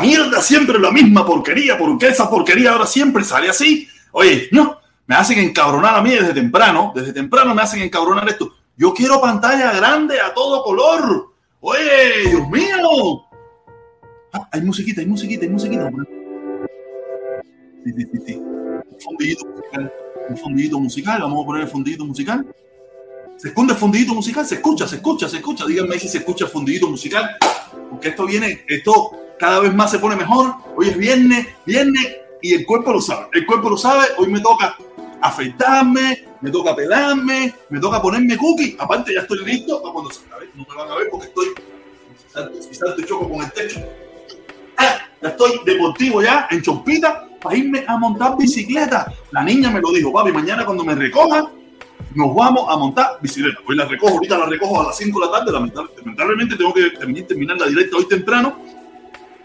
Mierda siempre la misma porquería, porque esa porquería ahora siempre sale así. Oye, no, me hacen encabronar a mí desde temprano, desde temprano me hacen encabronar esto. Yo quiero pantalla grande a todo color. Oye, Dios mío. Ah, hay musiquita, hay musiquita, hay musiquita. Sí, sí, sí. Un fondillito musical. Un fondillito musical. Vamos a poner el fondillito musical. ¿Se esconde el fondillito musical? Se escucha, se escucha, se escucha. Díganme si se escucha el fondillito musical. Porque esto viene, esto cada vez más se pone mejor. Hoy es viernes, viernes y el cuerpo lo sabe. El cuerpo lo sabe. Hoy me toca afeitarme, me toca pelarme, me toca ponerme cookie. Aparte, ya estoy listo para cuando se acabe. No me van a ver porque estoy y choco con el techo. Ah, ya estoy deportivo ya, en chompita, para irme a montar bicicleta. La niña me lo dijo, papi, mañana cuando me recoja, nos vamos a montar bicicleta. Hoy la recojo, ahorita la recojo a las 5 de la tarde. Lamentablemente tengo que terminar la directa hoy temprano.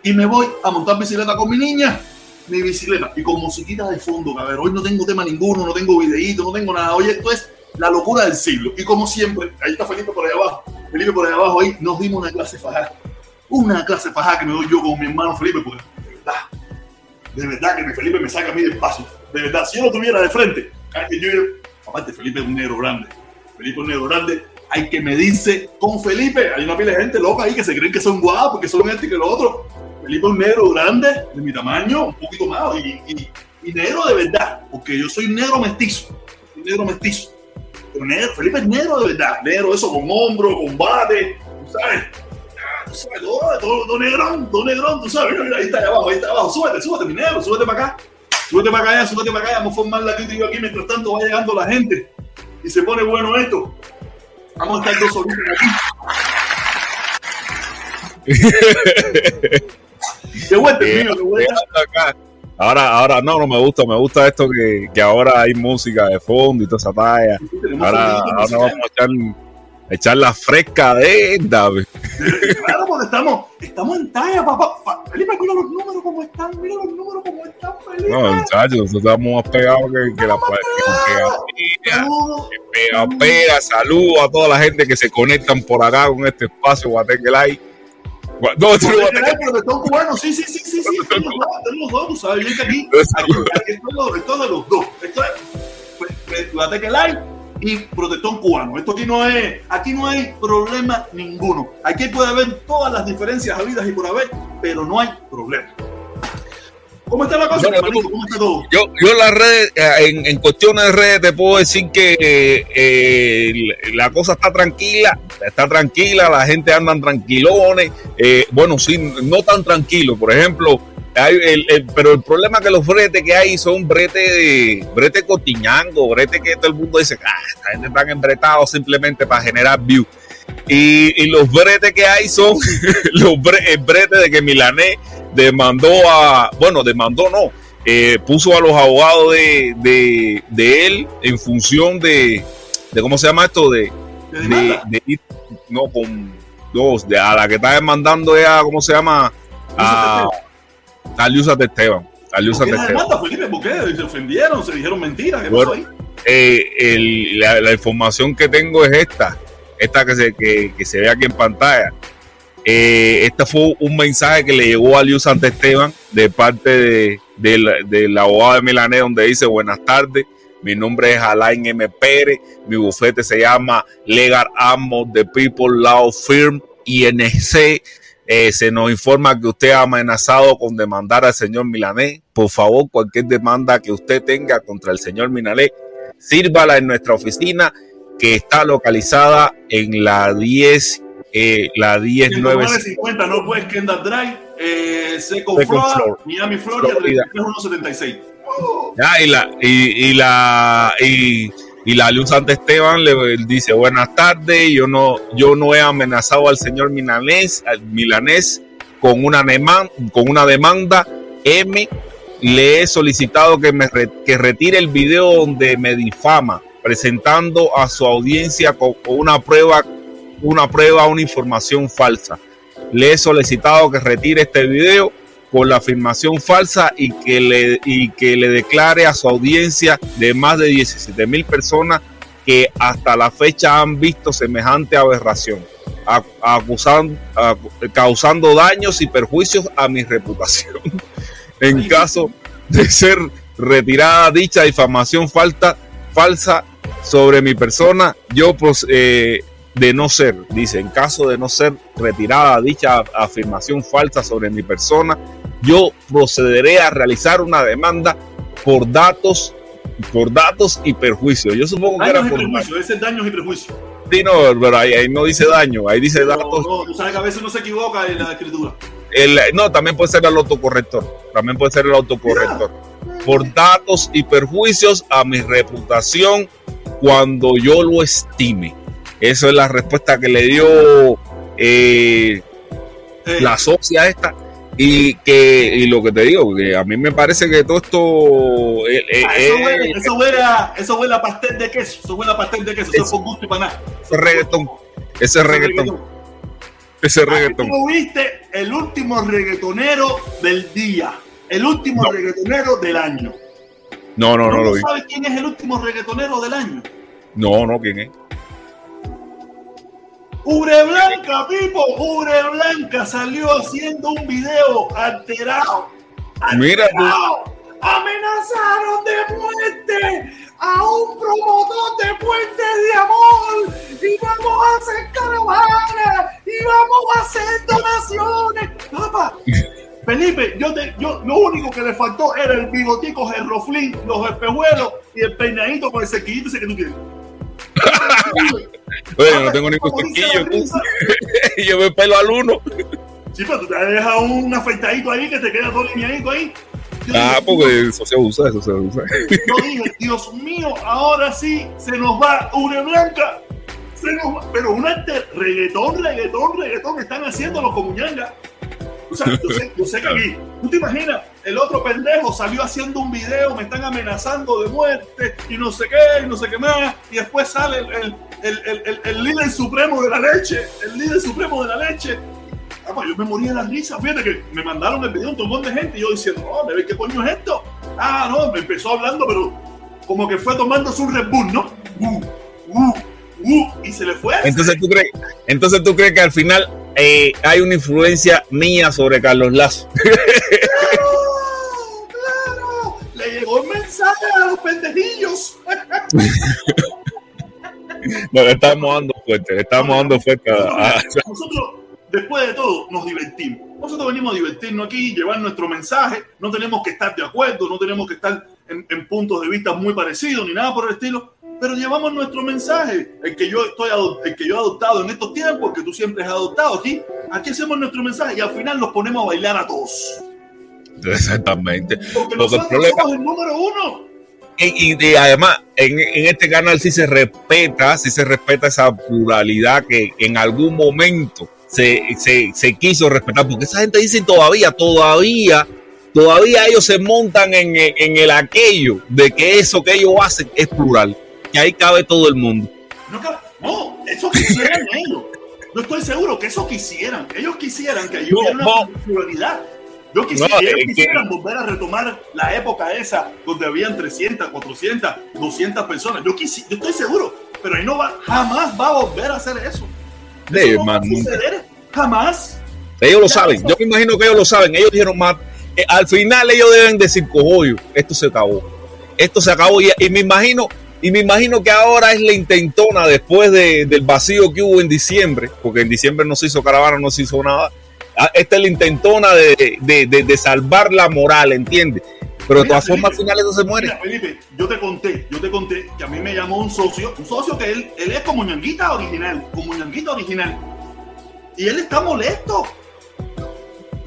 Y me voy a montar bicicleta con mi niña mi bicicleta y con musiquita de fondo, ver Hoy no tengo tema ninguno, no tengo videíto, no tengo nada. Hoy esto es la locura del siglo. Y como siempre, ahí está Felipe por ahí abajo. Felipe por ahí abajo, ahí nos dimos una clase fajada. Una clase fajada que me doy yo con mi hermano Felipe, porque de verdad, de verdad que mi Felipe me saca a mí del paso. De verdad, si yo lo tuviera de frente, yo, aparte Felipe es un negro grande. Felipe es un negro grande. Hay que medirse con Felipe. Hay una pila de gente loca ahí que se creen que son guapos, que son este y que lo otro Felipe es negro grande, de mi tamaño, un poquito más, y, y, negro de verdad, porque yo soy negro mestizo, negro mestizo. Pero negro, Felipe es negro de verdad, negro, eso con hombro, combate, sabes. Tú sabes, todo, todo, todo negrón, todo negrón, tú sabes, ahí está abajo, ahí está abajo, súbete, súbete, mi negro, súbete para acá, súbete para acá, súbete para acá, vamos a formar la crítica aquí, mientras tanto va llegando la gente y se pone bueno esto. Vamos a estar dos solitos aquí. Qué buen eh, Ahora, ahora, no, no me gusta, me gusta esto que, que ahora hay música de fondo y toda esa talla. ahora, ahora vamos a echar, echar la fresca de David. Claro, porque estamos, estamos en talla, papá. Felipe, mira los números como están, mira los números como están, Felipe. No, muchachos, nosotros estamos más pegados que, que la pega, pega, pega, saludo a toda la gente que se conectan por acá con este espacio Guateque Live no, no, protestón cubano, sí, sí, sí, sí, sí. Tenemos dos, tú sabes bien que aquí, aquí, esto, es de los dos. Esto es Guateque Live y protestón cubano. Esto aquí no es, aquí no hay problema ninguno. Aquí puede haber todas las diferencias habidas y por haber, pero no hay problema. ¿Cómo está la cosa? ¿Cómo está todo? Yo, yo en las redes, eh, en, cuestiones de redes, te puedo decir que eh, la cosa está tranquila, está tranquila, la gente andan tranquilones. Eh, bueno, sí, no tan tranquilo. Por ejemplo, hay el, pero el problema es que los bretes que hay son bretes de brete cotiñango, brete que todo el mundo dice, ah, esta gente están embretados simplemente para generar views. Y, los bretes que hay son los bretes de que Milané demandó a, bueno, demandó no, eh, puso a los abogados de, de, él en función de, de, ¿cómo se llama esto? De, de, no, con dos, de, a la que está demandando ella, ¿cómo se llama? A, a Liusa de Esteban. A Liusa ¿Por qué demanda, Felipe? ¿Por qué? ¿Se ofendieron? ¿Se dijeron mentiras? ¿Qué pasó ahí? Eh, la, la, información que tengo es esta, esta que se, que, que se ve aquí en pantalla. Eh, este fue un mensaje que le llegó a Liu Esteban de parte de, la abogado de Milané, donde dice: Buenas tardes, mi nombre es Alain M. Pérez, mi bufete se llama Legal Amo The People Law Firm INC. Eh, se nos informa que usted ha amenazado con demandar al señor Milané. Por favor, cualquier demanda que usted tenga contra el señor Milané, sírvala en nuestra oficina que está localizada en la 10 eh, la 10950 no puedes Kendall Drive, eh, Seco Flor, Miami, Florida, 3176. Ya, y la, y, y la, y, y, la Luz Esteban le dice, buenas tardes, yo no, yo no he amenazado al señor Milanés, al Milanés con una, demanda, con una demanda M, le he solicitado que me que retire el video donde me difama, presentando a su audiencia con una prueba una prueba, una información falsa. Le he solicitado que retire este video con la afirmación falsa y que le, y que le declare a su audiencia de más de 17 mil personas que hasta la fecha han visto semejante aberración. acusando, causando daños y perjuicios a mi reputación. en caso de ser retirada dicha difamación falta, falsa sobre mi persona, yo eh, de no ser, dice, en caso de no ser retirada dicha afirmación falsa sobre mi persona, yo procederé a realizar una demanda por datos, por datos y perjuicios. Yo supongo que era por ese daños y perjuicios. Sí, no, pero ahí, no dice daño, ahí dice datos. No, tú sabes que a veces uno se equivoca en la escritura. no, también puede ser el autocorrector. También puede ser el autocorrector. Por datos y perjuicios a mi reputación cuando yo lo estime. Esa es la respuesta que le dio eh, la socia esta. Y que y lo que te digo, que a mí me parece que todo esto. Eh, eh, ah, eso, huele, eso, huele a, eso, huele a, pastel de queso. Eso huele a pastel de queso. Eso es con gusto y para nada. Ese reggaetón. Ese reggaetón. Ese reggaetón. ¿Tú viste el último reggaetonero del día? El último reggaetonero del año. No, no, no, lo vi. ¿Sabes quién es el último reggaetonero del año? No, no, ¿quién es? Ubre Blanca, Pipo, Ubre Blanca salió haciendo un video alterado. Mira Amenazaron de muerte a un promotor de puentes de amor y vamos a hacer caravanas y vamos a hacer donaciones. Papá, Felipe, yo, te, yo lo único que le faltó era el bigotico gerroflín, los espejuelos y el peinadito con el sequillito ese que tú tienes. Oye, no tengo ningún sequillo. yo me pelo al uno. Sí, pero tú te dejas un afeitadito ahí que te queda todo lineadito ahí. ah, porque eso se usa, eso se usa. Yo dije, Dios mío, ahora sí se nos va una blanca. Se nos va. Pero un reggaetón, reggaetón, reggaetón, están haciendo los comuñangas. O sea, yo sé, sé que aquí, tú te imaginas, el otro pendejo salió haciendo un video, me están amenazando de muerte y no sé qué, y no sé qué más, y después sale el, el, el, el líder supremo de la leche, el líder supremo de la leche. Ah, pues yo me moría de la risa, fíjate que me mandaron el video un montón de gente y yo diciendo, no, ver ¿qué coño es esto? Ah, no, me empezó hablando, pero como que fue tomando su Red ¿no? Uh, uh, uh, y se le fue. Entonces tú crees, entonces tú crees que al final eh, hay una influencia mía sobre Carlos Lazo. ¡Claro! ¡Claro! Le llegó el mensaje a los pendejillos. no, le estamos dando fuerte, le estamos dando fuerte. Nosotros, después de todo, nos divertimos. Nosotros venimos a divertirnos aquí, llevar nuestro mensaje. No tenemos que estar de acuerdo, no tenemos que estar en, en puntos de vista muy parecidos ni nada por el estilo pero llevamos nuestro mensaje, el que yo estoy el que yo he adoptado en estos tiempos, que tú siempre has adoptado aquí. Aquí hacemos nuestro mensaje y al final nos ponemos a bailar a todos. Exactamente. Porque, nosotros somos el número uno. Y, además, en, en, este canal sí se respeta, sí se respeta esa pluralidad que en algún momento se, se, se quiso respetar, porque esa gente dice todavía, todavía todavía ellos se montan en, en, el aquello de que eso que ellos hacen es plural ahí cabe todo el mundo. No, eso quisieran ellos. No estoy seguro que eso quisieran. Ellos quisieran que hubiera una pluralidad. Yo quisiera, ellos quisieran volver a retomar la época esa donde habían 300, 400, 200 personas. Yo, quisi, yo estoy seguro, pero ahí no va, jamás va a volver a hacer eso. eso no va a suceder, jamás. Ellos lo saben. Yo me imagino que ellos lo saben. Ellos dijeron más. Eh, al final ellos deben decir, cojollo, esto se acabó. Esto se acabó. y me imagino y me imagino que ahora es la intentona después del vacío que hubo en diciembre, porque en diciembre no se hizo caravana, no se hizo nada. Ah, esta es la intentona de, salvar la moral, ¿entiendes? Pero de todas formas, al final eso se muere. Felipe, yo te conté, yo te conté que a mí me llamó un socio, un socio que él, él es como ñanguita original, como ñanguita original. Y él está molesto.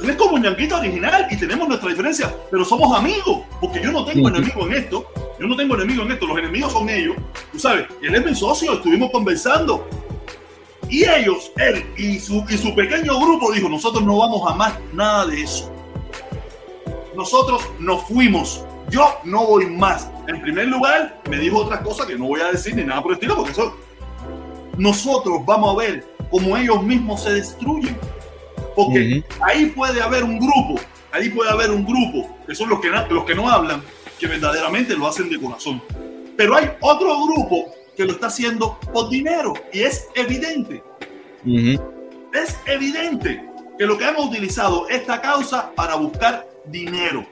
Él es como ñanguita original y tenemos nuestra diferencia, pero somos amigos, porque yo no tengo enemigo en esto. Yo no tengo enemigos en esto, los enemigos son ellos. Tú sabes, él es mi socio, estuvimos conversando. Y ellos, él y su, y su pequeño grupo dijo, nosotros no vamos a más nada de eso. Nosotros nos fuimos. Yo no voy más. En primer lugar, me dijo otra cosa que no voy a decir ni nada por el estilo, porque eso... Nosotros vamos a ver cómo ellos mismos se destruyen. Porque ahí puede haber un grupo, ahí puede haber un grupo, que son los que, los que no hablan, que verdaderamente lo hacen de corazón. Pero hay otro grupo que lo está haciendo por dinero y es evidente. Es evidente que lo que hemos utilizado esta causa para buscar dinero.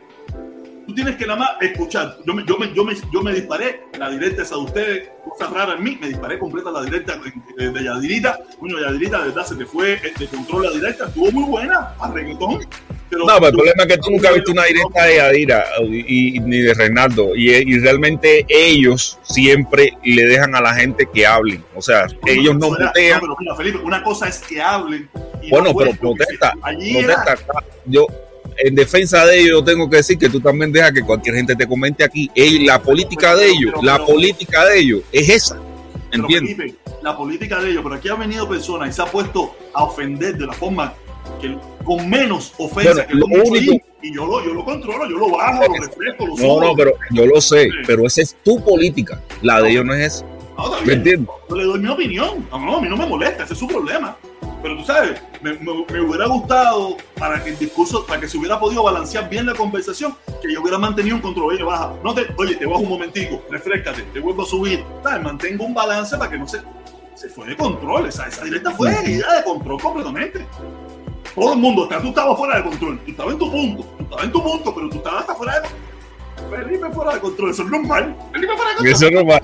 Tú tienes que nada más escuchar. Yo me, yo me, yo me, yo me disparé la directa esa de ustedes, cosa rara en mí, me disparé completa la directa de, de Yadirita. Coño, Yadirita, de verdad, se te fue de control la directa. Estuvo muy buena, a reggaetón. Pero, no, pero el problema es que tú nunca has visto una directa de Yadira y, ni de Reinaldo. Y, y, realmente ellos siempre le dejan a la gente que hablen. O sea, ellos no mutean. No, pero mira, Felipe, una cosa es que hablen. bueno, pero protesta. protesta. Yo, en defensa de ellos, tengo que decir que tú también dejas que cualquier gente te comente aquí. la política de ellos, la política de ellos es esa. ¿Entiendes? la política de ellos, pero aquí ha venido personas y se ha puesto a ofender de la forma que con menos ofensa que lo único, y yo lo, yo lo controlo, yo lo bajo, lo refresco, lo subo. No, no, pero yo lo sé, pero esa es tu política, la de ellos no es esa. No, ¿Me entiendes? Yo le doy mi opinión, no, no, a mí no me molesta, ese es su problema. Pero tú sabes, me, me, hubiera gustado para que el discurso, para que se hubiera podido balancear bien la conversación, que yo hubiera mantenido un control. Oye, baja, no te, oye, te bajo un momentico, refrescate, te vuelvo a subir. ¿sabes? Mantengo un balance para que no se, se fue de control. Esa, esa directa fue herida de control completamente. Todo el mundo, tú estabas fuera de control. Tú estabas en tu punto, tú estabas en tu punto, pero tú estabas hasta fuera de control. Felipe fuera de control, eso es normal. Felipe fuera de control. Eso es normal.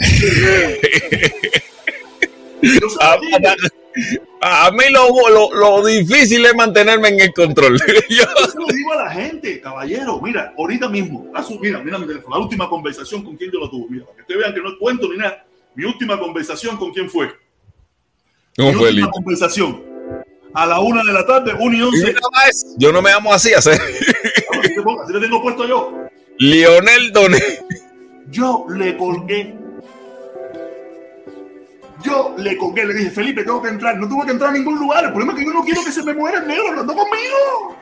A, mí lo, lo, lo, difícil es mantenerme en el control. Yo se lo digo a la gente, caballero. Mira, ahorita mismo, mira, mira mi teléfono, la última conversación con quién yo lo tuve. Mira, para que ustedes vean que no cuento ni nada. Mi última conversación con quién fue. ¿Cómo mi fue, última conversación. A la una de la tarde, 1 y 11. Yo no me amo así, hacer. Así le tengo puesto yo. Lionel Doné. Yo le colgué yo le colgué, le dije, Felipe, tengo que entrar. No tuve que entrar a ningún lugar. El problema es que yo no quiero que se me muera el negro hablando conmigo.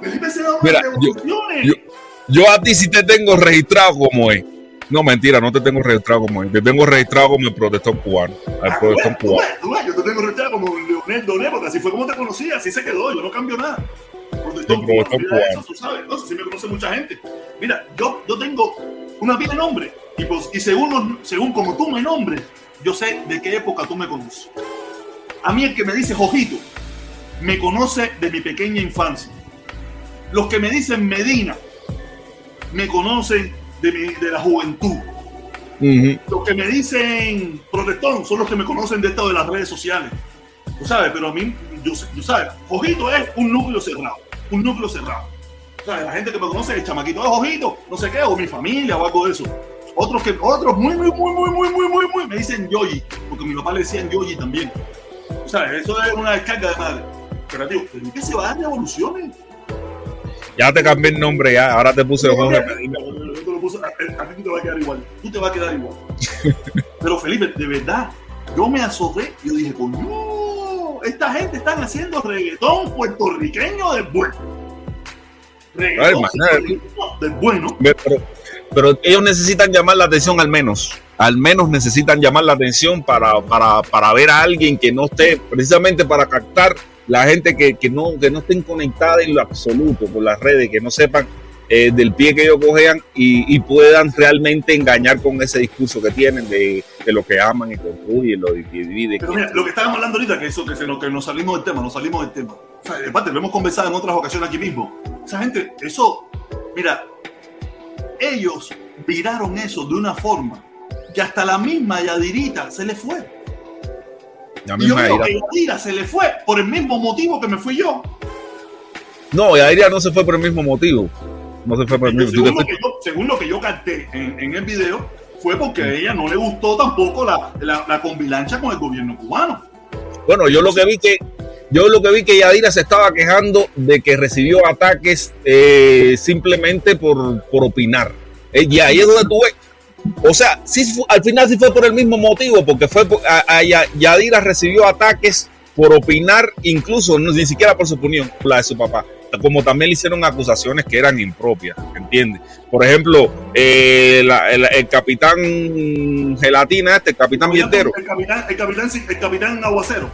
Felipe se da una Mira, yo, yo, a ti sí te tengo registrado como es. No, mentira, no te tengo registrado como es. Te tengo registrado como el protector cubano. El ah, protector cubano. Tú ves, yo te tengo registrado como Leonel Doné, porque así fue como te conocí, así se quedó. Yo no cambio nada. Protector cubano. Mira eso, tú sabes. No, sí me conoce mucha gente. Mira, yo, yo tengo una vida de nombre y, pues, y según, según como tú me nombres, yo sé de qué época tú me conoces. A mí el que me dice Jojito, me conoce de mi pequeña infancia. Los que me dicen Medina, me conocen de, mi, de la juventud. Los que me dicen protestón son los que me conocen de esto de las redes sociales. Tú sabes, pero a mí, yo, tú sabes, Jojito es un núcleo cerrado. Un núcleo cerrado. O sea, la gente que me conoce, el chamaquito de Jojito, no sé qué, o mi familia o algo de eso. Otros que, otros muy, muy, muy, muy, muy, muy, muy, muy, me dicen Yoyi, porque mi papá le decían Yoyi también. O sea, eso es una descarga de madre. Pero digo, ¿qué se va a dar revoluciones? Ya te cambié el nombre, ya. Ahora te puse Jorge Medina. A, ti te va a quedar igual. Tú te vas a quedar igual. Pero Felipe, de verdad, yo me azoté y yo dije, coño, esta gente están haciendo reggaetón puertorriqueño del bueno. Reggaetón del bueno. Pero, pero ellos necesitan llamar la atención al menos. Al menos necesitan llamar la atención para, para, para ver a alguien que no esté, precisamente para captar la gente que, que, no, que no estén conectada en lo absoluto con las redes, que no sepan eh, del pie que ellos cojean y, y, puedan realmente engañar con ese discurso que tienen de, de lo que aman y construyen, lo dividen. Pero mira, lo que estábamos hablando ahorita, que eso, que, se, que nos salimos del tema, nos salimos del tema. O sea, aparte, lo hemos conversado en otras ocasiones aquí mismo. Esa gente, eso, mira, ellos viraron eso de una forma que hasta la misma Yadirita se le fue. La yo creo que Yadira se le fue por el mismo motivo que me fui yo. No, Yadira no se fue por el mismo motivo. No se fue el mismo según, lo que yo, según lo que yo canté en, el video, fue porque a ella no le gustó tampoco la, la, la convilancha con el gobierno cubano. Bueno, yo lo que vi que yo lo que vi que Yadira se estaba quejando de que recibió ataques eh, simplemente por, por opinar. Eh, y ahí es donde tú ves. O sea, sí, al final sí fue por el mismo motivo, porque fue a, Yadira recibió ataques por opinar, incluso ni siquiera por su opinión, la de su papá. Como también le hicieron acusaciones que eran impropias, ¿entiendes? Por ejemplo, eh, el, capitán Gelatina, este, el capitán Vientero. El capitán, el capitán, el capitán Aguacero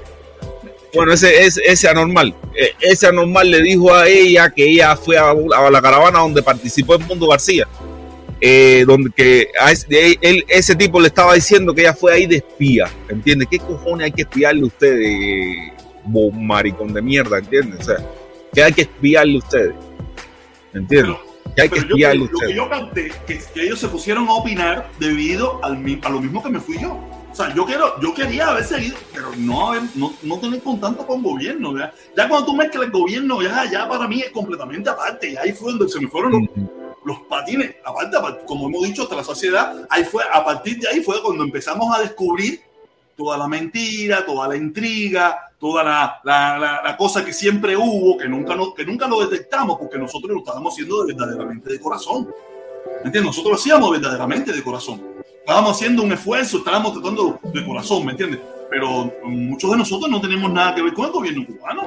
bueno, ese, ese, ese anormal. E, ese anormal le dijo a ella que ella fue a, la caravana donde participó el Mundo García. eh, donde que a ese, él, ese tipo le estaba diciendo que ella fue ahí de espía, ¿entiendes? ¿Qué cojones hay que espiarle a ustedes, maricón de mierda, ¿entiendes? O sea, ¿qué hay que espiarle a ustedes? ¿Entiendes? ¿Qué hay que espiarle a ustedes? Lo que yo canté, que, que, ellos se pusieron a opinar debido al, a lo mismo que me fui yo. O sea, yo, quiero, yo quería haber seguido, pero no, no, no tener contacto con gobierno. ¿ya? ya cuando tú mezclas el gobierno, ya, ya para mí es completamente aparte. Y ahí fue donde se me fueron los, los patines. Aparte, como hemos dicho, hasta la sociedad, ahí fue, a partir de ahí fue cuando empezamos a descubrir toda la mentira, toda la intriga, toda la, la, la, cosa que siempre hubo, que nunca, no, que nunca lo detectamos, porque nosotros lo estábamos haciendo verdaderamente de corazón. ¿Me entiendes? Nosotros lo hacíamos verdaderamente de corazón estábamos haciendo un esfuerzo, estábamos tratando de corazón, ¿me entiendes? Pero muchos de nosotros no tenemos nada que ver con el gobierno cubano.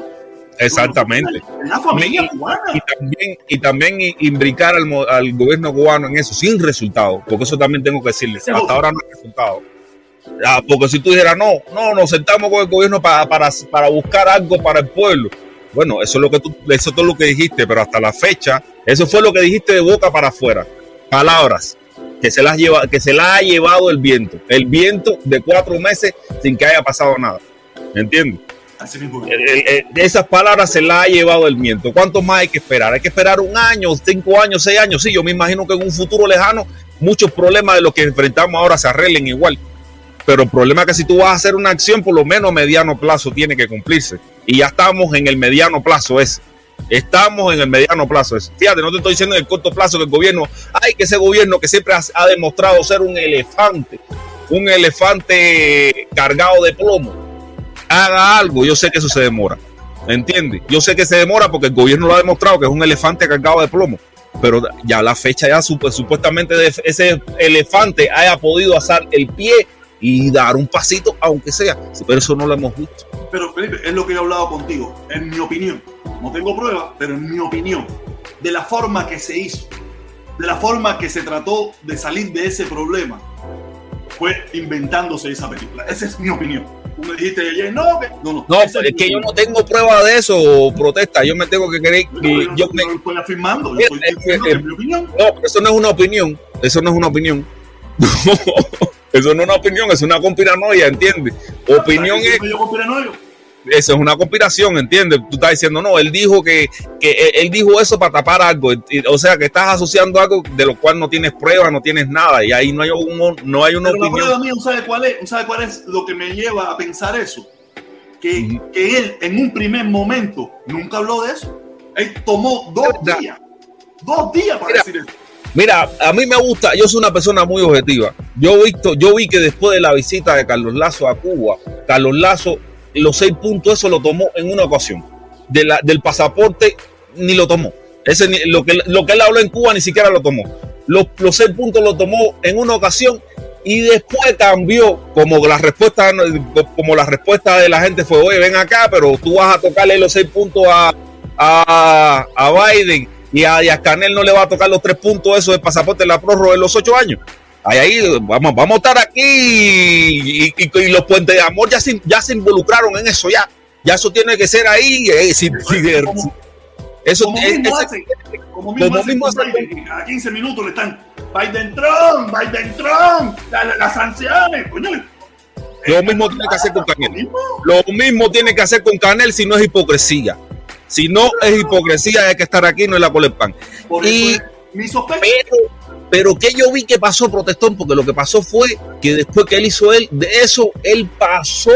Exactamente. La familia cubana. Y también, y también imbricar al, al, gobierno cubano en eso, sin resultado, porque eso también tengo que decirle. Hasta ahora no hay resultado. Ah, porque si tú dijeras, no, no, nos sentamos con el gobierno para, para, para buscar algo para el pueblo. Bueno, eso es lo que tú, eso es todo lo que dijiste, pero hasta la fecha, eso fue lo que dijiste de boca para afuera. Palabras que se, las lleva, que se la ha llevado el viento. El viento de cuatro meses sin que haya pasado nada. ¿Me entiendes? Así mismo. esas palabras se las ha llevado el viento. ¿Cuánto más hay que esperar? Hay que esperar un año, cinco años, seis años. Sí, yo me imagino que en un futuro lejano muchos problemas de los que enfrentamos ahora se arreglen igual. Pero el problema es que si tú vas a hacer una acción, por lo menos mediano plazo tiene que cumplirse. Y ya estamos en el mediano plazo ese. Estamos en el mediano plazo. Fíjate, no te estoy diciendo en el corto plazo que el gobierno, hay que ese gobierno que siempre ha, demostrado ser un elefante, un elefante cargado de plomo, haga algo. Yo sé que eso se demora. ¿Me entiendes? Yo sé que se demora porque el gobierno lo ha demostrado que es un elefante cargado de plomo. Pero ya la fecha ya supuestamente ese elefante haya podido alzar el pie y dar un pasito, aunque sea. Pero eso no lo hemos visto. Pero Felipe, es lo que he hablado contigo. En mi opinión, no tengo pruebas, pero en mi opinión, de la forma que se hizo, de la forma que se trató de salir de ese problema, fue inventándose esa película. Esa es mi opinión. Tú me dijiste ayer, no, que, no, no. No, es, es que yo no tengo prueba de eso, protesta. Yo me tengo que creer. que yo, yo, me... estoy afirmando. Yo estoy diciendo eh, mi opinión. No, eso no es una opinión. Eso no es una opinión. eso no es una opinión, es una conspiranoia, ¿entiendes? Opinión es. Yo eso es una conspiración, ¿entiendes? Tú estás diciendo, no, él dijo que, que él dijo eso para tapar algo. O sea, que estás asociando algo de lo cual no tienes prueba, no tienes nada. Y ahí no hay, un, no hay una Pero opinión. La prueba mía, ¿sabe cuál, es? ¿sabe cuál es lo que me lleva a pensar eso? Que, uh -huh. que él en un primer momento nunca habló de eso. Él tomó dos días. Dos días para Mira, decir eso. Mira, a mí me gusta, yo soy una persona muy objetiva. Yo, visto, yo vi que después de la visita de Carlos Lazo a Cuba, Carlos Lazo los seis puntos, eso lo tomó en una ocasión. De la, del pasaporte ni lo tomó. Ese, lo, que, lo que él habló en Cuba ni siquiera lo tomó. Los, los seis puntos lo tomó en una ocasión y después cambió como la respuesta como la respuesta de la gente fue oye ven acá pero tú vas a tocarle los seis puntos a, a, a Biden y a, Canel no le va a tocar los tres puntos eso del pasaporte de la prórroga de los ocho años ahí, ahí vamos, vamos a estar aquí y, y, y, los puentes de amor ya se, ya se involucraron en eso ya ya eso tiene que ser ahí eh, si, como, eso como es, mismo es, hace, como mismo mismo hace- cada 15 minutos le están Biden Trump, Biden Trump, la- la- las sanciones, coño. Lo mismo tiene que hacer con Canel. Lo mismo tiene que hacer con Canel si no es hipocresía. Si no es hipocresía, hay que estar aquí, no es la cola de pan. Por Y- eso es mi sospecha. Pero, pero que yo vi que pasó, protestón, porque lo que pasó fue que después que él hizo él, de eso, él pasó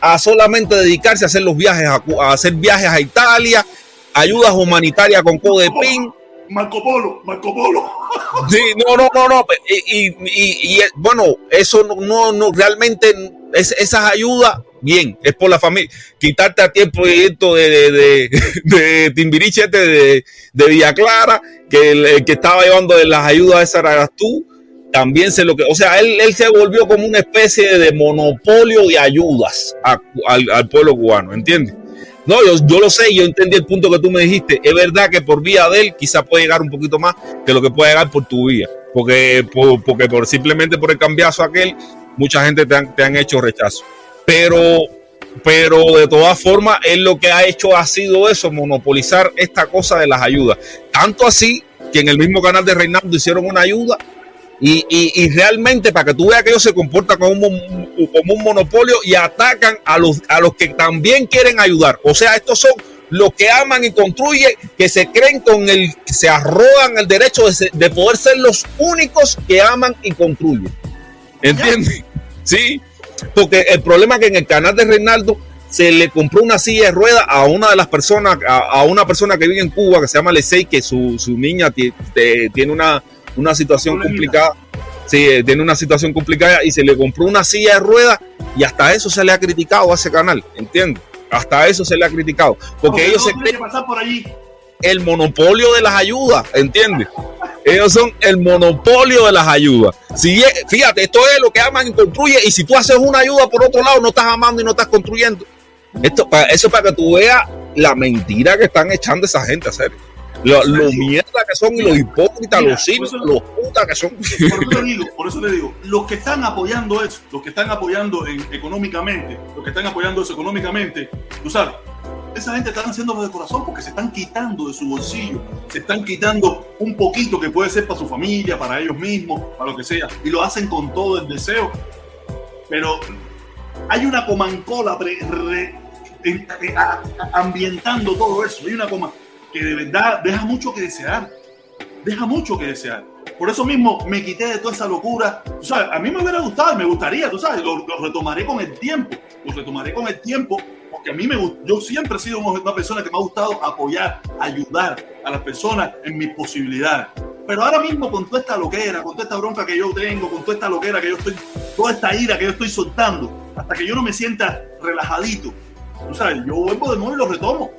a solamente dedicarse a hacer los viajes, a, hacer viajes a Italia, ayudas humanitarias con Codepin. Marco Polo, Marco Polo. Sí, no, no, no, no. Y, y- y- y, bueno, eso no, no, no realmente es, esas ayudas, bien, es por la familia. Quitarte a ti el proyecto de, de, de, de Timbiriche este de, de Villa Clara, que el, que estaba llevando de las ayudas esas eras tú. También se lo que, o sea, él, él se volvió como una especie de monopolio de ayudas al, al pueblo cubano, ¿entiendes? No, yo, yo lo sé, yo entendí el punto que tú me dijiste. Es verdad que por vía de él quizá puede llegar un poquito más que lo que puede llegar por tu vía. Porque, por, porque por, simplemente por el cambiazo aquel, mucha gente te han, te han hecho rechazo. Pero, pero de todas formas, él lo que ha hecho ha sido eso, monopolizar esta cosa de las ayudas. Tanto así que en el mismo canal de Reinaldo hicieron una ayuda y, y, realmente para que tú veas que ellos se comportan como un, como un monopolio y atacan a los, a los que también quieren ayudar. O sea, estos son los que aman y construyen, que se creen con el, se arrogan el derecho de, poder ser los únicos que aman y construyen. ¿Entiendes? Sí, porque el problema es que en el canal de Reinaldo se le compró una silla de ruedas a una de las personas, a, una persona que vive en Cuba, que se llama Lesey, que su, su niña tiene una, una situación complicada. Sí, eh, tiene una situación complicada y se le compró una silla de ruedas y hasta eso se le ha criticado a ese canal, ¿entiendes? Hasta eso se le ha criticado. Porque, ellos se creen pasar por allí. el monopolio de las ayudas, ¿entiendes? Ellos son el monopolio de las ayudas. Si, fíjate, esto es lo que aman y construyen. Y si tú haces una ayuda por otro lado, no estás amando y no estás construyendo. Esto, eso es para que tú veas la mentira que están echando esa gente a hacer. Lo, mierda que son y los hipócritas, los cínicos, los putas que son. Por eso, digo, por eso le digo, los que están apoyando eso, los que están apoyando económicamente, los que están apoyando eso económicamente, tú sabes, esa gente está haciéndolo de corazón porque se están quitando de su bolsillo, se están quitando un poquito que puede ser para su familia, para ellos mismos, para lo que sea, y lo hacen con todo el deseo. Pero hay una comancola ambientando todo eso, hay una comancola que de verdad deja mucho que desear. Deja mucho que desear. Por eso mismo me quité de toda esa locura. Tú sabes, a mí me hubiera gustado, me gustaría, tú sabes, lo, retomaré con el tiempo. Lo retomaré con el tiempo a mí me yo siempre he sido una persona que me ha gustado apoyar, ayudar a las personas en mis posibilidades. Pero ahora mismo con toda esta loquera, con toda esta bronca que yo tengo, con toda esta loquera que yo estoy, toda esta ira que yo estoy soltando, hasta que yo no me sienta relajadito, tú sabes, yo vuelvo de nuevo y lo retomo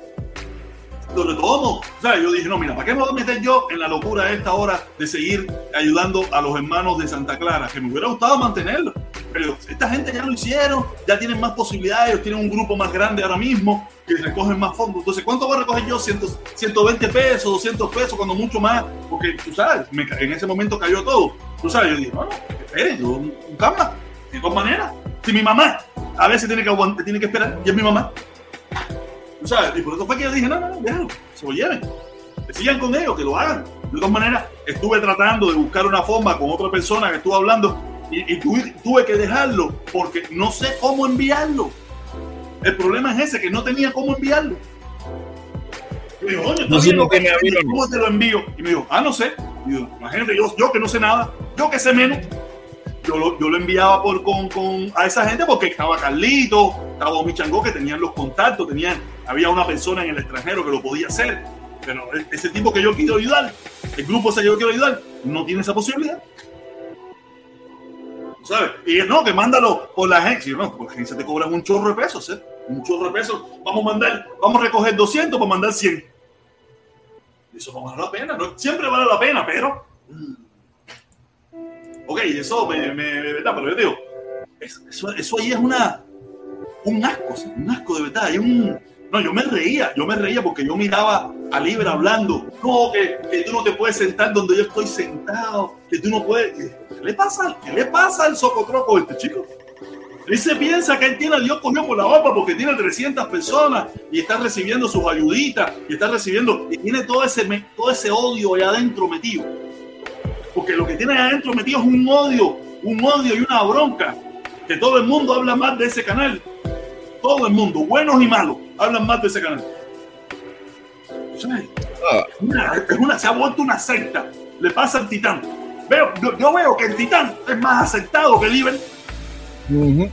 lo retomo. Sea, yo dije, no, mira, ¿para qué me voy a meter yo en la locura a esta hora de seguir ayudando a los hermanos de Santa Clara? Que me hubiera gustado mantenerlo. Pero esta gente ya lo hicieron, ya tienen más posibilidades, tienen un grupo más grande ahora mismo que recogen más fondos. Entonces, ¿cuánto voy a recoger yo? 120 pesos, 200 pesos, cuando mucho más. Porque, tú sabes, en ese momento cayó todo. Tú sabes, yo dije, no, no, esperen, yo, un cama, de todas maneras. Si mi mamá a veces tiene que aguantar, tiene que esperar, y es mi mamá. Y por eso fue que yo dije, no, no, no, déjalo, se lo lleven. Que sigan con ellos, que lo hagan. De todas maneras, estuve tratando de buscar una forma con otra persona que estuvo hablando y, tuve, que dejarlo porque no sé cómo enviarlo. El problema es ese, que no tenía cómo enviarlo. Y me no sé ¿cómo te lo envío? Y me dijo, ah, no sé. Y yo, imagínate, yo, yo que no sé nada, yo que sé menos, yo lo, yo lo enviaba por, con, con, a esa gente porque estaba Carlito, estaba Michango, que tenían los contactos, tenían había una persona en el extranjero que lo podía hacer, pero ese tipo que yo quiero ayudar, el grupo ese que yo quiero ayudar, no tiene esa posibilidad. ¿Sabes? Y no, que mándalo por la agencia. No, porque agencia te cobran un chorro de pesos, ¿eh? Un chorro de pesos. Vamos a mandar, vamos a recoger 200 para mandar 100. Eso no vale la pena, ¿no? siempre vale la pena, pero. Mm. Ok, eso me, me, verdad, pero yo digo, eso, eso ahí es una, un asco, un asco de verdad, hay un, no, yo me reía, yo me reía porque yo miraba a Libre hablando. No, que, que, tú no te puedes sentar donde yo estoy sentado, que tú no puedes. ¿Qué le pasa? ¿Qué le pasa al socotroco este chico? Él se piensa que él tiene a Dios cogido por la boca porque tiene 300 personas y está recibiendo sus ayuditas y está recibiendo y tiene todo ese, todo ese odio allá adentro metido. Porque lo que tiene allá adentro metido es un odio, un odio y una bronca. Que todo el mundo habla más de ese canal. Todo el mundo, buenos y malos hablan más de ese canal. Es una, se ha vuelto una secta. Le pasa al Titán. Veo, yo, veo que el Titán es más aceptado que el Iber. No, no,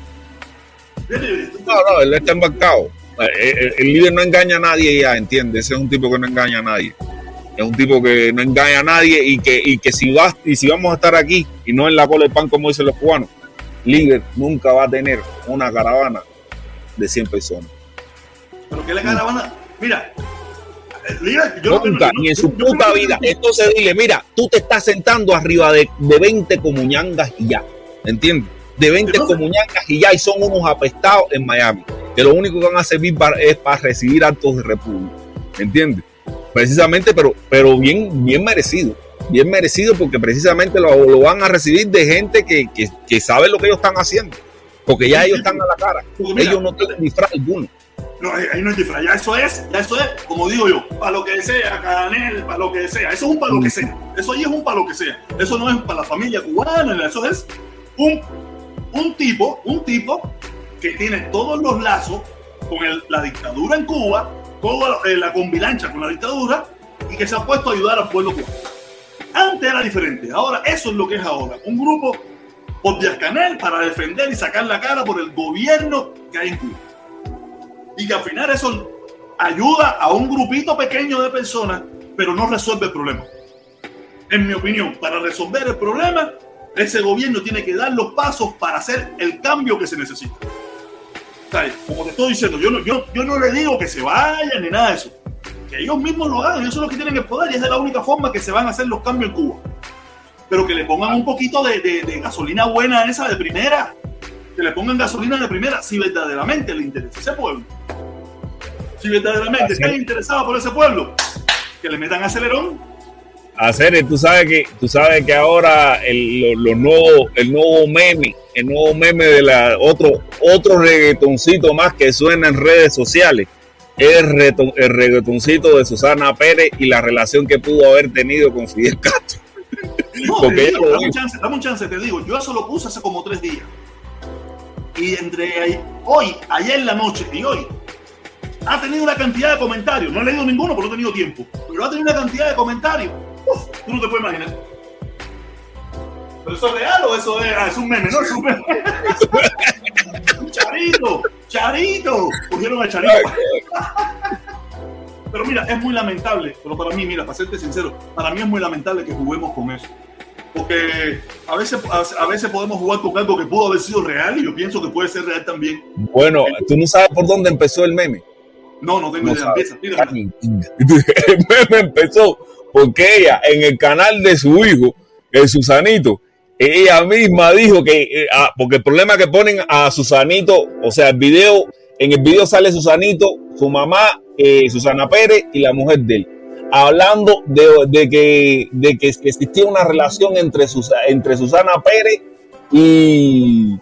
él está embarcado. Eh, el, líder no engaña a nadie ya, entiende. Ese es un tipo que no engaña a nadie. Es un tipo que no engaña a nadie y que, y que si vas, y si vamos a estar aquí y no en la cola del pan como dicen los cubanos, líder nunca va a tener una caravana de 100 personas. Pero que la caravana, mira, yo Nunca, ni en su puta vida. Entonces dile, mira, tú te estás sentando arriba de, de 20 comuñangas y ya. ¿Entiendes? De 20 comuñangas y ya, y son unos apestados en Miami. Que lo único que van a servir es para recibir actos de república. ¿Entiendes? Precisamente, pero, pero bien, bien merecido. Bien merecido porque precisamente lo, lo van a recibir de gente que, que, que, sabe lo que ellos están haciendo. Porque ya ellos están a la cara. Ellos no tienen disfraz alguno No, ahí no hay disfraz, ya eso es, ya eso es, como digo yo, para lo que sea, canel, para lo que sea, eso es un para lo que sea, eso ahí es un para lo que sea, eso no es para la familia cubana, eso es un, un tipo, un tipo que tiene todos los lazos con la dictadura en Cuba, toda eh, la convilancha con la dictadura y que se ha puesto a ayudar al pueblo cubano. Antes era diferente, ahora eso es lo que es ahora, un grupo por Díaz Canel para defender y sacar la cara por el gobierno que hay en Cuba. Y que al final eso ayuda a un grupito pequeño de personas, pero no resuelve el problema. En mi opinión, para resolver el problema, ese gobierno tiene que dar los pasos para hacer el cambio que se necesita. Como te estoy diciendo, yo no, yo, yo no le digo que se vayan ni nada de eso. Que ellos mismos lo hagan, ellos son los que tienen el poder y es de la única forma que se van a hacer los cambios en Cuba. Pero que le pongan un poquito de, de, gasolina buena esa de primera. Que le pongan gasolina de primera si verdaderamente le interesa ese pueblo. Si verdaderamente están interesados por ese pueblo, que le metan acelerón hacer, tú sabes que, tú sabes que ahora el, lo, nuevo, el nuevo meme, el nuevo meme de la otro, otro reggaetoncito más que suena en redes sociales. Es el, el reggaetoncito de Susana Pérez y la relación que pudo haber tenido con Fidel Castro. No, dame, un chance, dame un chance, te digo, yo eso lo puse hace como tres días. Y entre hoy, ayer en la noche y hoy, ha tenido una cantidad de comentarios. No he leído ninguno porque no he tenido tiempo. Pero ha tenido una cantidad de comentarios tú no te puedes imaginar. ¿Pero eso es real o eso es, ah, es un meme? No, es un meme. Charito, Charito. Cogieron a Charito. Pero mira, es muy lamentable, pero para mí, mira, para serte sincero, para mí es muy lamentable que juguemos con eso. Porque a veces, a veces podemos jugar con algo que pudo haber sido real y yo pienso que puede ser real también. Bueno, tú no sabes por dónde empezó el meme. No, no tengo idea. Empieza, meme empezó porque ella en el canal de su hijo, el Susanito, ella misma dijo que, eh, ah, porque el problema que ponen a Susanito, o sea, el video, en el video sale Susanito, su mamá, eh, Susana Pérez y la mujer de él, hablando de, que, de que, existía una relación entre, entre Susana Pérez y,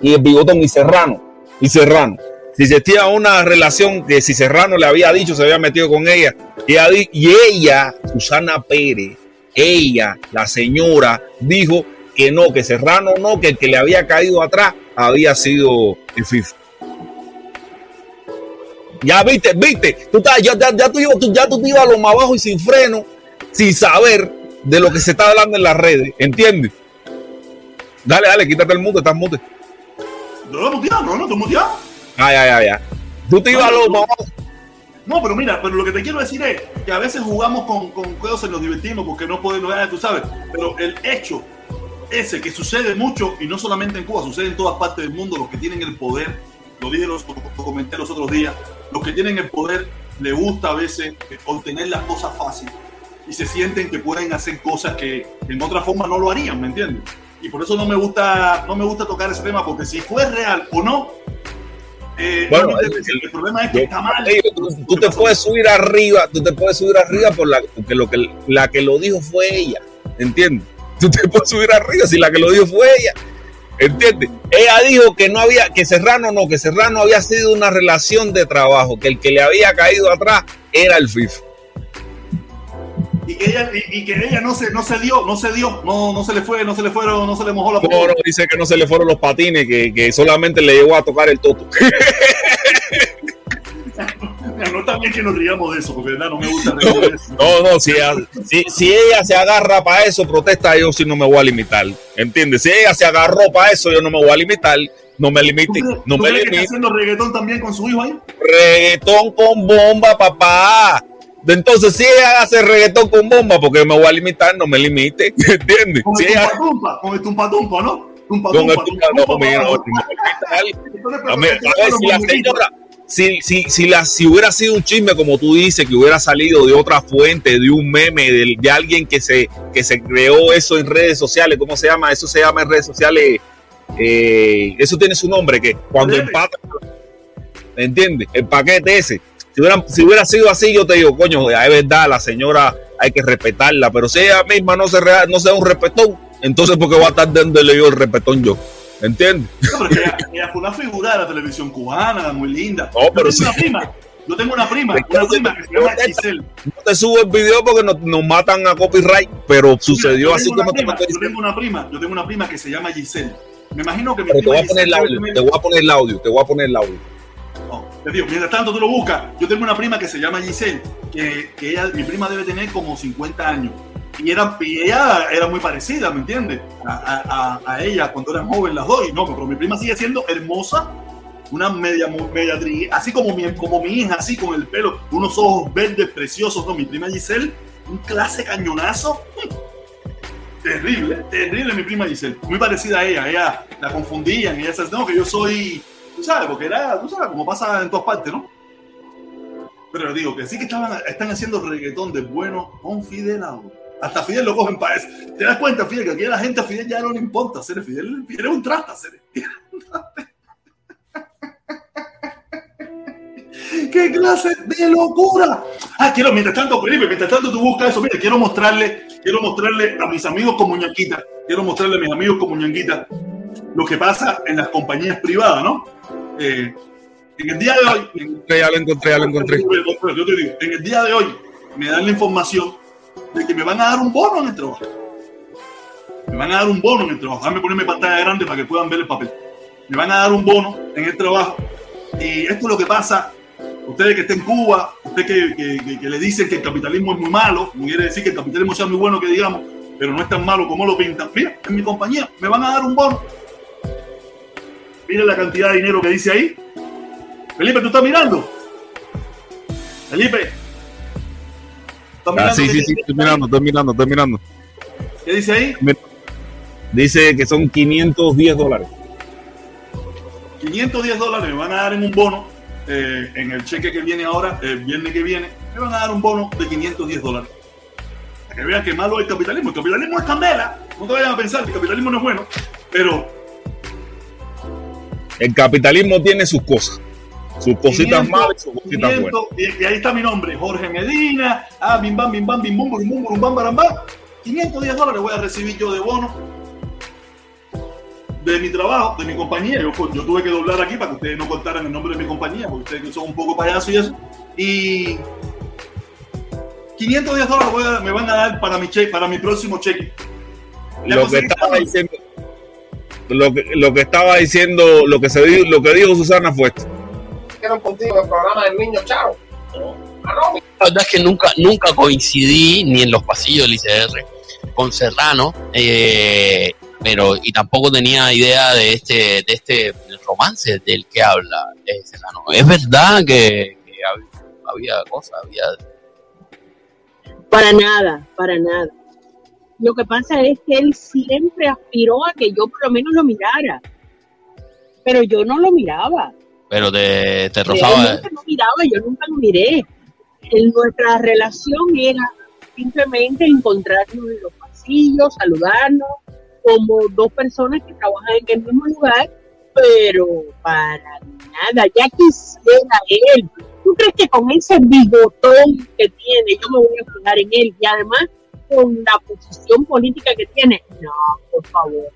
y el bigotón y Serrano, y Serrano si existía una relación que si Serrano le había dicho, se había metido con ella, y ella, Susana Pérez, ella, la señora, dijo que no, que Serrano no, que el que le había caído atrás había sido el FIFA. Ya viste, viste, tú ya, ya, ya, tú, ya tú te ibas a lo más abajo y sin freno, sin saber de lo que se está hablando en las redes, ¿entiendes? Dale, dale, quítate el mundo, estás mute. No, no, no, no, no, Ah, ya, ya, ya. Tú te ibas a los no, pero mira, pero lo que te quiero decir es que a veces jugamos con, con y nos divertimos porque no podemos, tú sabes, pero el hecho ese que sucede mucho y no solamente en Cuba, sucede en todas partes del mundo, los que tienen el poder, lo dije, los, lo comenté los otros días, los que tienen el poder le gusta a veces obtener las cosas fáciles y se sienten que pueden hacer cosas que en otra forma no lo harían, ¿me entiendes? Y por eso no me gusta, no me gusta tocar ese tema porque si fue real o no, eh, bueno, el, problema es que está mal. tú, te puedes subir arriba, tú te puedes subir arriba por la, porque lo que, la que lo dijo fue ella, ¿entiendes? Tú te puedes subir arriba si la que lo dijo fue ella, ¿entiendes? Ella dijo que no había, que Serrano no, que Serrano había sido una relación de trabajo, que el que le había caído atrás era el FIFA y que ella, y, que ella no se, no se dio, no se dio, no, no se le fue, no se le fueron, no se le mojó la No, no, dice que no se le fueron los patines, que, que solamente le llegó a tocar el toto. no bien que nos riamos de eso, porque verdad no me gusta eso. No, no, si, si, si, ella se agarra para eso, protesta, yo sí no me voy a limitar. ¿Entiendes? Si ella se agarró para eso, yo no me voy a limitar. No me limite. no me limite. está haciendo reggaetón también con su hijo ahí? Reggaetón con bomba, papá. Entonces, si ella hace reggaetón con bomba, porque me voy a limitar, no me limite, ¿entiendes? Con el tumpa, tumpa, con el tumpa tumpa, ¿no? Tumpa tumpa. Con el tumpa, no, mira, no, a ver, si la señora, si, si, si, la, si hubiera sido un chisme, como tú dices, que hubiera salido de otra fuente, de un meme, de, de alguien que se, que se creó eso en redes sociales, ¿cómo se llama? Eso se llama en redes sociales, eh, eso tiene su nombre, que cuando empata, ¿entiendes? El paquete ese si hubiera, sido así, yo te digo, coño, es verdad, la señora hay que respetarla, pero si ella misma no se, no se da un respetón, entonces porque va a estar dándole yo el respetón yo. ¿entiendes? No, pero ella, ella, fue una figura de la televisión cubana, muy linda. No, pero yo tengo sí. una prima, yo tengo una prima, una prima que se llama Giselle. No te subo el video porque nos, nos matan a copyright, pero sucedió Mira, así como prima, te Yo tengo una prima, yo tengo una prima que se llama Giselle. Me imagino que mi te voy a poner el audio, te voy a poner el audio, te voy a poner el audio. No, te digo, mientras tanto tú lo buscas. Yo tengo una prima que se llama Giselle, que, que ella, mi prima debe tener como 50 años. Y, era, y ella era muy parecida, ¿me entiendes? A, a, a, ella cuando eran jóvenes las dos. Y no, pero mi prima sigue siendo hermosa, una media, media así como mi, como mi hija, así con el pelo, unos ojos verdes preciosos. No, mi prima Giselle, un clase cañonazo. Terrible, terrible mi prima Giselle. Muy parecida a ella. Ella la confundían. Ella decía, no, que yo soy, tú sabes, porque era, tú sabes, como pasa en todas partes, ¿no? Pero digo que sí que estaban, están haciendo reggaetón de bueno con Fidel ahora. Hasta Fidel lo cogen para eso. ¿Te das cuenta, Fidel, que aquí a la gente a Fidel ya no le importa hacer Fidel? Fidel es un trasta hacer. ¡Qué clase de locura! Ah, quiero, mientras tanto, Felipe, mientras tanto tú buscas eso, mira, quiero mostrarle, quiero mostrarle a mis amigos con muñequita, quiero mostrarle a mis amigos con muñequita lo que pasa en las compañías privadas, ¿no? Eh, en el día de hoy, en, Ya lo encontré, ya lo encontré. yo te digo, en el día de hoy me dan la información de que me van a dar un bono en el trabajo. Me van a dar un bono en el trabajo. Déjame ponerme pantalla grande para que puedan ver el papel. Me van a dar un bono en el trabajo. Y esto es lo que pasa. Ustedes que estén en Cuba, ustedes que, que, que, que le dicen que el capitalismo es muy malo, no quiere decir que el capitalismo sea muy bueno que digamos, pero no es tan malo como lo pintan. Mira, en mi compañía me van a dar un bono. Mira la cantidad de dinero que dice ahí. Felipe, ¿tú estás mirando? Felipe. ¿Estás Ah, sí, qué sí, sí, ahí? estoy mirando, estoy mirando, estoy mirando. ¿Qué dice ahí? Dice que son 510 dólares. 510 dólares me van a dar en un bono eh, en el cheque que viene ahora, el viernes que viene, me van a dar un bono de 510 dólares. Para que vean que malo es el capitalismo. El capitalismo es candela. No te vayan a pensar que el capitalismo no es bueno, pero El capitalismo tiene sus cosas. Sus cositas 500, malas y sus cositas 500, buenas. y, ahí está mi nombre, Jorge Medina. Ah, bim bam, bim bam, bim bum, bum, bum, bam, baram, bam. 510 dólares voy a recibir yo de bono de mi trabajo, de mi compañía. Yo, yo tuve que doblar aquí para que ustedes no contaran el nombre de mi compañía, porque ustedes son un poco payasos y eso. Y 510 dólares voy a- me van a dar para mi cheque, para mi próximo cheque. Lo que estaba diciendo, lo que, lo que estaba diciendo, lo que se dijo, lo que dijo Susana fue esto. hicieron contigo el programa del niño Charo. Ah, no, La verdad es que nunca, nunca coincidí ni en los pasillos del ICR con Serrano, eh, pero y tampoco tenía idea de este, de este romance del que habla eh, Serrano. Es verdad que, que hab- había cosas, había Para nada, para nada. Lo que pasa es que él siempre aspiró a que yo por lo menos lo mirara. Pero yo no lo miraba. pero te, te rozaba. No miraba, yo nunca lo miré. En nuestra relación era simplemente encontrarnos en los pasillos, saludarnos, como dos personas que trabajan en el mismo lugar, pero para nada, ya quisiera él. ¿Tú crees que con ese bigotón que tiene yo me voy a fijar en él? Y además con la posición política que tiene, no, por favor.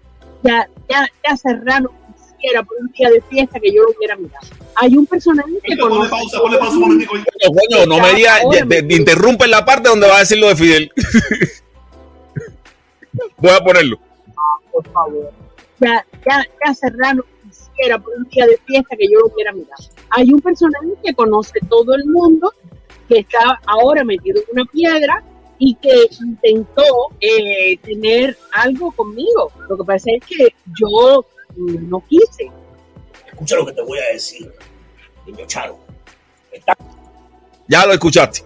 Ya, ya, ya Serrano quisiera por un día de fiesta que yo lo hubiera mirado. Hay un personaje que Ponle conoce pausa, ponle pausa un momentico. Coño, coño, no me digas, interrumpe la parte donde va a decir lo de Fidel. Voy a ponerlo. por favor. Ya, ya, ya Serrano quisiera por un día de fiesta que yo lo hubiera mirado. Hay un personaje que conoce todo el mundo, que está ahora metido en una piedra y que intentó eh, tener algo conmigo. Lo que pasa es que yo mm, no quise. escucha lo que te voy a decir, niño Charo. Ya lo escuchaste.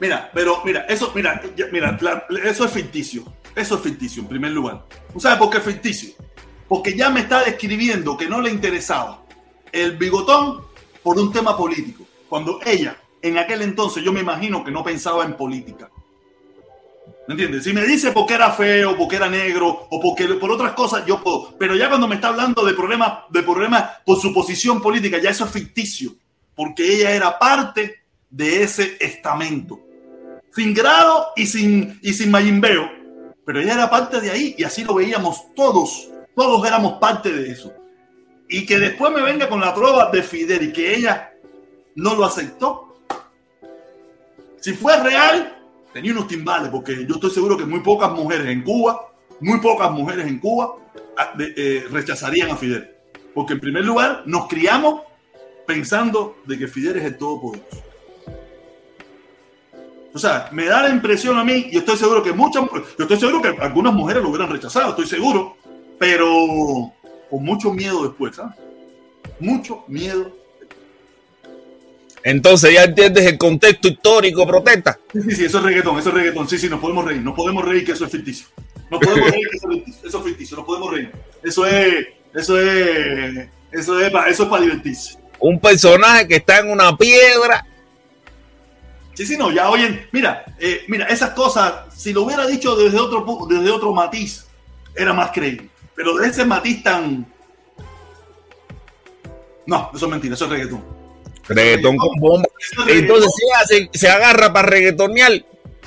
Mira, pero mira, eso, mira, mira, la- eso es ficticio. Eso es ficticio, en primer lugar. ¿Tú sabes por qué es ficticio? Porque ya me está describiendo que no le interesaba el bigotón por un tema político. Cuando ella, en aquel entonces, yo me imagino que no pensaba en política. ¿Me entiendes? Si me dice porque era feo, porque era negro o porque por otras cosas, yo puedo. Pero ya cuando me está hablando de problemas, de problemas por su posición política, ya eso es ficticio. Porque ella era parte de ese estamento. Sin grado y sin, y sin mayimbeo. Pero ella era parte de ahí y así lo veíamos todos Todos éramos parte de eso. Y que después me venga con la prueba de Fidel y que ella no lo aceptó. Si fue real, tenía unos timbales, porque yo estoy seguro que muy pocas mujeres en Cuba, muy pocas mujeres en Cuba ah, eh, rechazarían a Fidel. Porque en primer lugar nos criamos pensando de que Fidel es el todopoderoso. O sea, me da la impresión a mí, y estoy seguro que muchas, yo estoy seguro que algunas mujeres lo hubieran rechazado, estoy seguro, pero con mucho miedo después, ¿sabes? Mucho miedo. Entonces ya entiendes el contexto histórico, protesta. Sí, sí, sí, eso es reggaetón, eso es reggaetón. Sí, sí, nos podemos reír, nos podemos reír que eso es ficticio. No podemos reír que eso es ficticio, eso es ficticio, nos podemos reír. Eso es, eso es, eso es, para, eso es para divertirse. Un personaje que está en una piedra. Sí, sí, no, ya oyen, mira, eh, mira, esas cosas, si lo hubiera dicho desde otro, desde otro matiz, era más creíble. Pero de ese matiz tan... No, eso es mentira, eso es reggaetón. Reggaetón con bomba. Entonces se, se agarra para reggaetonear.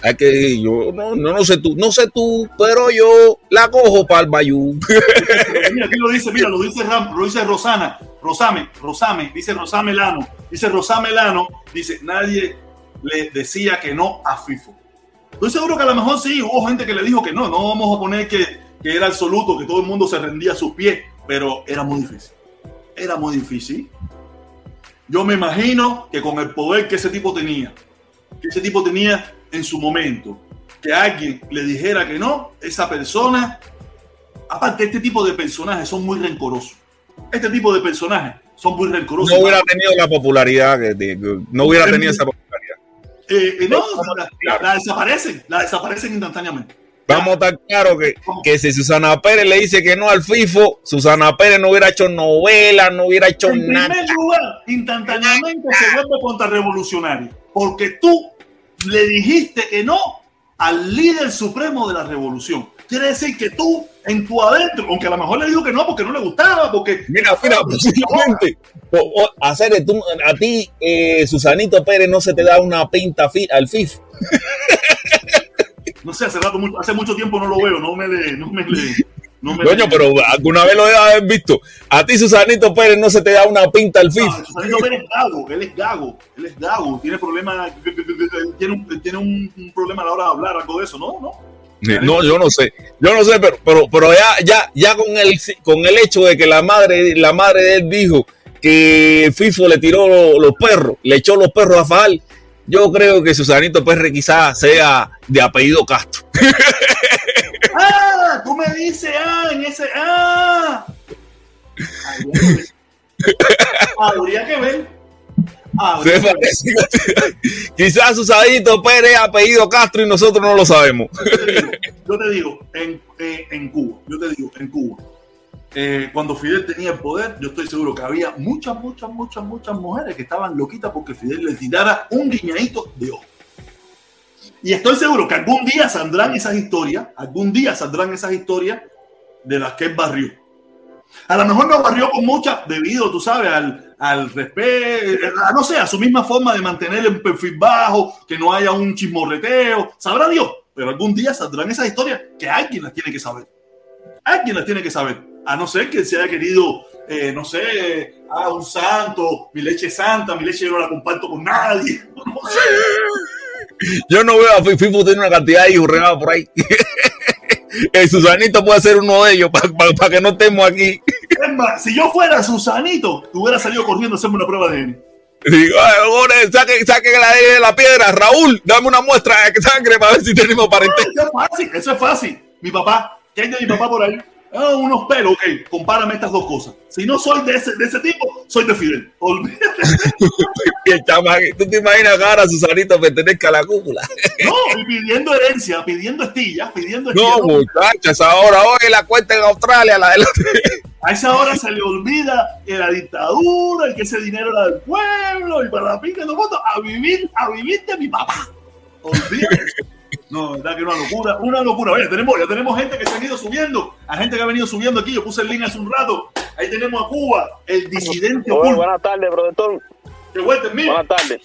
Hay que yo no, no, no sé tú, no sé tú, pero yo la cojo para el bayú. Mira, aquí lo dice, mira, lo dice, Ram- lo dice Rosana, Rosame, Rosame, dice Rosame Lano, dice Rosame Lano, dice, nadie le decía que no a FIFO. Estoy seguro que a lo mejor sí, hubo gente que le dijo que no, no vamos a poner que, que era absoluto, que todo el mundo se rendía a sus pies, pero era muy difícil. Era muy difícil. Yo me imagino que con el poder que ese tipo tenía, que ese tipo tenía en su momento, que alguien le dijera que no, esa persona Aparte, este tipo de personajes son muy rencorosos. Este tipo de personajes son muy rencorosos. No hubiera tenido la popularidad que, que- no hubiera tenido esa popularidad. Eh, eh, no, la desaparecen, la desaparecen instantáneamente. Vamos a estar claro que, que si Susana Pérez le dice que no al FIFO, Susana Pérez no hubiera hecho novela, no hubiera hecho En nada. primer lugar, instantáneamente se vuelve contrarrevolucionario. Porque tú le dijiste que no al líder supremo de la revolución. Quiere decir que tú, en tu adentro, aunque a lo mejor le dijo que no porque no le gustaba, porque Mira, mira, posiblemente. o- o- hacer tú, a ti, eh, Susanito Pérez, no se te da una pinta fi- al FIF. no sé, hace, rato, mucho- hace mucho tiempo no lo veo, no me le, no me le, no me Coño, le- pero alguna vez lo debes haber visto. A ti, Susanito Pérez, no se te da una pinta al FIF. No, Susanito Pérez es gago, él es gago, él es gago, tiene problemas, tiene un, tiene un, un problema a la hora de hablar, algo de eso, ¿no? ¿No? No, yo no sé, yo no sé, pero, pero, pero ya, ya, ya con el, con el hecho de que la madre, la madre de él dijo que FIFO le tiró lo- los perros, le echó los perros a Fajal, yo creo que Susanito Pérez quizás sea de apellido Castro. ¡Ah! Tú me dices, ah, en ese, ah. Habría que ver. Habría que ver. quizás Susanito Pérez es apellido Castro y nosotros no lo sabemos. Yo te digo, yo te digo, en, eh, en Cuba, yo te digo, en Cuba, eh, cuando Fidel tenía el poder, yo estoy seguro que había muchas, muchas, muchas, muchas mujeres que estaban loquitas porque Fidel les tirara un guiñadito de ojo. Y estoy seguro que algún día saldrán esas historias, algún día saldrán esas historias de las que él barrió. A lo mejor no barrió con muchas debido, tú sabes, al, al respeto, a, no sé, a su misma forma de mantener el perfil bajo, que no haya un chismorreteo, sabrá Dios. Pero algún día saldrán esas historias que alguien las tiene que saber. Alguien las tiene que saber. A no ser que se haya querido, eh, no sé, a un santo, mi leche es santa, mi leche yo no la comparto con nadie. No sé. Yo no veo a Fi- FIFO tiene una cantidad de hijos regados por ahí. El Susanito puede ser uno de ellos para que no estemos aquí. Es más, si yo fuera Susanito, te hubiera salido corriendo a hacerme una prueba de ADN. Digo, "Ay, Gore, saque, saque la, de la piedra. Raúl, dame una muestra de sangre para ver si tenemos parentesco. Eso es fácil, eso es fácil. Mi papá, ¿qué hay de mi papá por ahí? Ah, unos pelos, ok, compárame estas dos cosas. Si no soy de ese, de ese tipo, soy de Fidel. Olvídate. Y el ¿Tú te imaginas ahora Susanito pertenezca a la cúpula? No, y pidiendo herencia, pidiendo estillas, pidiendo No, estillas. muchachas, ahora oye la cuenta en Australia, la de la... A esa hora se le olvida que la dictadura y que ese dinero era del pueblo y para la pinga no voto a vivir, a vivir de mi papá. Olvídate. No, verdad que una locura, una locura. Oye, tenemos, ya tenemos gente que se ha ido subiendo, a gente que ha venido subiendo aquí. Yo puse el link hace un rato. Ahí tenemos a Cuba, el disidente oculto. buenas tardes. Que mí. Buenas tardes.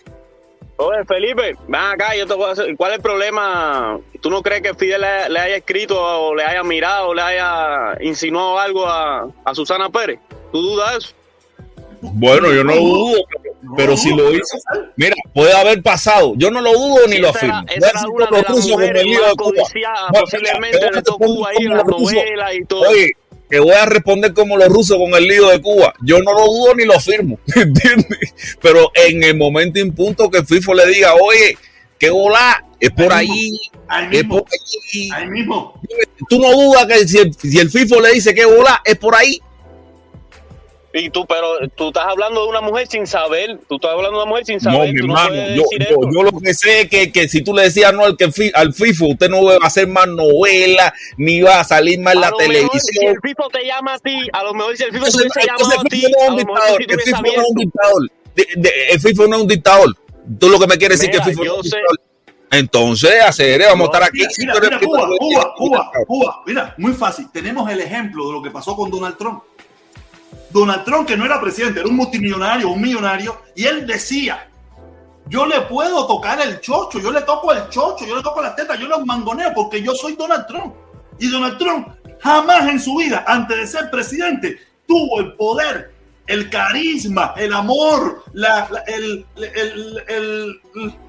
Oye, Felipe, ven acá, yo te voy a hacer. ¿Cuál es el problema? ¿Tú no crees que Fidel le, le haya escrito o le haya mirado o le haya insinuado algo a, a Susana Pérez? ¿Tú dudas eso? Bueno, yo no dudo, pero si lo hizo, mira, puede haber pasado. Yo no lo dudo ni lo afirmo. esa Voy a era una de las mujeres el lío más de Cuba. codiciadas posiblemente de Cuba ahí, las novelas y todo. Oye, te voy a responder como los rusos con el lío de Cuba. Yo no lo dudo ni lo afirmo, ¿entiendes? Pero en el momento impunto que FIFO le diga, oye, qué bola, es por Ahí ahí, Ahí es mismo, por ahí. ahí mismo. Tú no dudas que si el, si el FIFO le dice que bola, es por ahí. Y tú, pero tú estás hablando de una mujer sin saber. Tú estás hablando de una mujer sin No, saber. mi no hermano, puedes yo, decir yo, eso. yo lo que sé es que, que si tú le decías no al, que fi- al FIFO, usted no va a hacer más novelas, ni va a salir más en la a lo mejor, si televisión. el FIFO te llama a ti, a lo mejor si el FIFO te Entonces, entonces llamado a el ti, FIFO no es un dictador. si El FIFO no es un dictador. De- de- el FIFO no es un dictador. Tú lo que me quieres decir Mira, que el FIFO no es un dictador. Entonces, hacer, vamos a estar aquí. Mira, mira, Cuba, Cuba, Cuba. Cuba. Mira, muy fácil. Tenemos el ejemplo de lo que pasó con Donald Trump. Donald Trump, que no era presidente, era un multimillonario, un millonario, y él decía, yo le puedo tocar el chocho, yo le toco el chocho, yo le toco las tetas, yo los mangoneo porque yo soy Donald Trump. Y Donald Trump jamás en su vida, antes de ser presidente, tuvo el poder, el carisma, el amor, la- el, el- el-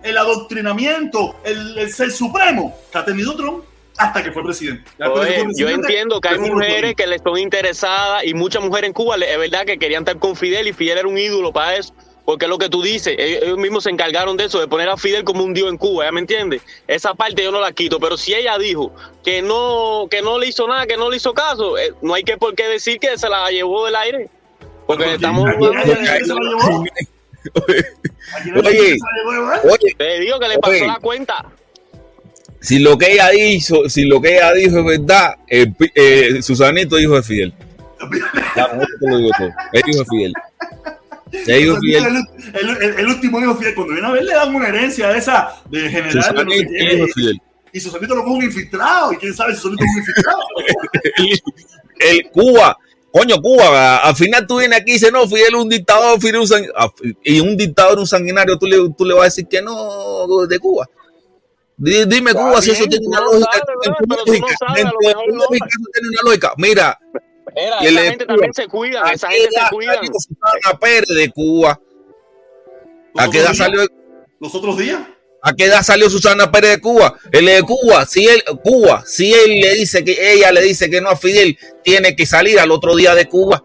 el adoctrinamiento, el, el ser supremo que ha tenido Trump hasta que fue presidente. Oye, fue yo entiendo que hay mujeres que le son interesadas y muchas mujeres en Cuba, es verdad que querían estar con Fidel y Fidel era un ídolo para eso. Porque es lo que tú dices, ellos, mismos se encargaron de eso, de poner a Fidel como un dios en Cuba, ¿ya me entiendes? Esa parte yo no la quito, pero si ella dijo que no, que no le hizo nada, que no le hizo caso, eh, no hay que por qué decir que se la llevó del aire. Porque estamos ¿a quién- a quién se la llevó? ¿A quién Oye. se la llevó? Oye, Te digo que le pasó Oye. la cuenta. Si lo que ella hizo, si lo que ella dijo es verdad, pi- eh, Susanito dijo. Ya, con esto te lo digo todo. Él dijo dijo de Fidel. El, el- el- último hijo Fidel, cuando viene a ver, le dan una herencia de esa de general. de no sé Susanito qué, dijo de Fidel. y Susanito lo coge un infiltrado. Y quién sabe si Susanito es un infiltrado. el Cuba, coño, Cuba, al final tú vienes aquí y dices, no, Fidel es un dictador, Fidel es un y un dictador, un sanguinario, tú le, tú le vas a decir que no de Cuba. Di- Dime, Está Cuba, si eso tiene una lógica. tiene una lógica. Mira, Mira, el esa gente también se cuida, ¿a esa gente se cuida. Susana Pérez de Cuba? ¿A qué edad salió? Los otros días. ¿A qué edad salió Susana Pérez de Cuba? Él es de Cuba. Si él, Cuba, si él le dice que ella le dice que no a Fidel, tiene que salir al otro día de Cuba.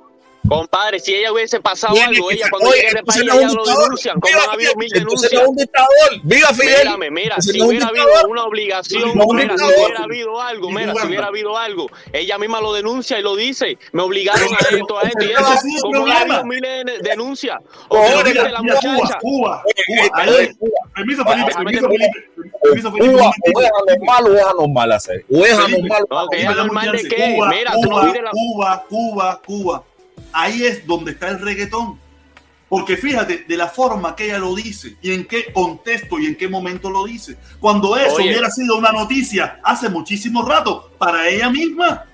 Compadre, si ella hubiese pasado Tiene algo, ella cuando Oye, llegue de país, ella lo denuncian, como Viva ha habido mil denuncias. es un dictador. Viva Fidel. Mírame, mira, si es un hubiera habido una obligación, No mira, si hubiera habido algo, mira, si hubiera habido algo, ella misma lo denuncia y lo dice, me obligaron a Pero- esto, a esto y eso, como ha habido miles de denuncias. O Pero que lo mira, dice la muchacha. Cuba, Oye, oye. Permiso, Felipe, permiso. Felipe. Permiso, Felipe. Cuba, o es anormal o es anormal hacer. O es anormal. Es anormal de qué. Mira, tú no Cuba, olvides la- Cuba, Cuba, Cuba. Ahí es donde está el reggaetón. Porque fíjate de la forma que ella lo dice y en qué contexto y en qué momento lo dice. Cuando eso Oye. hubiera sido una noticia hace muchísimo rato para ella misma.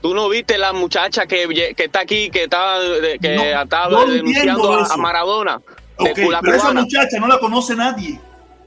Tú no viste la muchacha que, que está aquí, que estaba, que No, estaba no denunciando a, a Maradona. De Ok, la pero esa muchacha no la conoce nadie.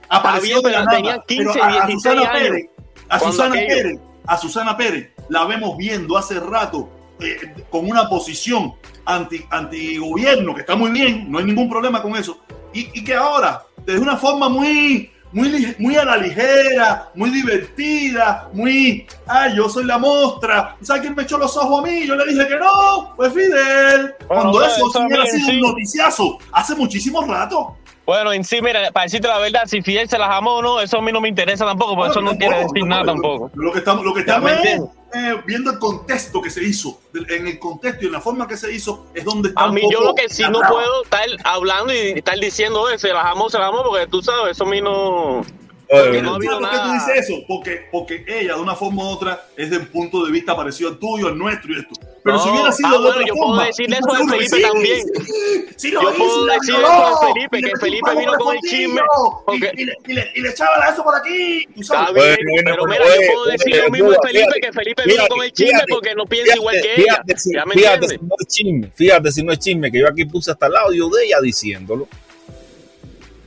Apareció bien, de la nada. 15, Pero a, a 16 Susana. Pérez, a Susana. Pérez, a Susana Pérez la vemos viendo hace rato eh, con una posición anti anti gobierno que está muy bien, no hay ningún problema con eso. Y, y que ahora, de una forma muy muy, muy a la ligera, muy divertida, muy, ay, yo soy la mostra. ¿Sabes quién me echó los ojos a mí? Yo le dije que no, fue Fidel. Cuando bueno, eso, eso hubiera sido sí. un noticiazo hace muchísimo rato. Bueno, en sí, mira, para decirte la verdad, si Fidel se las amó o no, eso a mí no me interesa tampoco, porque eso no quiere decir nada tampoco. Lo que estamos, lo que estamos es, eh, viendo el contexto que se hizo. En el contexto y en la forma que se hizo es donde está A un mí yo lo que sí no puedo estar hablando y estar diciendo, "Eh, se las amó, se las amó, porque tú sabes, eso a mí no... Oye, no ha habido ¿Sabes por qué tú dices eso? Porque, porque ella, de una forma u otra, es del punto de vista parecido al tuyo, al nuestro y esto. Pero si hubiera sido Ah, de bueno, otra yo puedo decirle eso a seguro Felipe también. Sí Yo puedo la decir eso a Felipe, que Felipe vino con el chisme, y- porque- Y, le, y, le, y le echaba eso por aquí. Tú Está sabes. bien, Bueno, bueno, pero bueno, mira, yo puedo decir lo mismo de Felipe, fíjate, que Felipe vino fíjate, con el chisme fíjate, porque no piensa igual que ella. Fíjate, si, ¿Ya me fíjate entiendes? si no es chisme, fíjate si no es chisme, que yo aquí puse hasta el audio de ella diciéndolo.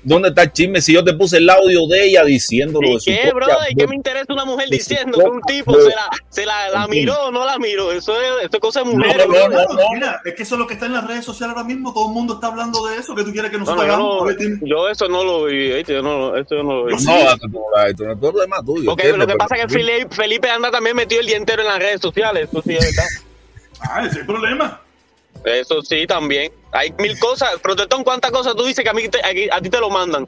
¿Dónde está el chisme? Si yo te puse el audio de ella diciéndolo ¿Y de su qué, propia brother? ¿Y qué me interesa una mujer diciendo que un tipo se la, se la, la miró o no la miró? Eso es, eso es cosa de No, mujeres. no, no, no. Mira, es que eso es lo que está en las redes sociales ahora mismo. Todo el mundo está hablando de eso. que tú quieres que No, nosotros hagamos? yo eso no lo vi, ¿viste? yo no, eso yo no lo vi. No, esto no esto no es problema tuyo. Porque ¿entiendes? lo que pasa es que Felipe, Felipe anda también metido el día entero en las redes sociales, eso sí es verdad. Ah, ese es el problema. Eso sí, también. Hay mil cosas. Protestón, ¿cuántas cosas tú dices que a, mí te- a, a ti te lo mandan?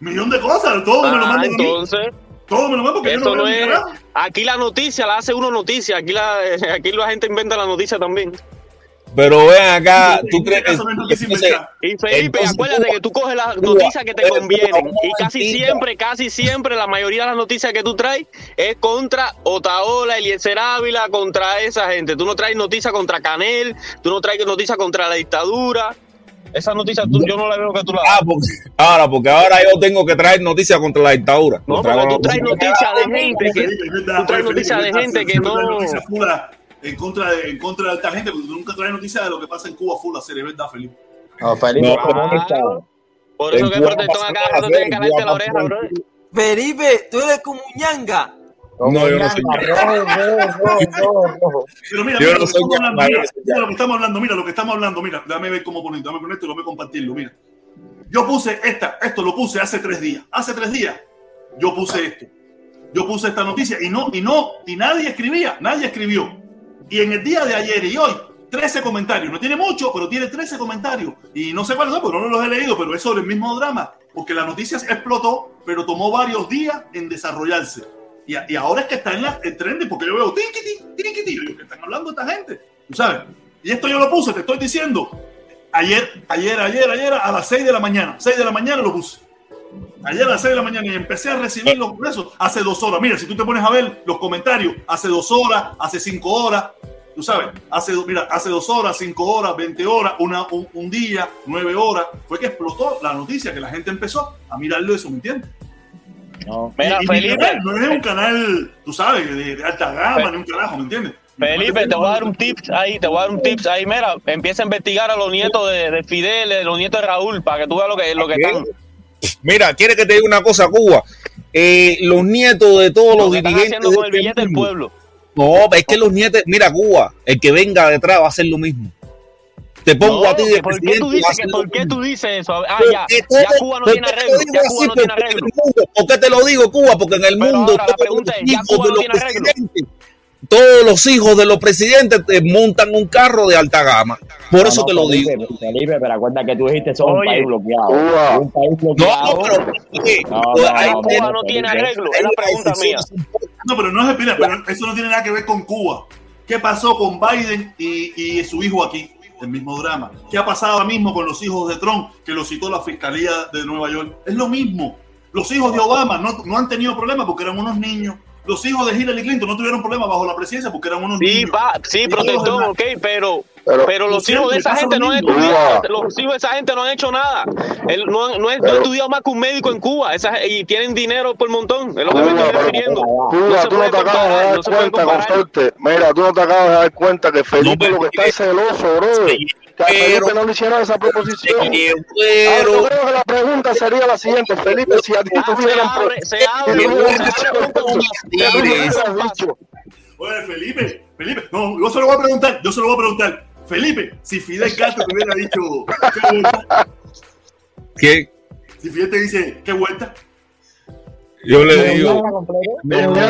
Millón de cosas. Todo me lo Ah, mandan a mí. entonces, Todo me lo mandan porque yo eso no no ni es... Aquí la noticia la hace uno noticia. Aquí la, aquí la gente inventa la noticia también. Pero ven acá, ¿tú crees caso no es noticia entonces, inventada. Y Felipe, Entonces, acuérdate que tú coges las noticias que te convienen. Y casi siempre, casi siempre, la mayoría de las noticias que tú traes es contra Otaola, Eliezer Ávila, contra esa gente. Tú no traes noticias contra Canel, tú no traes noticias contra la dictadura. Esa noticia tú- yo no la veo que tú la Ah, porque, ahora, porque ahora yo tengo que traer noticias contra la dictadura. No, porque tú traes noticias- noticias de gente que... Tú traes noticias de gente que no- noticias en contra de, en contra de esta gente, porque tú nunca traes noticias de lo que pasa en Cuba full, la serie, ¿verdad, Felipe? No, Felipe, No. Por eso que protestón acá no tiene que calarte la oreja, bro. Felipe, tú eres como un ñanga. No, yo no. Pero Yo mira no lo que soy hablando, mira, mira lo que estamos hablando, mira lo que estamos hablando, mira, déjame ver cómo poner, déjame poner esto y lo voy a compartirlo, mira. Yo puse esta, esto lo puse hace tres días, hace tres días, yo puse esto, yo puse esta noticia y no, y no, y nadie escribía, nadie escribió. Y en el día de ayer y hoy, 13 comentarios, no tiene mucho, pero tiene 13 comentarios. Y no sé cuáles son, porque no los he leído, pero es sobre el mismo drama, porque la noticia explotó, pero tomó varios días en desarrollarse. Y, y ahora es que está en la el trending, porque yo veo tiquiti, tiquiti, yo digo, ¿qué están hablando esta gente? ¿Tú sabes? Y esto yo lo puse, te estoy diciendo. Ayer, ayer, ayer, ayer, a las 6 de la mañana. 6 de la mañana lo puse. Ayer a las 6 de la mañana y empecé a recibir los eso hace dos horas. Mira, si tú te pones a ver los comentarios, hace dos horas, hace cinco horas, tú sabes, hace, mira, hace dos horas, cinco horas, 20 horas, una, un, un día, nueve horas, fue que explotó la noticia, que la gente empezó a mirarlo eso, ¿me entiendes? No. Mira, Y- y mi Felipe, canal no es un canal, tú sabes, de, de alta gama, ni un carajo, ¿me entiendes? Felipe, te voy a dar un tips ahí, te voy a dar un tips ahí. Mira, empieza a investigar a los nietos de, de Fidel, de los nietos de Raúl, para que tú veas lo que, lo que están, Mira, quiere que te diga una cosa, Cuba. Eh, los nietos de todos lo los dirigentes. haciendo de con el billete del pueblo. No, es que los nietos, mira, Cuba, el que venga detrás va a hacer lo mismo. Te pongo No, a ti de ¿Por qué tú dices, que, ¿por qué tú dices eso? Ah, ya, todo- ya Cuba no ¿por tiene arreglo, lo ya Cuba no así? tiene Porque arreglo. en el mundo- ¿Por qué te lo digo, Cuba? Porque en el Pero mundo ahora la pregunta es, ¿ya Cuba no tiene arreglo? Todos los hijos de los presidentes te montan un carro de alta gama. Por No, eso no, te lo digo. Felipe, pero acuérdate que tú dijiste son un país bloqueado. Cuba. Un país No, bloqueado. pero oye, No, no, hay- no, Cuba no, tiene arreglo, es la pregunta mía. No, pero no pero eso no tiene nada que ver con Cuba. ¿Qué pasó con Biden y, y su hijo aquí? El mismo drama. ¿Qué ha pasado ahora mismo con los hijos de Trump, que lo citó la Fiscalía de Nueva York? Es lo mismo. Los hijos de Obama no, no han tenido problemas porque eran unos niños. Los hijos de Hillary Clinton no tuvieron problemas bajo la presidencia porque eran unos Sí, niños. pa, sí, protestó, ok, pero, Pero- pero los hijos de esa gente no han estudiado, los hijos de esa gente no han hecho nada. Él no, han- no, han- no estudiado más que un médico en Cuba esa, y tienen dinero por montón, es lo que me estoy refiriendo. Cuba, No se tú no te acabas de dar cuenta, consorte. Mira, tú no te acabas de dar cuenta que Felipe No, lo que está es celoso, bro. Pero- Felipe no le hicieron esa proposición. Pero yo creo que la pregunta sería la siguiente, Felipe, si a ti ¿qué dicho? Oye, Felipe, Felipe, no, yo se lo voy a preguntar, yo se lo voy a preguntar. Felipe, si Fidel Castro te hubiera dicho, ¿qué vuelta? que Si Fidel te dice, ¿qué vuelta? Yo le digo, Mira yo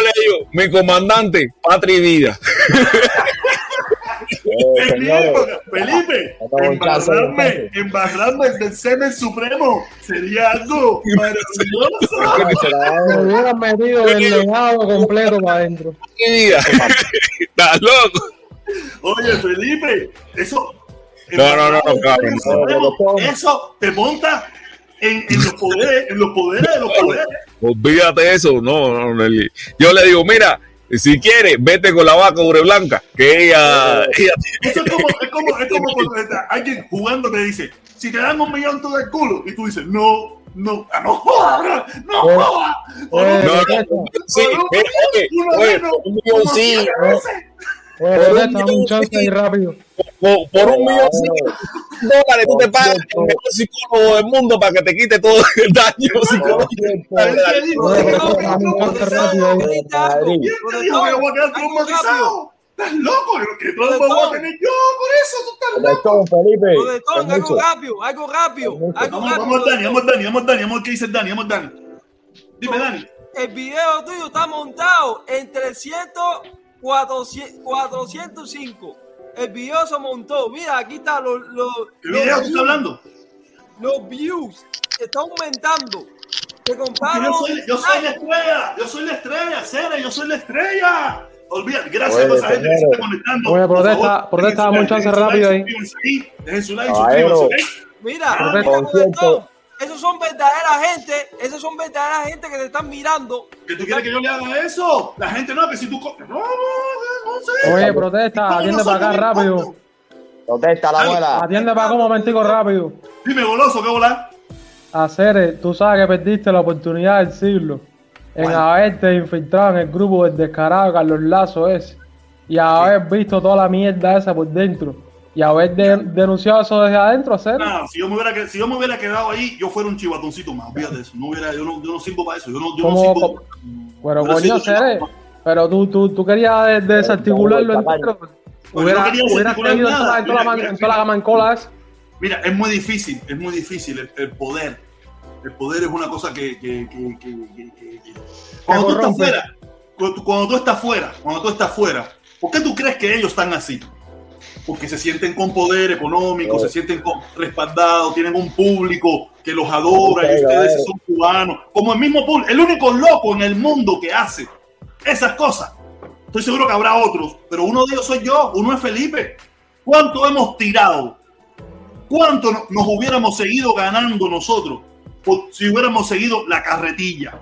le digo, mi comandante, patria y vida. Eh, Felipe, embarrarme, embarrarme del semen supremo sería algo maravilloso. Me hubieran metido el legado completo para adentro. Estás loco. Oye, Felipe, eso. No, no, no. Eso te monta en, en los poderes, en los poderes de los poderes. Olvídate eso. No. Yo le digo, mira, si quieres, vete con la vaca blanca, que ella, ella Eso es como, es como, es como cuando está alguien jugando te dice, si te dan un millón todo el culo, y tú dices, no, no, ah, no jodas, no jodas. O Eh, No, no, Beto, sí, eh, oye, Uno oye, menos, un millón sí, dame un millón tú del mundo para que te quite todo el daño psicológico. ¿Sabes qué dijo? Oye, ¿Sabes protesta, qué dame un dijo? chance rápido ahí. Madrid. ¿Quién te dijo que yo voy a quedar traumatizado? ¿Estás loco? ¿Qué trauma voy a tener yo por eso? ¿Tú estás loco? Felipe. Algo rápido, algo rápido, algo Vamos, rápido. vamos, Dani, vamos, Dani, vamos, Dani, vamos, ¿qué dice Dani? Vamos, Dani. Dime, Dani. El video tuyo está montado en 300, 400, 405. El video se montó. Mira, aquí está los, los, ¿Qué los video views. hablando? Los views. Está aumentando. Te comparo. yo soy, yo soy la estrella, yo soy la estrella, Cere, yo soy la estrella. Olvídate, gracias Oye, a esa gente que se está conectando. Oye, Por protesta, favor, protesta, chance like, rápido ahí. Dejen su like, Caballero. suscríbanse, ¿ok? Mira, Protesta. Esos son verdaderas gente. Esos son verdaderas gente que te están mirando. ¿Que tú quieres que yo le haga eso? La gente no, que si tú... co- No, no, no, no sé. Oye, protesta, ¿Cómo atiende para acá rápido. Protesta la muela. Atiende para acá un momentico rápido. Dime, goloso, ¿qué volá? Hacer, tú sabes que perdiste la oportunidad del siglo en haberte infiltrado en el grupo del descarado Carlos Lazo ese y haber visto toda la mierda esa por dentro y haber de- denunciado eso desde adentro, hacer. No, si yo, me hubiera, que- si yo me hubiera quedado ahí, yo fuera un chivatoncito más, olvídate de eso. No hubiera, yo, no, yo no sirvo para eso. Yo no, yo no sirvo. Pero coño, chivato. pero tú, tú, tú querías de- desarticularlo entero. yo Hubiera, no hubiera en nada. toda, la, Mira, la gamancola esa. Mira, es muy difícil, es muy difícil el, el poder. El poder es una cosa que... que, que, que- que- que- que- Cuando tú estás fuera, cuando tú estás fuera, cuando tú estás fuera, ¿por qué tú crees que ellos están así? Porque se sienten con poder económico, se sienten respaldados, tienen un público que los adora y ustedes claro. son cubanos. Como el mismo público, el único loco en el mundo que hace esas cosas. Estoy seguro que habrá otros, pero uno de ellos soy yo, uno es Felipe. ¿Cuánto hemos tirado? ¿Cuánto no- nos hubiéramos seguido ganando nosotros si hubiéramos seguido la carretilla?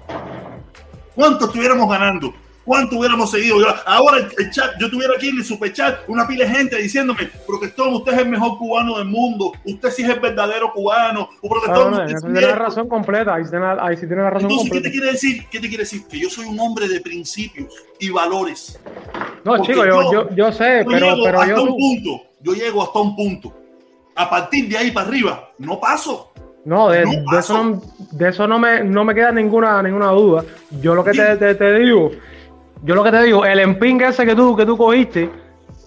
¿Cuánto estuviéramos ganando? ¿Cuánto hubiéramos seguido? Yo- ahora el, el chat, yo tuviera aquí en el superchat una pila de gente diciéndome, Protestón, usted es el mejor cubano del mundo, usted sí es el verdadero cubano, o Protestón, no, usted tiene la esto". razón completa. Ahí sí tiene, ahí sí tiene la razón Entonces, ¿qué te completa. quiere decir? ¿Qué te quiere decir? Que yo soy un hombre de principios y valores. No, Porque chico, yo, yo, yo sé, yo pero, llego pero hasta yo. un punto. Yo llego hasta un punto. A partir de ahí para arriba, no paso. No, de, No de paso. eso, no, de eso no, me, no me queda ninguna, ninguna duda. Yo lo que te, te- te digo, yo lo que te digo, el empingue ese que tú, que tú cogiste,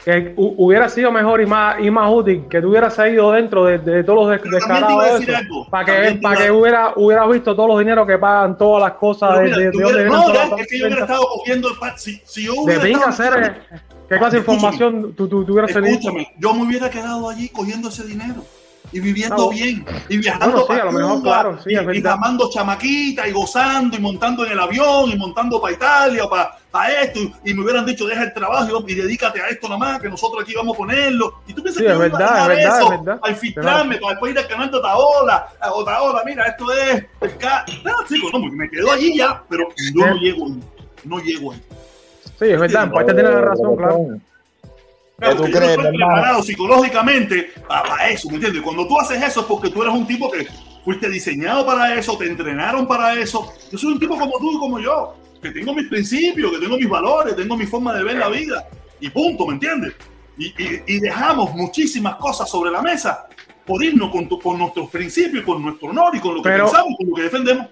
que hu- hubiera sido mejor y más, y más útil que tú hubieras ido dentro de, de todos los des- descarados algo, para que, para que hubiera, hubieras visto todos los dineros que pagan todas las cosas de, mira, de, de vienen no, ya, es que yo hubiera estado cogiendo si, si yo De hubiera estado- hacer, ¿qué clase de información tú, tú, tú hubieras tenido? Escúchame, yo me hubiera quedado allí cogiendo ese dinero y viviendo No. bien y viajando Bueno, sí, para a lo mejor, Cuba, claro, sí, y, y chamaquita y gozando y montando en el avión y montando para Italia para, esto y, y me hubieran dicho deja el trabajo y, y dedícate a esto nomás que nosotros aquí vamos a ponerlo y tú piensas Sí, que es verdad, es verdad, eso es verdad. al filtrarme para después ir al canal de Otaola a Otaola mira esto es el ca- no chicos no me quedo allí ya pero yo no llego ahí no llego ahí Sí, es verdad, en parte tienes la razón, claro. Claro, ¿Qué tú crees, no preparado psicológicamente para, eso, ¿me entiendes? Cuando tú haces eso es porque tú eres un tipo que fuiste diseñado para eso, te entrenaron para eso. Yo soy un tipo como tú y como yo, que tengo mis principios, que tengo mis valores, tengo mi forma de ver la vida y punto, ¿me entiendes? Y, y- y dejamos muchísimas cosas sobre la mesa por irnos con, tu- con nuestros principios, con nuestro honor y con lo que Pero- pensamos, con lo que defendemos.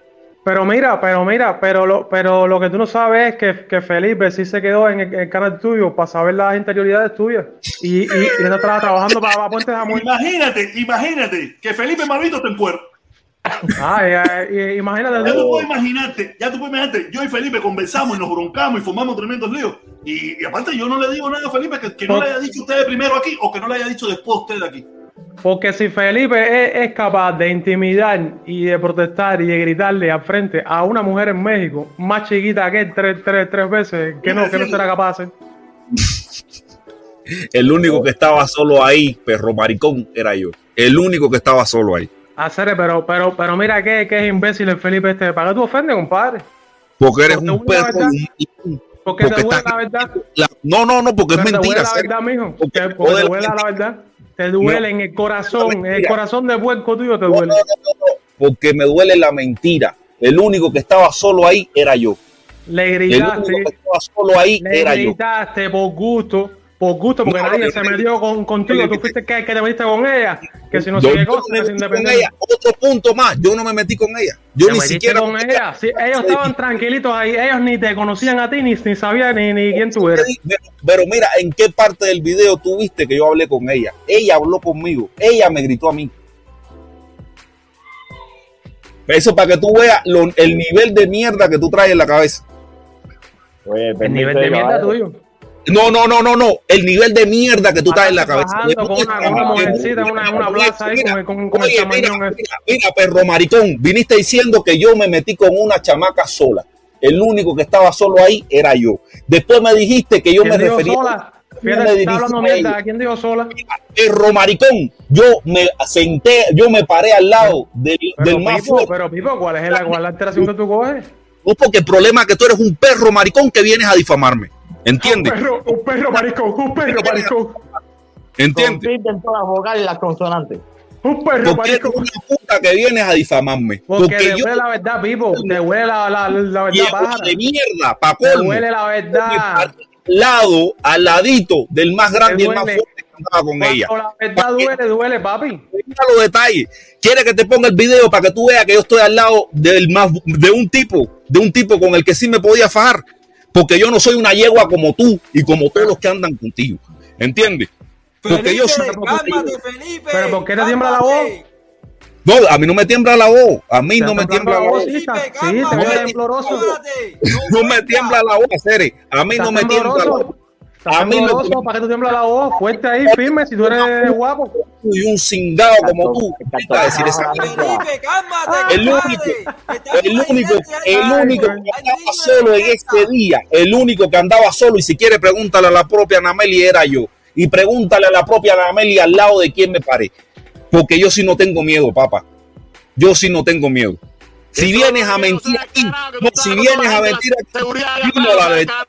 Pero mira, pero mira, pero lo, pero lo que tú no sabes es que, que Felipe sí se quedó en el, en el canal tuyo para saber las interioridades tuyas. Y, y, y él estaba trabajando para, para Puentes de Amor. Imagínate, imagínate que Felipe Marvito te encuentra. Ay, ay, imagínate Ya tú puedes imaginarte, ya tú puedes imaginarte, yo y Felipe conversamos y nos broncamos y formamos tremendos líos. Y, y aparte yo no le digo nada a Felipe que, que no le haya dicho usted primero aquí o que no le haya dicho después a usted aquí. Porque si Felipe es, es capaz de intimidar y de protestar y de gritarle al frente a una mujer en México más chiquita que él tres, tres, tres veces, que no, que no será capaz de hacer. El único que estaba solo ahí, perro maricón, era yo. El único que estaba solo ahí. Hacer, pero, pero, pero mira que, que es imbécil el Felipe este. ¿Para qué tú ofendes, compadre? Porque eres Porque un perro. un- Porque te Porque duele la verdad. la- no, no, no, porque es Pero te mentira. duele la verdad, mijo. Porque porque te la duele la mentira. verdad. Te duele No. en el corazón, en el corazón de puerco tuyo te duele. no, no, no, no, porque me duele la mentira. El único que estaba solo ahí era yo. Le El gritaste, único que estaba solo ahí le era yo. gritaste por gusto por gusto, porque No, nadie yo se metió con, contigo. yo- Tú fuiste que, que te metiste con ella, que si no no cosa, me metí con independiente. ella. Otro punto más, yo no me metí con ella. Yo Te ni siquiera con ella. Sí, ellos estaban tranquilitos ahí, ellos ni te conocían a ti, ni, ni sabían ni, ni quién tú eras. Pero, pero mira, ¿en qué parte del video tú viste que yo hablé con ella? Ella habló conmigo, ella me gritó a mí. Eso para que tú veas lo- el nivel de mierda que tú traes en la cabeza. Oye, El nivel de mierda tuyo. No, no, no, no, no. El nivel de mierda que tú traes en la cabeza. Con una, mujercita una, una plaza ahí con, con, con el Oye, mira, ese. mira, mira, perro maricón, viniste diciendo que yo me metí con una chamaca sola. El único que estaba solo ahí era yo. Después me dijiste que yo me ¿Quién dijo refería sola? Fíjate, mierda. ¿Quién dijo sola? perro maricón. Yo me senté, yo me paré al lado del, Pero del más Pipo, fuerte. pero Pipo, ¿cuál es la, cuál la alteración que tú coges? No, porque el problema es que tú eres un perro maricón que vienes a difamarme. Un ¿Entiendes? perro, un perro maricón, un perro maricón, ¿Entiendes? Compiten todas las vocales y las consonantes. un perro Porque eres maricón. una puta que vienes a difamarme. Porque, Porque te yo huele la verdad, Pipo. Te huele la, la, la verdad, viejo pájara. de mierda, pa' Te huele la verdad. al lado, al ladito del más grande y el más fuerte que andaba con ella. La verdad duele, duele, papi. Mira los detalles. Quiere que te ponga el video para que tú veas que yo estoy al lado del más, de un tipo, de un tipo con el que sí me podía fajar. Porque yo no soy una yegua como tú y como todos los que andan contigo. ¿Entiendes? Porque yo soy. cálmate, Felipe. Pero ¿por qué te tiembla la voz? No, a mí no me tiembla la voz. A mí no me tiembla la voz. Sí, te. No me tiembla la voz, Cere. A mí no me tiembla la voz. Estás A mí lo tembloroso, que- ¿para qué tú tiemblas la voz? Fuerte ahí, firme, si tú eres guapo. Y un cingado como tú. ¿Qué va a decir esa Felipe, cálmate. El único, el único, el único que andaba solo en ese día, el único que andaba solo, y si quiere pregúntale a la propia Anameli, era yo. Y pregúntale a la propia Anameli al lado de quién me paré. Porque yo sí no tengo miedo, papá. Yo sí no tengo miedo. Si vienes a mentir aquí, no, si vienes a mentir aquí, dime la verdad.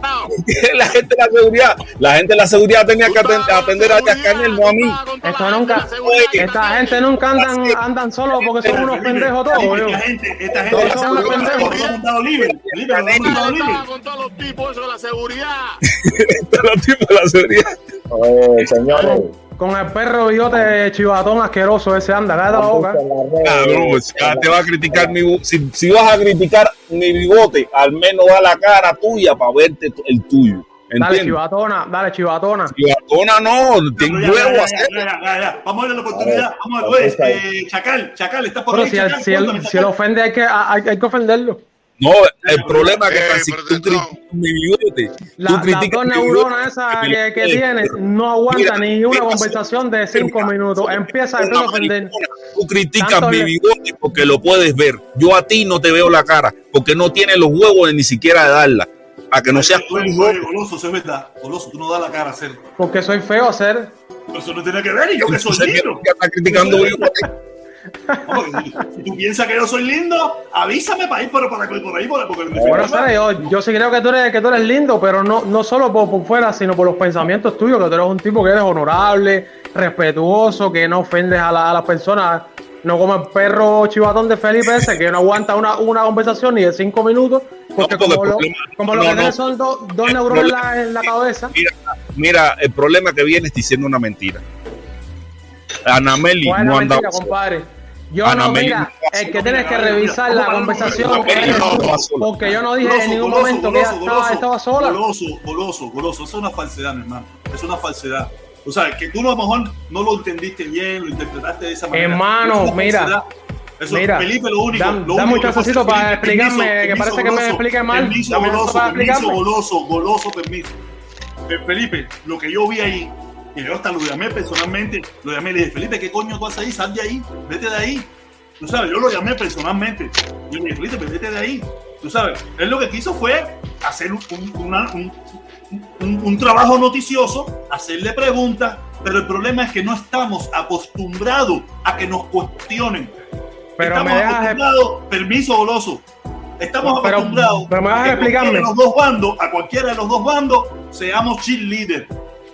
la gente de la seguridad, la gente de la seguridad tenía que atender, atender a Cascanel, no a mí. Esto nunca, esta gente nunca andan, andan solo porque son unos pendejos todos. Esta gente, esta gente, Todos son unos pendejos. con todos los tipos eso de la seguridad. Los tipos de la seguridad. Oye, señores. Con el perro bigote chivatón asqueroso ese anda, cállate la boca. Cabrón, te va a criticar mi si, si vas a criticar mi bigote, al menos da la cara tuya para verte el tuyo. Dale, chivatona, dale, chivatona. Chivatona no, tengo huevo ya, a hacer. ya, ya, ya, ya. Vamos a darle la oportunidad. Vamos a ver, pues, eh, Chacal, Chacal, está por Pero ahí. si Chacal, él, si cuéntame, si Chacal. ofende, hay que, hay, hay que ofenderlo. No, el problema es que Eh, pero tú no. criticas mi bigote. La- tú las criticas dos mi neuronas esas que, que Eh, tiene no aguantan mira, ni una conversación de cinco mira, minutos. Empieza, a ofender. Tú criticas Tanto mi le- bigote porque lo puedes ver. Yo a ti no te veo la cara porque no tienes los huevos de ni siquiera de darla. Para que no seas tú Oye, un oye, loco. Goloso, eso es verdad. Goloso, tú no das la cara a hacer. Porque soy feo hacer. Pero eso no tiene que ver. Y yo que soy. ¿qué estás criticando bigote? Que si tú piensas que yo soy lindo, avísame para ir por, para, por ahí. Por, porque Bueno, Sara, yo, yo sí creo que tú eres, que tú eres lindo, pero no, no solo por, por fuera, sino por los pensamientos tuyos, que tú eres un tipo que eres honorable, respetuoso, que no ofendes a, la- a las personas, no como el perro chivatón de Felipe ese, que no aguanta una, una conversación ni de cinco minutos, porque No, porque como, lo, problema- como lo que no. tienes son dos- dos neuronas en la, en la cabeza, Mira, mira, el problema que vienes diciendo una mentira. Anameli ¿cuál es no andaba compadre? Yo Ana no, Meli mira, el que tienes que revisar la conversación, porque yo no dije Goloso, en ningún goloso, momento que ella goloso, estaba, estaba sola. Goloso, goloso, goloso. Es una falsedad, mi hermano. Es una falsedad. O sea, que tú a lo mejor no lo entendiste bien, lo interpretaste de esa manera. Hermano, Es mira. Eso, mira, Felipe, lo único. dam- lo dame único un que chancecito pasa- para Felipe, explicarme, permiso, que parece que me goloso, explique mal. Permiso, goloso, permiso, goloso, goloso, permiso. Felipe, lo que yo vi ahí, y yo hasta lo llamé personalmente, lo llamé y le dije, Felipe, ¿qué coño tú haces ahí? Sal de ahí, vete de ahí. Tú sabes, yo lo llamé personalmente. Yo le dije, Felipe, pues vete de ahí. Tú sabes, él lo que quiso fue hacer un, un- una- un- un- un trabajo noticioso, hacerle preguntas, pero el problema es que no estamos acostumbrados a que nos cuestionen. Pero estamos me acostumbrados, permiso goloso, estamos Pero- acostumbrados pero me a que explicarme. los dos bandos, a cualquiera de los dos bandos, seamos cheerleader.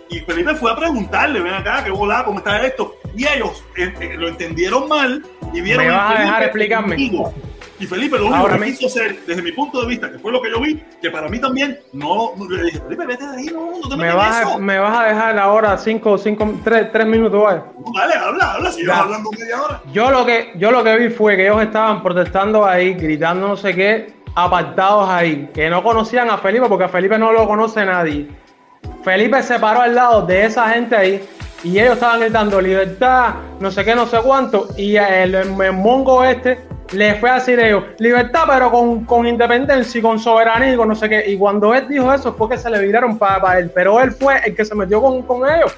Y Felipe fue a preguntarle, ven acá, qué volada, cómo está esto. Y ellos eh, eh, lo entendieron mal y vieron ¿Me vas a dejar explicarme? enemigo. Y Felipe, lo único Ahora que me- quiso hacer, desde mi punto de vista, que fue lo que yo vi, que para mí también, no, le dije, Felipe, vete de ahí, no, no te Me vas, a, eso. me vas a dejar ahora 5, 5, 3, minutos, vaya. No, Dale, habla, habla, si vas hablando media hora. Yo lo que yo lo que vi fue que ellos estaban protestando ahí, gritando no sé qué, apartados ahí, que no conocían a Felipe porque a Felipe no lo conoce nadie. Felipe se paró al lado de esa gente ahí y ellos estaban gritando libertad, no sé qué, no sé cuánto, y el, el mongo este le fue a decir ellos, libertad pero con, con independencia y con soberanía y con no sé qué. Y cuando él dijo eso fue que se le viraron para él, pero él fue el que se metió con, con ellos.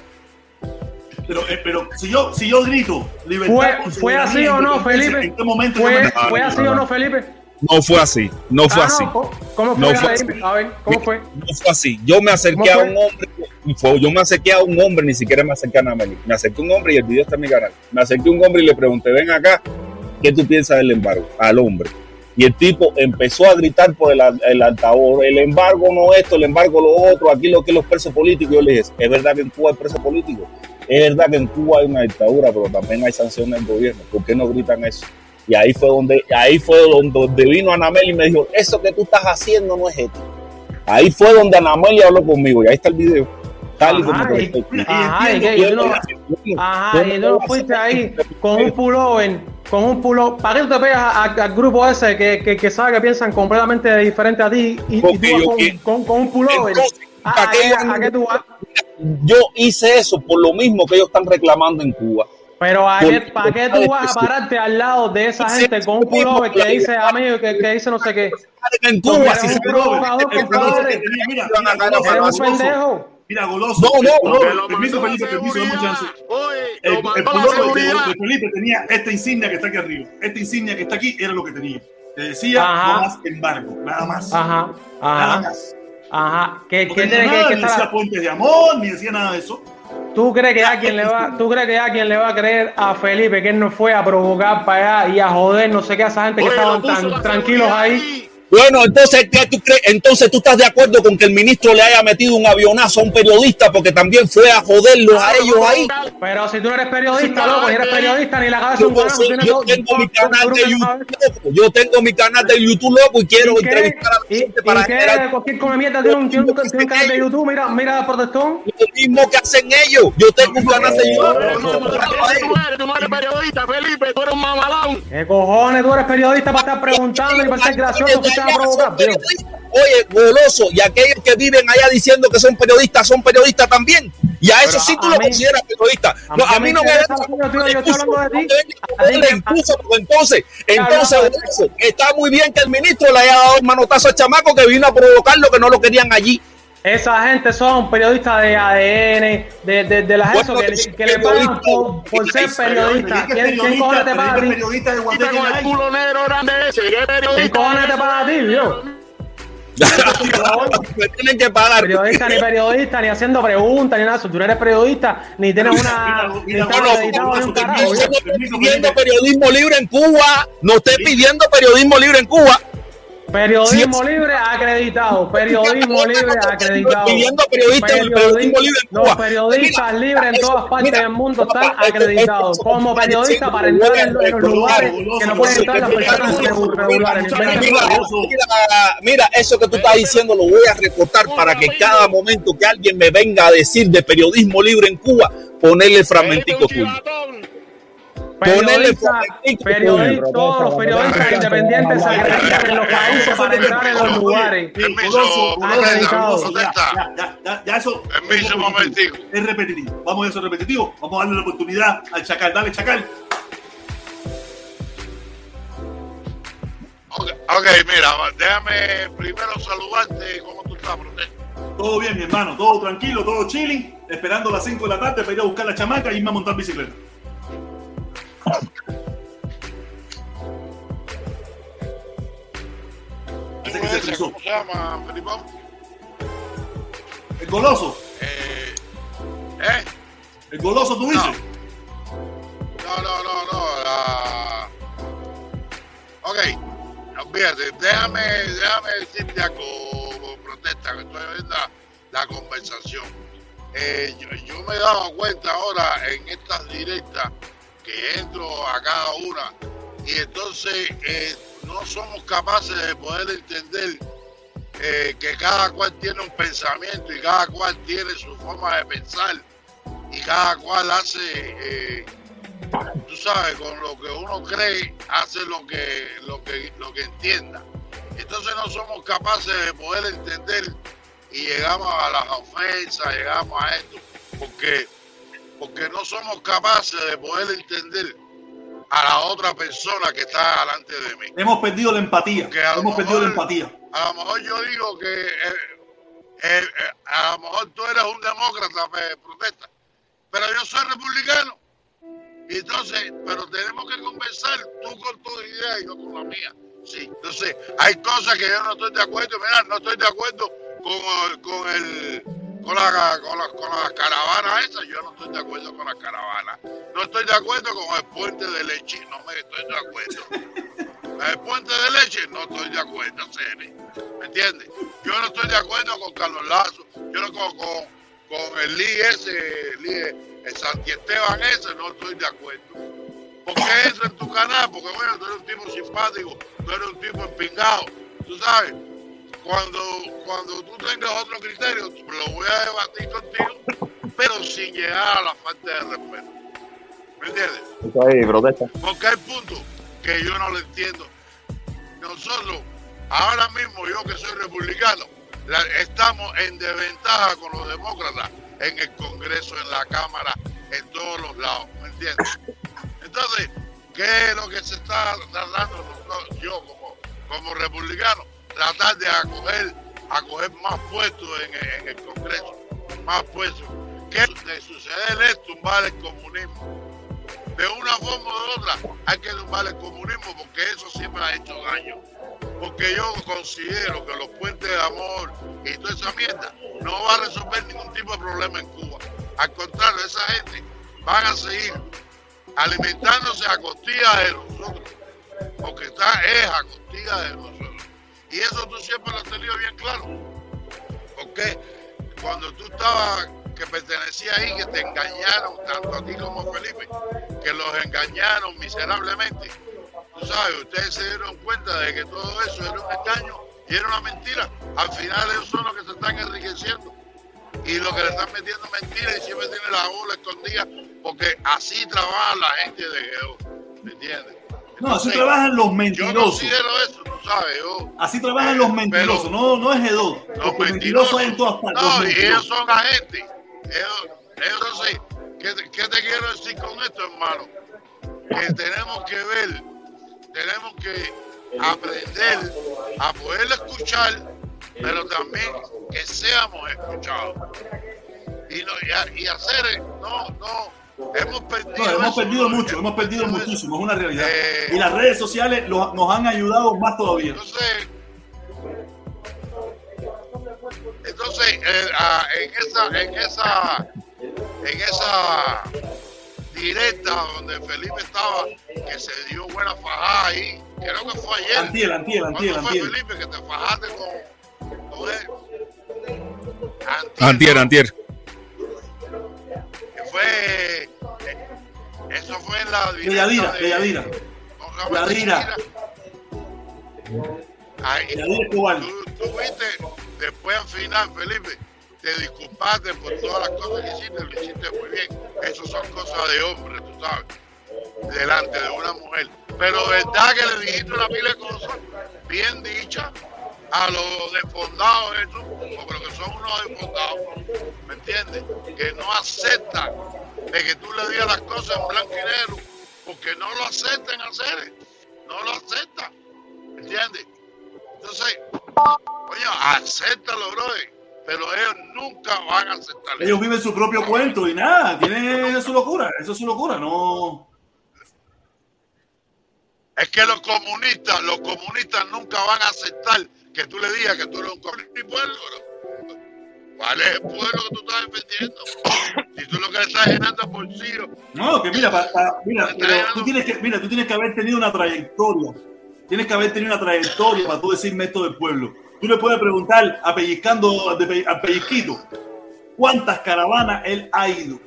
Pero, eh, pero si yo, si yo grito, libertad. ¿Fue, fue así o no, Felipe? ¿En qué momento ¿Fue, ¿Fue así o no, Felipe? No fue así, no fue Ah, así. no, ¿cómo- ¿Cómo No fue? fue así. A ver, ¿cómo fue? No fue así. Yo me acerqué ¿Cómo a fue? un hombre, fue- yo me acerqué a un hombre, ni siquiera me acerqué a Nameli. Me acerqué a un hombre y el video está en mi canal. Me acerqué a un hombre y le pregunté, ven acá, ¿qué tú piensas del embargo? Al hombre. Y el tipo empezó a gritar por el, el altavoz, el embargo no esto, el embargo lo otro, aquí lo que los presos políticos. Yo le dije, es verdad que en Cuba hay presos políticos, es verdad que en Cuba hay una dictadura, pero también hay sanciones del gobierno. ¿Por qué no gritan eso? Y ahí fue donde, ahí fue donde, donde vino Anamel y me dijo, eso que tú estás haciendo no es ético. Ahí fue donde Anamel habló conmigo y ahí está el video. Tal y como Ajá, te lo y-. Ajá, no- Ajá, y no fuiste ahí con un pullover, con un pullover. ¿Para qué tú te pegas al grupo ese que, que, que sabe que piensan completamente diferente a ti y, y tú con, con, con un pullover? Entonces, ¿A, ¿para a qué qué- yo- a qué tú vas? Yo hice eso por lo mismo que ellos están reclamando en Cuba. Pero ¿a qué, ¿para qué tú vas a pararte al lado de esa gente con un pullover que dice amigo, que, que dice no sé qué? En Cuba, si se un pendejo. Mira, goloso. No, no, lo permiso, Felipe, permiso, dame chance. El, el pullover de, Felipe tenía esta insignia que está aquí arriba. Esta insignia que está aquí era lo que tenía. Te decía, Ajá. no más embargo, nada más. Ajá, Nada ajá, más. ajá. ¿Qué, No qué que, nada, que ni decía puentes de amor, ni decía nada de eso. ¿Tú crees que alguien le va, tú crees que alguien le va a creer a Felipe que él no fue a provocar para allá y a joder no sé qué a esa gente que estaban tan tranquilos ahí? Bueno, entonces, ¿qué tú crees? Entonces tú estás de acuerdo con que el ministro le haya metido un avionazo a un periodista porque también fue a joderlos a ellos ahí. Pero si tú no eres periodista, loco, si eres periodista ni la cabeza un carajo, yo tengo mi canal de YouTube loco. Yo tengo mi canal de YouTube loco y quiero entrevistar a la ¿Y, gente para y qué? generar Cualquier come mierda tiene un, tiene un, tiene un canal de YouTube, mira, mira protestón. lo mismo que hacen ellos. Yo tengo un canal de YouTube. no eres, tú no eres periodista, Felipe, tú eres un mamalón. ¿Qué cojones tú eres periodista para estar preguntando y para ser gracioso a provocar? tío? Oye, goloso, y aquellos que viven allá diciendo que son periodistas, son periodistas también. Y a eso sí tú lo consideras periodista. a No, mí a me mí no me entonces, entonces, está muy bien que el ministro le haya dado el manotazo al chamaco que vino a provocar lo que no lo querían allí. Esa gente son periodistas de ADN, de, de, de las Bueno, eso, que, le pagan por, por ser periodista. ¿Quién, quién cojones te paga a ti? periodista de con el culo negro grande ese. ¿Quién cojones te paga a ti, vio? me tienen que pagar. Periodista ni periodista, ni haciendo preguntas, ni nada. eso. Tú no eres periodista, ni tienes una. Yo no estoy pidiendo periodismo libre en Cuba. No estoy pidiendo periodismo libre en Cuba. Periodismo Sí, libre acreditado. Periodismo libre acreditado. Pidiendo periodista- periodismo libre en Los periodistas Mira, libres en eso, todas partes mira, del mundo están acreditados. Como esto- periodista esto- para entrar en, los lugares que no pueden entrar las personas regulares. Mira, Mira, mira, mira, eso que tú estás diciendo lo voy a recortar para que cada momento que alguien me venga a decir de periodismo libre en Cuba, ponerle el fragmentico tuyo. Periodistas, tuyo. todos los periodistas independientes acreditan en los países para entrar en los lugares. Permiso, ya, eso Permiso, un momentico. es repetitivo. Vamos a eso repetitivo. Vamos a darle la oportunidad al Chacal. Dale, Chacal. Ok, mira, déjame primero saludarte. ¿Cómo tú estás, Protesta? Todo bien, mi hermano. Todo tranquilo, todo chilling. Esperando las 5 de la tarde para ir a buscar la chamaca y irme a montar bicicleta. Parece que se Ese, frizó. ¿Cómo se llama, Felipón? El goloso. Eh, ¿Eh? El goloso, tú dices. No, no, no, no. La... Ok, olvídate, déjame, déjame decirte algo, protesta, que estoy viendo la, la conversación. Eh, yo, yo me he dado cuenta ahora en estas directas que entro a cada una y entonces eh, no somos capaces de poder entender eh, que cada cual tiene un pensamiento y cada cual tiene su forma de pensar y cada cual hace, eh, tú sabes, con lo que uno cree, hace lo que, lo que, lo que entienda. Entonces no somos capaces de poder entender y llegamos a las ofensas, llegamos a esto, porque, porque no somos capaces de poder entender a la otra persona que está delante de mí. Hemos perdido la empatía. Hemos perdido la empatía. A lo mejor yo digo que eh, eh, eh, a lo mejor tú eres un demócrata, me protesta, pero yo soy republicano. Entonces, pero tenemos que conversar tú con tu idea y yo con la mía. Sí, entonces hay cosas que yo no estoy de acuerdo. Mira, no estoy de acuerdo con, con el con la, con, la, con las caravanas esas, yo no estoy de acuerdo con las caravanas. No estoy de acuerdo con el puente de leche, no me estoy de acuerdo. El puente de leche, no estoy de acuerdo, Ceni. ¿Me entiendes? Yo no estoy de acuerdo con Carlos Lazo, yo no con, con, el Lee ese, el, Lee, el ese, no estoy de acuerdo. ¿Por qué eso en tu canal? Porque bueno, tú eres un tipo simpático, tú eres un tipo empingado, tú sabes. Cuando, cuando tú tengas otro criterio, lo voy a debatir contigo, pero sin llegar a la falta de respeto. ¿Me entiendes? Ahí, protesta. Porque hay puntos que yo no lo entiendo. Nosotros, ahora mismo, yo que soy republicano, la- estamos en desventaja con los demócratas en el Congreso, en la Cámara, en todos los lados. ¿Me entiendes? Entonces, ¿qué es lo que se está tratando nosotros- yo como, como republicano? Tratar de acoger, acoger más puestos en, el- Congreso, más puestos. ¿Qué de suceder es tumbar el comunismo? de una forma de otra hay que tumbar el comunismo porque eso siempre ha hecho daño. Porque yo considero que los puentes de amor y toda esa mierda no va a resolver ningún tipo de problema en Cuba. Al contrario, esa gente van a seguir alimentándose a costilla de nosotros. Porque está, es a costilla de nosotros. Y eso tú siempre lo has tenido bien claro. Porque cuando tú estabas, que pertenecías ahí, que te engañaron, tanto a ti como a Felipe, que los engañaron miserablemente. Tú sabes, ustedes se dieron cuenta de que todo eso era un engaño y era una mentira. Al final ellos son los que se están enriqueciendo y los que le están metiendo mentiras y siempre tienen la bola escondida porque así trabaja la gente de Geo. ¿Me entiendes? No, así trabajan los Yo mentirosos. considero eso, tú sabes, yo. Así trabajan los mentirosos, no, no es G2. Los mentirosos en todas partes. No, y ellos son agentes. Ellos, ellos no sé. ¿Qué, te- qué te quiero decir con esto, hermano? Que tenemos que ver, tenemos que aprender a poder escuchar, pero también que seamos escuchados. Y, no, y, a- y hacer, no, no, hemos perdido. No, hemos perdido mucho, hemos perdido muchísimo, es una realidad. Eh, Y las redes sociales lo- nos han ayudado más todavía. Entonces, entonces eh, ah, en esa, en esa, en esa directa donde Felipe estaba, que se dio buena fajada ahí, creo que fue ayer. Antiel, antiel, antiel, ¿Cuándo fue antiel. Felipe que te fajaste con, con él? Antier, antier. Que fue, eh, eso fue en la De Yadira, directa de Yadira. ¿cómo se llama esta Yadira. Ahí, Yadira Escobar. tú, tú viste, después al final, Felipe, te disculpaste por todas las cosas que hiciste, lo hiciste muy bien. Eso son cosas de hombre, tú sabes, delante de una mujer. Pero verdad que le dijiste una pila de cosas bien dichas a los desfondados, estos, porque que son unos desfondados, ¿me entiendes? Que no aceptan de que tú le digas las cosas en blanco y negro, porque no lo aceptan hacer, no lo aceptan, ¿me entiendes? Entonces, oye, acéptalo, brother, pero ellos nunca van a aceptar Ellos viven su propio cuento y nada, tienen su locura, eso es su locura, no. Es que los comunistas, los comunistas nunca van a aceptar que tú le digas que tú eres un pueblo, bro. ¿Cuál es el pueblo que tú estás defendiendo? Si tú lo que le estás llenando es bolsillo, No, que mira, pa- pa- mira, pero tú tienes que, mira, tú tienes que haber tenido una trayectoria. Tienes que haber tenido una trayectoria para tú decirme esto del pueblo. Tú le puedes preguntar a Pellizcando, a Pellizquito, cuántas caravanas él ha ido.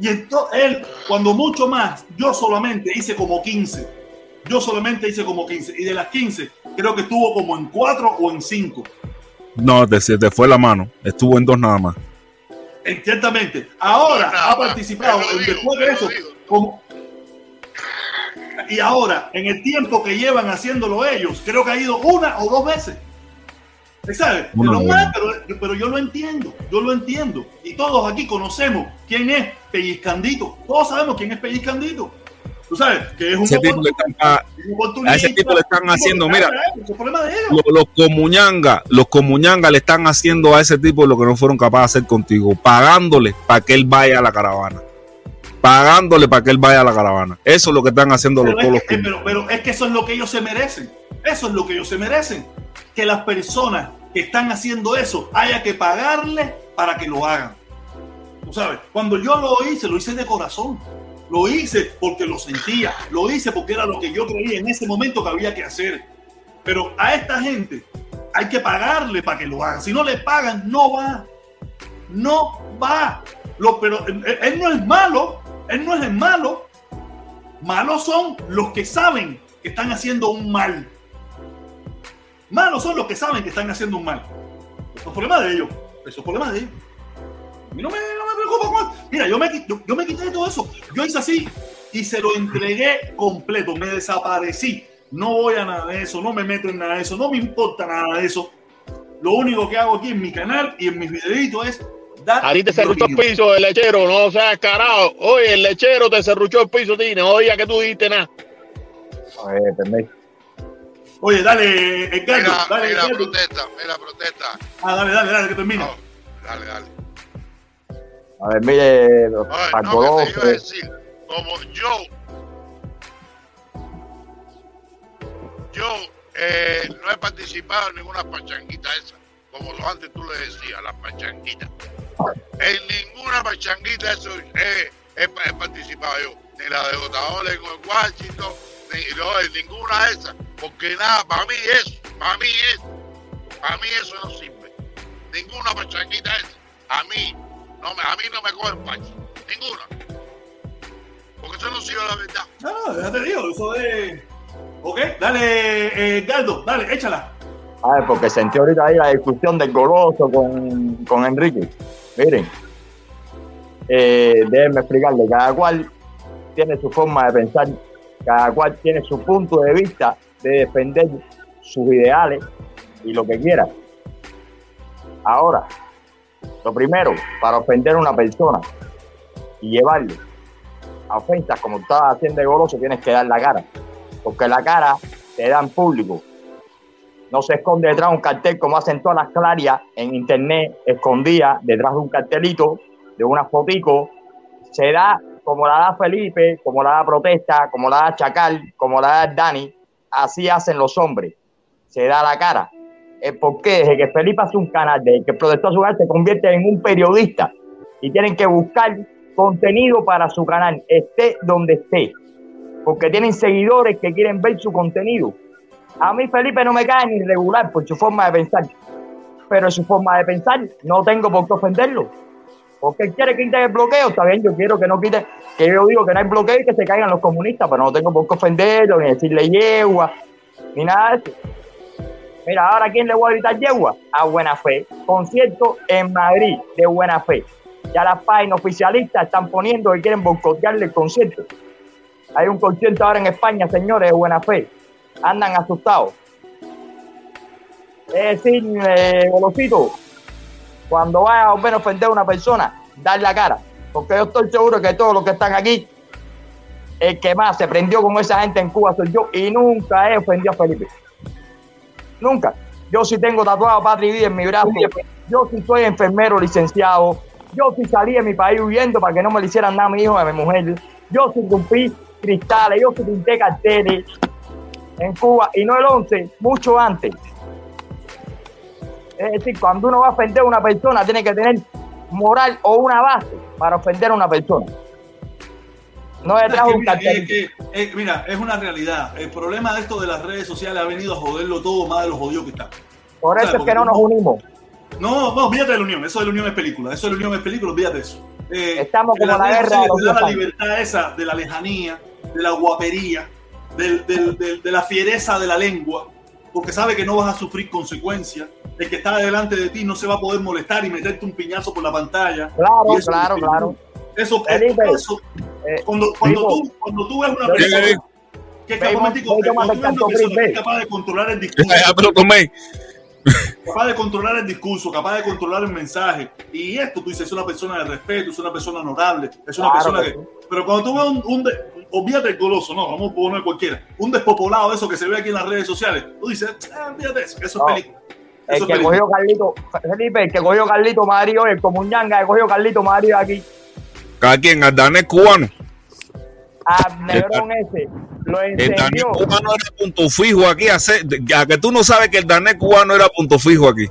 Y entonces él, cuando mucho más, yo solamente hice como 15. Yo solamente hice como 15. Y de las 15, creo que estuvo como en 4 o en 5. No, te, te fue la mano. Estuvo en dos nada más. Ciertamente. Ahora ha participado en- después de eso. como- y ahora, en el tiempo que llevan haciéndolo ellos, creo que ha ido una o dos veces. ¿Sabes? Pero, pero yo lo entiendo, yo lo entiendo. Y todos aquí conocemos quién es Pellizcandito. Todos sabemos quién es Pellizcandito. Tú sabes que es un Ese tipo le están- a, a ese tipo le están haciendo, mira, ellos. los, los comuñangas, los comuñangas le están haciendo a ese tipo lo que no fueron capaces de hacer contigo, pagándole para que él vaya a la caravana. Pagándole para que él vaya a la caravana. Eso es lo que están haciendo los, todos es, que, eh, pero, pero es que eso es lo que ellos se merecen. Eso es lo que ellos se merecen. Que las personas que están haciendo eso haya que pagarle para que lo hagan. Tú sabes, cuando yo lo hice, lo hice de corazón. Lo hice porque lo sentía. Lo hice porque era lo que yo creía en ese momento que había que hacer. Pero a esta gente hay que pagarle para que lo hagan. Si no le pagan, no va. No va. Lo, pero él, él no es malo. Él no es el malo. Malos son los que saben que están haciendo un mal. Malos son los que saben que están haciendo un mal. Eso es problema de ellos. Eso es problema de ellos. A mí no me, no me con Mira, yo me, yo, yo me quité de todo eso. Yo hice así y se lo entregué completo. Me desaparecí. No voy a nada de eso. No me meto en nada de eso. No me importa nada de eso. Lo único que hago aquí en mi canal y en mis videitos es dar. A ti te cerruchó el piso el lechero, no seas carajo. Oye, el lechero te cerruchó el piso, Tine. Oye, que tú dijiste nada. Oye, permiso. Oye, dale, Edgardo. Mira, dale, mira, protesta, mira, protesta. Ah, dale, dale, dale, que termine. Dale, dale. A ver, mire, Oye, no, que te iba a decir, como yo, yo eh, no he participado en ninguna pachanguita esa, como lo antes tú le decías, las pachanguitas. En ninguna pachanguita eso he, he- he participado yo, ni la de con el Washington, ni no, en ninguna de esas, porque nada, para mí eso, para mí eso, para mí eso no sirve. Ninguna pachanguita esa, a mí, no me, a mí no me cogen pacho, ninguna. Porque eso no sirve la verdad. No, no, ya te digo, eso es. Ok, dale, eh, dale, échala. A ver, porque sentí ahorita ahí la discusión del goloso con, con Enrique. Miren, eh, déjenme explicarle, cada cual tiene su forma de pensar, cada cual tiene su punto de vista de defender sus ideales y lo que quiera. Ahora, lo primero, para ofender a una persona y llevarle a ofensas como estaba haciendo goloso, tienes que dar la cara, porque la cara te da en público, no se esconde detrás de un cartel como hacen todas las clarias en internet, escondida detrás de un cartelito, de una fotico, se da como la da Felipe, como la da Protesta, como la da Chacal, como la da Dani, así hacen los hombres, se da la cara. Eh, ¿Por qué? Desde que Felipe hace un canal, desde que protestó canal, se convierte en un periodista y tienen que buscar contenido para su canal, esté donde esté, porque tienen seguidores que quieren ver su contenido. A mí Felipe no me cae ni regular por su forma de pensar, pero su forma de pensar no tengo por qué ofenderlo. Porque él quiere que quite el bloqueo, está bien, yo quiero que no quite, que yo digo que no hay bloqueo y que se caigan los comunistas, pero no tengo por qué ofenderlo, ni decirle yegua, ni nada de eso. Mira, ahora ¿a quién le voy a gritar yegua? A Buena Fe. Concierto en Madrid de Buena Fe. Ya las páginas oficialistas están poniendo que quieren boicotearle el concierto. Hay un concierto ahora en España, señores, de Buena Fe. Andan asustados. Es decir, eh, Golosito, cuando vayas a volver a ofender a una persona, dar la cara. Porque yo estoy seguro que todos los que están aquí, el que más se prendió con esa gente en Cuba soy yo y nunca he ofendido a Felipe. Nunca. Yo sí tengo tatuado Patria y Vida en mi brazo. Yo sí soy enfermero licenciado. Yo sí salí de mi país huyendo para que no me le hicieran nada a mi hijo y a mi mujer. Yo sí cumplí cristales. Yo sí pinté carteles en Cuba y no el 11, mucho antes. Es decir, cuando uno va a ofender a una persona, tiene que tener moral o una base para ofender a una persona. No detrás un mira, cartel. es que, eh, mira, es una realidad. El problema de esto de las redes sociales ha venido a joderlo todo más de lo jodido que está. Por eso es que no nos unimos. No, no, olvídate de la unión. Eso de la unión es película. Eso de la unión es película, olvídate de eso. Eh, Estamos como la guerra de los la años. libertad esa de la lejanía, de la guapería. del- del- del- de la fiereza de la lengua, porque sabe que no vas a sufrir consecuencias. El que está delante de ti no se va a poder molestar y meterte un piñazo por la pantalla. Claro, eso- claro, claro. Eso, Felipe, eso- eh, cuando, cuando, tú, cuando tú ves una persona que es capaz, es de controlar el discurso, capaz de controlar el discurso, capaz de controlar el mensaje. Y esto tú dices, es una persona de respeto, es una persona honorable, es una Claro persona que. Pero cuando tú ves un, un de- olvídate el goloso, no, vamos a poner cualquiera, un despopulado de eso que se ve aquí en las redes sociales, tú dices, ah, olvídate eso, eso No. es película. El Eso que cogió Carlito, Felipe, el que cogió Carlito Mario, el comuñanga que cogió Carlito Mario aquí, Cada quien, el danés cubano. a Negrón ese, lo El danés cubano era punto fijo aquí. Hace, a que tú no sabes que el danés cubano era punto fijo aquí.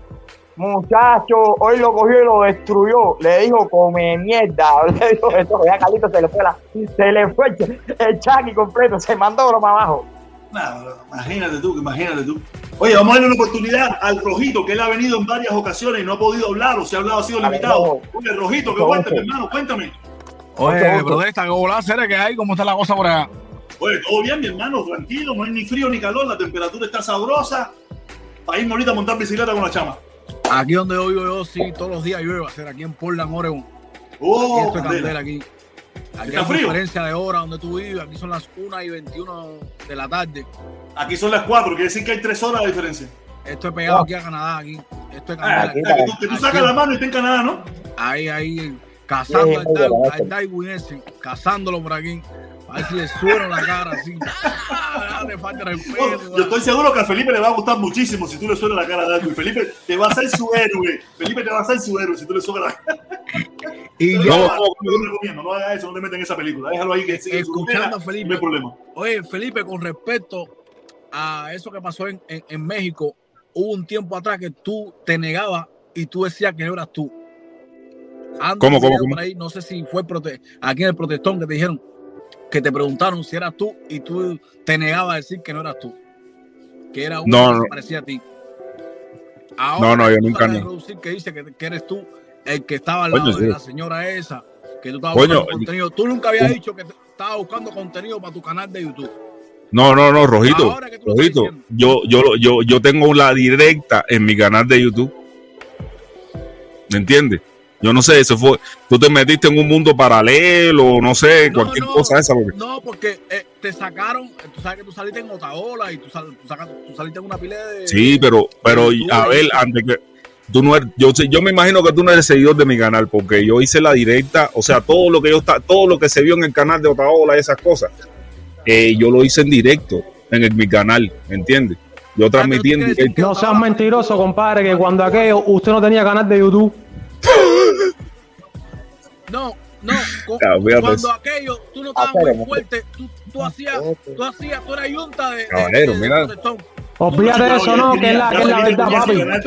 Muchacho, hoy lo cogió y lo destruyó. Le dijo, come mierda. Le dijo eso, ya Carlito se le fue la, se le fue el, el chaki completo, se mandó broma abajo. Nah, imagínate tú, imagínate tú. Oye, vamos a darle una oportunidad al Rojito, que él ha venido en varias ocasiones y no ha podido hablar, o si ha hablado ha sido limitado. Oye, Rojito, ¿qué Rojo. cuéntame, hermano? Cuéntame. Oye, Mucho gusto. protesta, ¿qué volá hacer? ¿Qué hay? ¿Cómo está la cosa por allá? Oye, todo bien, mi hermano, tranquilo, no hay ni frío ni calor, la temperatura está sabrosa. Para irme ahorita a montar bicicleta con la chama. Aquí donde yo vivo yo, sí, todos los días llueve a hacer aquí en Portland, Oregon. Aquí Oh, esto es candela. candela aquí. Aquí ¿Está hay frío? diferencia de hora donde tú vives. Aquí son las 1 y 21 de la tarde. Aquí son las 4, quiere decir que hay 3 horas de diferencia. Esto es pegado aquí a Canadá. Aquí. Esto es Ah, candela. aquí o sea, que tú, que tú Aquí- sacas la mano y está en Canadá, ¿no? Ahí, ahí, cazando al, bien, al ese, cazándolo por aquí. A ver si le sueno la cara así. Ah, le falta pelo. yo estoy seguro que a Felipe le va a gustar muchísimo si tú le suenas la cara a Darwin. Felipe te va a hacer su héroe. Felipe te va a hacer su héroe si tú le suenas la cara. Y No, yo, no, no, recomiendo, no hagas eso, no te metas en esa película. Déjalo ahí que siga su escuchando a Felipe. No hay problema. Oye, Felipe, con respecto a eso que pasó en, en- en México, hubo un tiempo atrás que tú te negabas y tú decías que no eras tú. Anda ¿Cómo, un cómo, cómo? por ahí, no sé si fue aquí en el protestón que te dijeron que te preguntaron si eras tú y tú te negabas a decir que no eras tú, que era uno No, que no. parecía a ti. Ahora No, no, yo nunca no. que dice que, que eres tú el que estaba al lado de sí. la señora esa, que tú estabas Coño, buscando contenido. Tú nunca habías dicho que estabas buscando contenido para tu canal de YouTube. No, no, no, Rojito. Rojito, yo, yo, yo, yo tengo la directa en mi canal de YouTube. ¿Me entiendes? Yo no sé, eso fue. Tú te metiste en un mundo paralelo, no sé, No, cualquier no, cosa esa. Porque, No, porque eh, te sacaron, tú sabes que tú saliste en Otaola y tú, sal- tú, sacas- tú saliste en una pila de... sí, pero, pero a ver, antes que. Tú no eres- yo, yo me imagino que tú no eres seguidor de mi canal, porque yo hice la directa, o sea, todo lo que yo está, todo lo que se vio en el canal de Otaola y esas cosas, eh, yo lo hice en directo en el- mi canal, ¿me entiendes? Yo transmití en directo. No seas mentiroso, compadre, que cuando aquello usted no tenía canal de YouTube. No, no, con- cuando aquello, tú no estabas Espérame. muy fuerte, tú, tú hacías, tú hacías, tú eras yunta de... Caballero, de- de mira. Olvídate de eso, no, que es la, que es la Felipe verdad,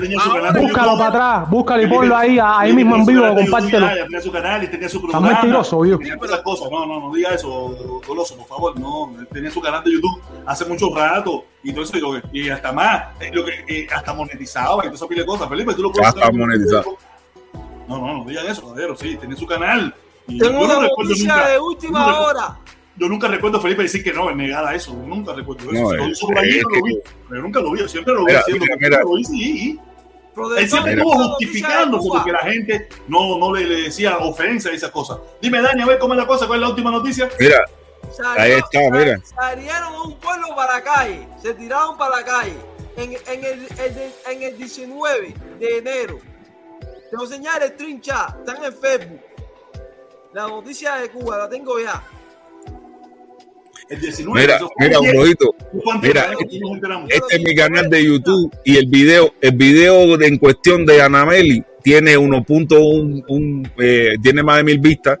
tenía su papi. Búscalo para atrás, búscalo y ponlo ahí, ahí mismo en vivo, compártelo. Tenía su canal y tenía su programa. mentiroso, tenía esas cosas. No, no, no diga eso, Goloso, por favor. No, él tenía su canal de YouTube hace mucho rato y todo eso. Y, lo que- y hasta más, eh, lo que, eh, hasta monetizaba y toda esa pila de cosas. Felipe, tú lo puedes está hacer. monetizado. No, no, no digan eso, caballero. Sí, tenía su canal. Y Tengo yo una noticia nunca- de yo última hora. Yo nunca recuerdo a Felipe decir que no, negada eso. Nunca recuerdo eso. No, es- ahí, es yo que- lo vi. Pero nunca lo vi, yo siempre lo vi Mira, haciendo. mira, mira. Lo vi, sí. Él siempre estuvo justificándose porque la gente no, no le, le decía ofensa y esas cosas. Dime, Dani, a ver cómo es la cosa, cuál es la última noticia. Mira, Salió- Ahí está, mira. Salieron a un pueblo para la calle, se tiraron para la calle en, en el, el de- en el 19 de enero. Te voy a enseñar el stream chat, están en Facebook. La noticia de Cuba la tengo ya. El 19. mira, mira, un rojito. Mira, enteramos. Este es mi canal de YouTube y el video, el video de- en cuestión de Anameli tiene 1.1, un, eh, tiene más de mil vistas,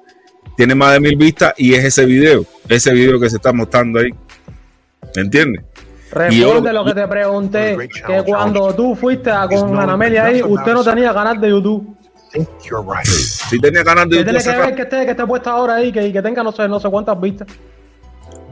tiene más de mil vistas y es ese video, ese video que se está mostrando ahí. ¿Me entiendes? Y yo- Responde lo que te pregunté, que cuando tú fuiste a con Anamelia ahí, usted no tenía canal de YouTube. Si tenía canal de ¿Qué YouTube tiene que ver que esté, que esté puesta ahora ahí, que, que tenga no sé, no sé cuántas vistas?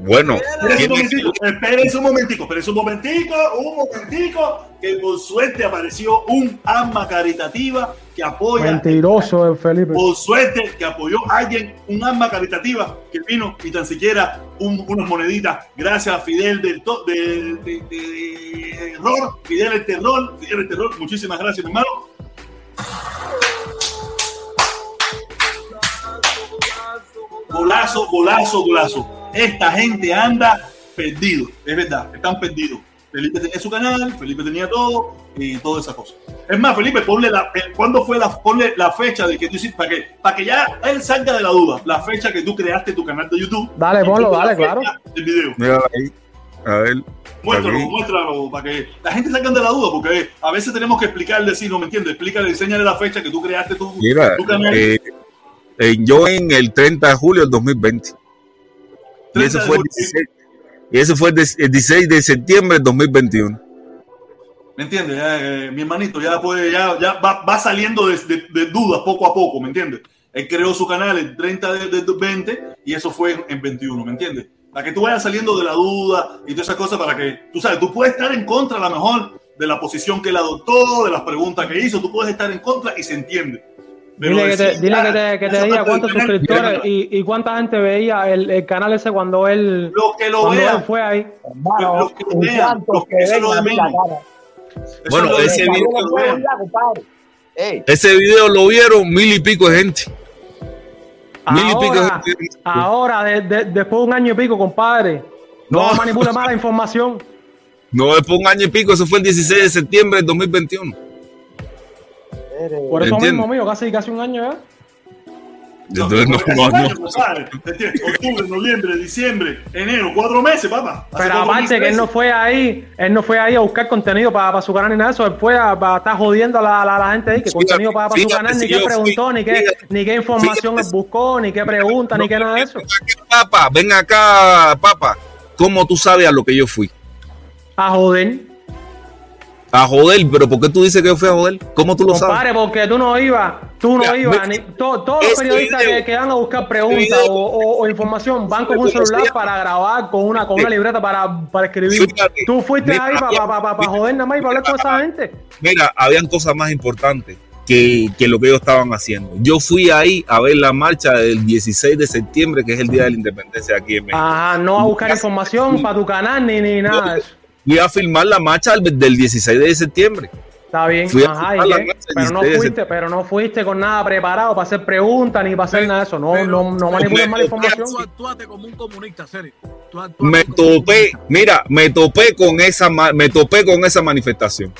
Bueno, Espérense un momentico, espérense un momentico, espérense un momentico, un momentico, que por suerte apareció un alma caritativa que apoya Mentiroso, eh, Felipe. por suerte que apoyó a alguien, un alma caritativa que vino y tan siquiera un- unas moneditas. Gracias a Fidel del to- de, de- de Terror, Fidel el Terror, Fidel el Terror. Muchísimas gracias, mi hermano. Golazo, golazo, golazo. Esta gente anda perdido, es verdad, están perdidos. Felipe tenía su canal, Felipe tenía todo y todas esas cosas. Es más, Felipe, ponle la, eh, ¿cuándo fue la, ponle la fecha de que tú hiciste? Para que, para que ya él salga de la duda, la fecha que tú creaste tu canal de YouTube. Dale, ponlo, dale, claro. del video. Mira ahí. A ver. Muéstralo, muéstralo, para que la gente salga de la duda, porque a veces tenemos que explicar, decir, no me entiendes, explícale, enséñale la fecha que tú creaste tu, Mira, tu canal. eh, eh, yo en el 30 de julio del 2020. Y 30 ese de fue el julio. 16, y ese fue el des- el 16 de septiembre del 2021. ¿Me entiendes? Ya, eh, mi hermanito ya puede, ya, ya va, va saliendo de, de- de dudas poco a poco, ¿me entiendes? Él creó su canal el 30 de, de 20 y eso fue en, en 21, ¿me entiendes? Para que tú vayas saliendo de la duda y todas esas cosas para que, tú sabes, tú puedes estar en contra a lo mejor de la posición que él adoptó, de las preguntas que hizo, tú puedes estar en contra y se entiende. Dile que te, dile que te, que te diga cuántos suscriptores y, y cuánta gente veía el, el canal ese cuando él, Los que lo cuando vean. él fue ahí. Hermano, Los que un vean, los que eso es lo de Bueno, es lo de ese video- lo vean. Ese video lo vieron mil y pico de gente. Mil y pico de Ahora, gente. ahora de- de- después de un año y pico, compadre, no, No. manipula más la información. No, es por un año y pico, eso fue el 16 de septiembre del 2021. Eres- Por eso Entiendo. mismo, mío, casi, casi un año ya. Entonces, no, no. Octubre, noviembre, diciembre, enero, cuatro meses, papá. Hace Pero aparte meses. que él no fue ahí, él no fue ahí a buscar contenido para, su canal ni nada de eso, él fue a, para estar jodiendo a la, la- la gente ahí, que Fíjate, contenido para, para su canal, ni qué preguntó, ni qué, fíjate, ni qué información él buscó, ni qué pregunta, ni qué nada de eso. Papá, ven acá, papá. ¿Cómo tú sabes a lo que yo fui? A joder. A joder, pero ¿por qué tú dices que yo fui a joder? ¿Cómo tú lo sabes? Compadre, porque tú no ibas, tú no ibas, me- to- todos los periodistas video- que, que van a buscar preguntas o, o- o información van con un ¿cómo se celular para grabar, con una, con una libreta para, para escribir. Fíjate, Tú fuiste mira, ahí para pa, pa, pa joder nada más y para hablar con esa gente. Mira, habían cosas más importantes que, que lo que ellos estaban haciendo. Yo fui ahí a ver la marcha del 16 de septiembre, que es el Día de la Independencia aquí en México. Ajá, no a buscar información para tu canal ni, ni nada eso. Fui a filmar la marcha del, del 16 de septiembre. Está bien, Fui a ajá, ¿y el pero no 16 de fuiste, pero no fuiste con nada preparado para hacer preguntas ni para hacer nada de eso. No, no, no manipules mala información. Tú actuaste como un comunista, serio. Tú Me topé, comunista. mira, me topé con esa me topé con esa manifestación.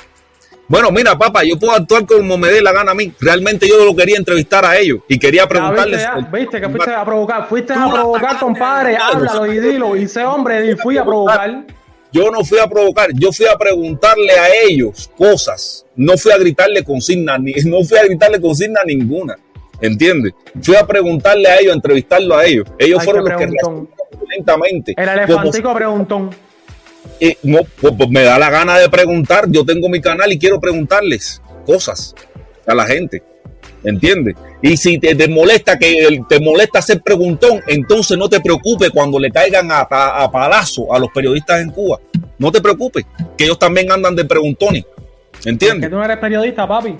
Bueno, mira, papá, yo puedo actuar como me dé la gana a mí. Realmente yo lo quería entrevistar a ellos y quería Ya, viste, preguntarles. ya, viste que fuiste a provocar, fuiste a provocar, compadre, háblalo y dilo, y sé hombre, y fui a provocar. Yo no fui a provocar, yo fui a preguntarle a ellos cosas. No fui a gritarle consigna, ni, no fui a gritarle consigna ninguna. ¿Entiendes? Fui a preguntarle a ellos, a entrevistarlo a ellos. Ellos Ay, fueron los que preguntón. reaccionaron violentamente. El elefantico preguntón. eh, no, pues, pues, me da la gana de preguntar. Yo tengo mi canal y quiero preguntarles cosas a la gente. ¿Entiendes? Y si te, te molesta que te molesta ser preguntón, entonces no te preocupes cuando le caigan a, a, a palazo a los periodistas en Cuba. No te preocupes, que ellos también andan de preguntones. Que ¿Entiendes? tú no eres periodista, papi.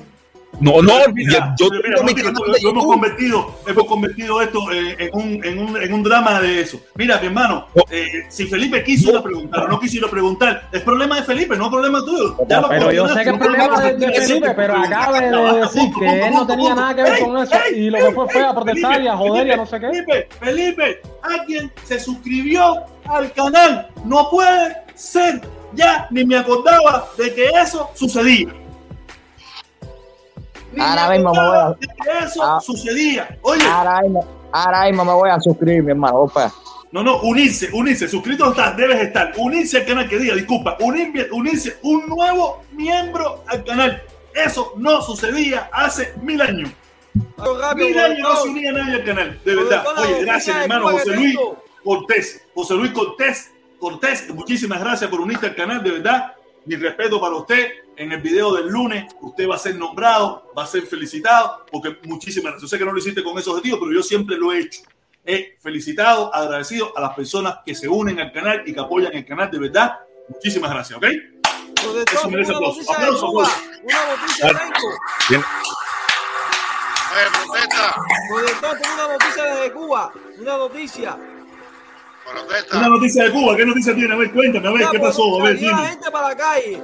No, no, Mira, yo, yo mira, lo hemos convertido, hemos convertido esto eh, en, un, en, un, en un drama de eso. Mira, mi hermano, eh, si Felipe quiso ir a preguntar o no quiso ir a preguntar, es problema de Felipe, no es problema tuyo. Ya lo Pero yo sé que es no problema de, de Felipe, pero acaba de decir que él no tenía nada que ver con eso y lo que fue fue a protestar y a joder y a no sé qué. Felipe, Felipe, alguien se suscribió al canal. No puede ser. Ya ni me acordaba de que eso sucedía. Ahora mismo me voy a- eso Ah. sucedía. Oye, Ahora mismo, ahora mismo me voy a suscribir, mi hermano. opa. no, no, unirse, unirse, suscrito estás, debes estar. Unirse al canal que diga, disculpa, unirme- unirse un nuevo miembro al canal. Eso no sucedía hace mil años. Rápido, Mil años no se unía nadie al canal, de verdad. Oye, gracias, hermano José Luis. Cortés. José Luis Cortés, Cortés, muchísimas gracias por unirte al canal, de verdad. Mi respeto para usted. En el video del lunes, usted va a ser nombrado, va a ser felicitado, porque muchísimas gracias. Yo sé que no lo hiciste con ese objetivo, pero yo siempre lo he hecho. He felicitado, agradecido a las personas que se unen al canal y que apoyan el canal. De verdad, muchísimas gracias, ¿ok? Protector, Eso merece una aplauso. noticia de Aplauso, Cuba. aplauso. Una noticia de. Bien. Protesta, Protector, tengo una noticia desde Cuba. Una noticia. Protesta. Una noticia de Cuba. ¿Qué noticia tiene? A ver, cuéntame, a ver, ¿qué pasó? A ver, dime. gente para la calle.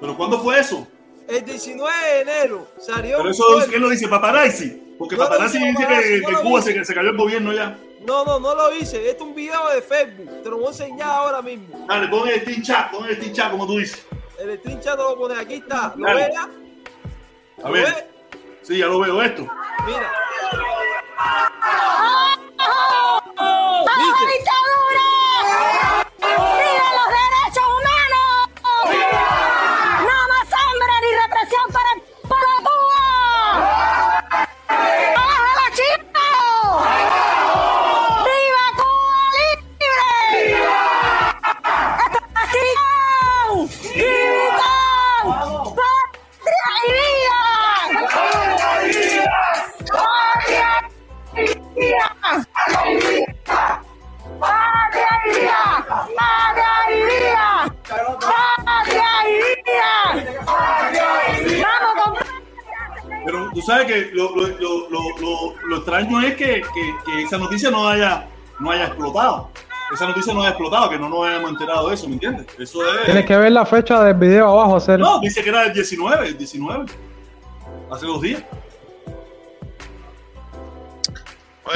¿Pero cuándo fue eso? El 19 de enero salió. Pero eso, ¿quién lo dice? ¿Paparazzi? Porque No Paparazzi dice paparazzi, que, no que Cuba se, se cayó el gobierno ya. No, no, no lo hice. Esto es un video de Facebook. Te lo voy a enseñar ahora mismo. Dale, pon el Team Chat, pon el Team Chat, como tú dices. El screenshot lo pone aquí está. ¿Lo ves? A ¿Lo ver. ves? Sí, ya lo veo esto. Mira. ¡Viva Pero tú sabes que lo, lo, lo, lo, lo- lo extraño es que, que, que esa noticia no haya, no haya explotado. Esa noticia no haya explotado, que no nos hayamos enterado de eso, ¿me entiendes? Eso es. Tienes que ver la fecha del video abajo, hacer. No, dice que era el 19, el 19. Hace dos días.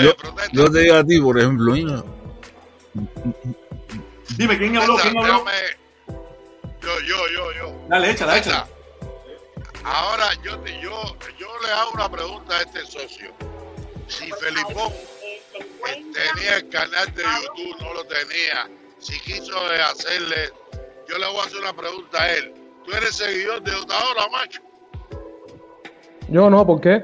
Yo, yo te digo a ti, por ejemplo, Dime, ¿quién habló? ¿Quién habló? Déjame- Yo, yo, yo, yo. Dale, échala, échala. Ahora yo, te- yo, yo le hago una pregunta a este socio. Si Felipón eh, tenía el canal de YouTube, no lo tenía, si quiso eh, hacerle, yo le voy a hacer una pregunta a él. ¿Tú eres seguidor de Otaola, macho? Yo no, ¿por qué?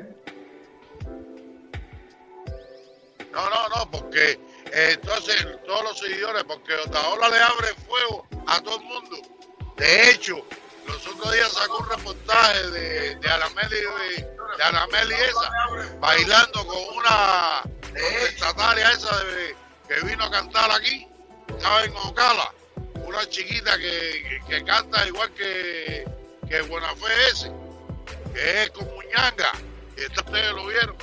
No, no, no, porque eh, entonces todos los seguidores, porque Otaola le abre fuego a todo el mundo. De hecho, los otros días sacó un reportaje de, de Arameli, de, esa, bailando con una estataria esa que vino a cantar aquí, estaba en Ocala, una chiquita que, que- canta igual que, que Buenafé ese, que es con Muñanga, y ustedes lo vieron.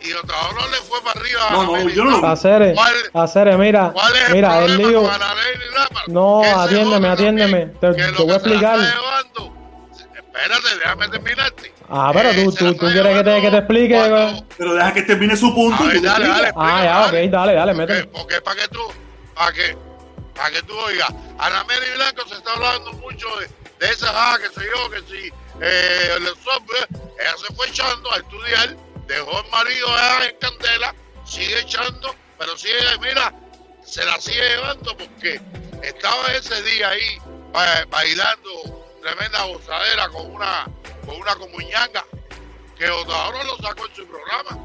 Y Otaola le fue para arriba a No, no, yo no lo Hacer, ¿Cuál- hacer, mira, ¿Cuál es el mira, el problema lío. con? No, atiéndeme, atiéndeme. Te, que te lo voy a explicar. Espérate, déjame terminarte. Ah, pero Eh, tú, tú, tú quieres que te, que te explique. cuando- Pero deja que termine su punto. Ver, dale, dale. Ah, ya, ok, dale, dale, Porque, métele. porque para que tú, para que, para que tú oigas, Ana Mary Blanco se está hablando mucho de, de esa, ah, que sé yo, que si eh, el software, ella se fue echando a estudiar, dejó el marido en candela, sigue echando, pero sigue, mira, se la sigue llevando porque estaba ese día ahí ba- bailando tremenda gozadera con una, con una comuñanga, que ahora lo sacó en su programa.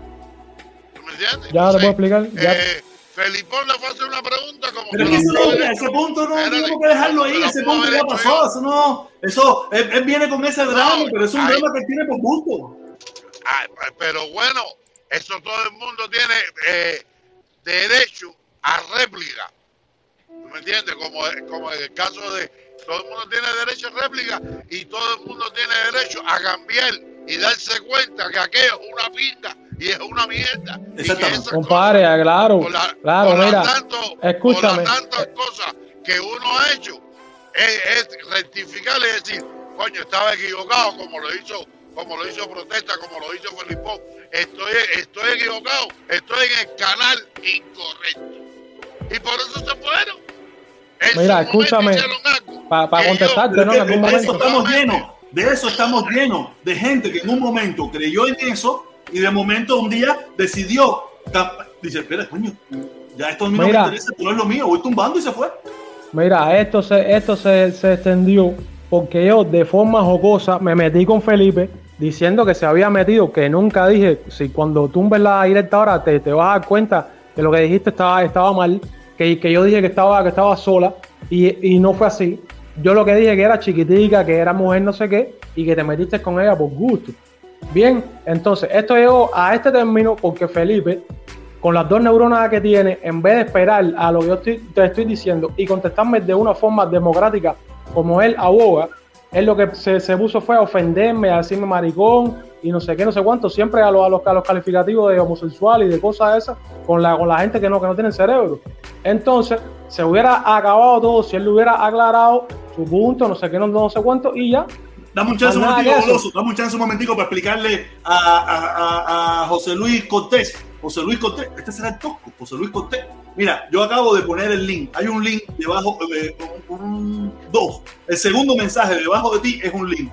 ¿Tú me entiendes? Ya te puedo explicar. Ya. eh, Felipón le fue a hacer una pregunta como Pero que que eso no ese punto no tenemos que dejarlo ahí, ese punto ya pasó, yo. eso no, eso, él, él viene con ese drama, pero es un drama que él tiene por gusto. Ah, pero bueno, eso todo el mundo tiene eh, derecho a réplica. ¿Tú me entiendes? Como, como en el caso de todo el mundo tiene derecho a réplica y todo el mundo tiene derecho a cambiar y darse cuenta que aquello es una pinta y es una mierda. Compadre, claro, por la- claro, por las mira. tanto- Escúchame. por tantas cosas que uno ha hecho es, es rectificar y decir, coño, estaba equivocado como lo hizo, como lo hizo Protesta, como lo hizo Felipón. Estoy, estoy equivocado, estoy en el canal incorrecto. Y por eso se fueron. En Mira, escúchame. Para yo- contestarte, ¿no? En algún de eso estamos llenos, de eso estamos llenos, de gente que en un momento creyó en eso y de momento un día decidió, dice, espera, coño, ya esto a mí no Mira. me interesa, esto no es lo mío, voy tumbando y se fue. Mira, esto se, esto se, se extendió porque yo de forma jocosa me metí con Felipe diciendo que se había metido, que nunca dije, si cuando tumbes la directa ahora te, te vas a dar cuenta que lo que dijiste estaba, estaba mal, que, que yo dije que estaba, que estaba sola y, y no fue así. Yo lo que dije que era chiquitica, que era mujer no sé qué y que te metiste con ella por gusto. Bien, entonces esto llegó a este término porque Felipe, con las dos neuronas que tiene, en vez de esperar a lo que yo te estoy diciendo y contestarme de una forma democrática como él aboga, él lo que se, se puso fue a ofenderme, a decirme maricón y no sé qué, no sé cuánto, siempre a los, a los, a los calificativos de homosexual y de cosas esas con la, con la gente que no, que no tiene cerebro. Entonces, se hubiera acabado todo si él le hubiera aclarado su punto, no sé qué, no, no sé cuánto, y ya. Dame un chance un momentico. Goloso, dame un chance un momentico para explicarle a, a- a- a José Luis Cortés. José Luis Cortés, este será el tosco, José Luis Cortés. Mira, yo acabo de poner el link. Hay un link debajo, eh, un- un- dos. El segundo mensaje debajo de ti es un link.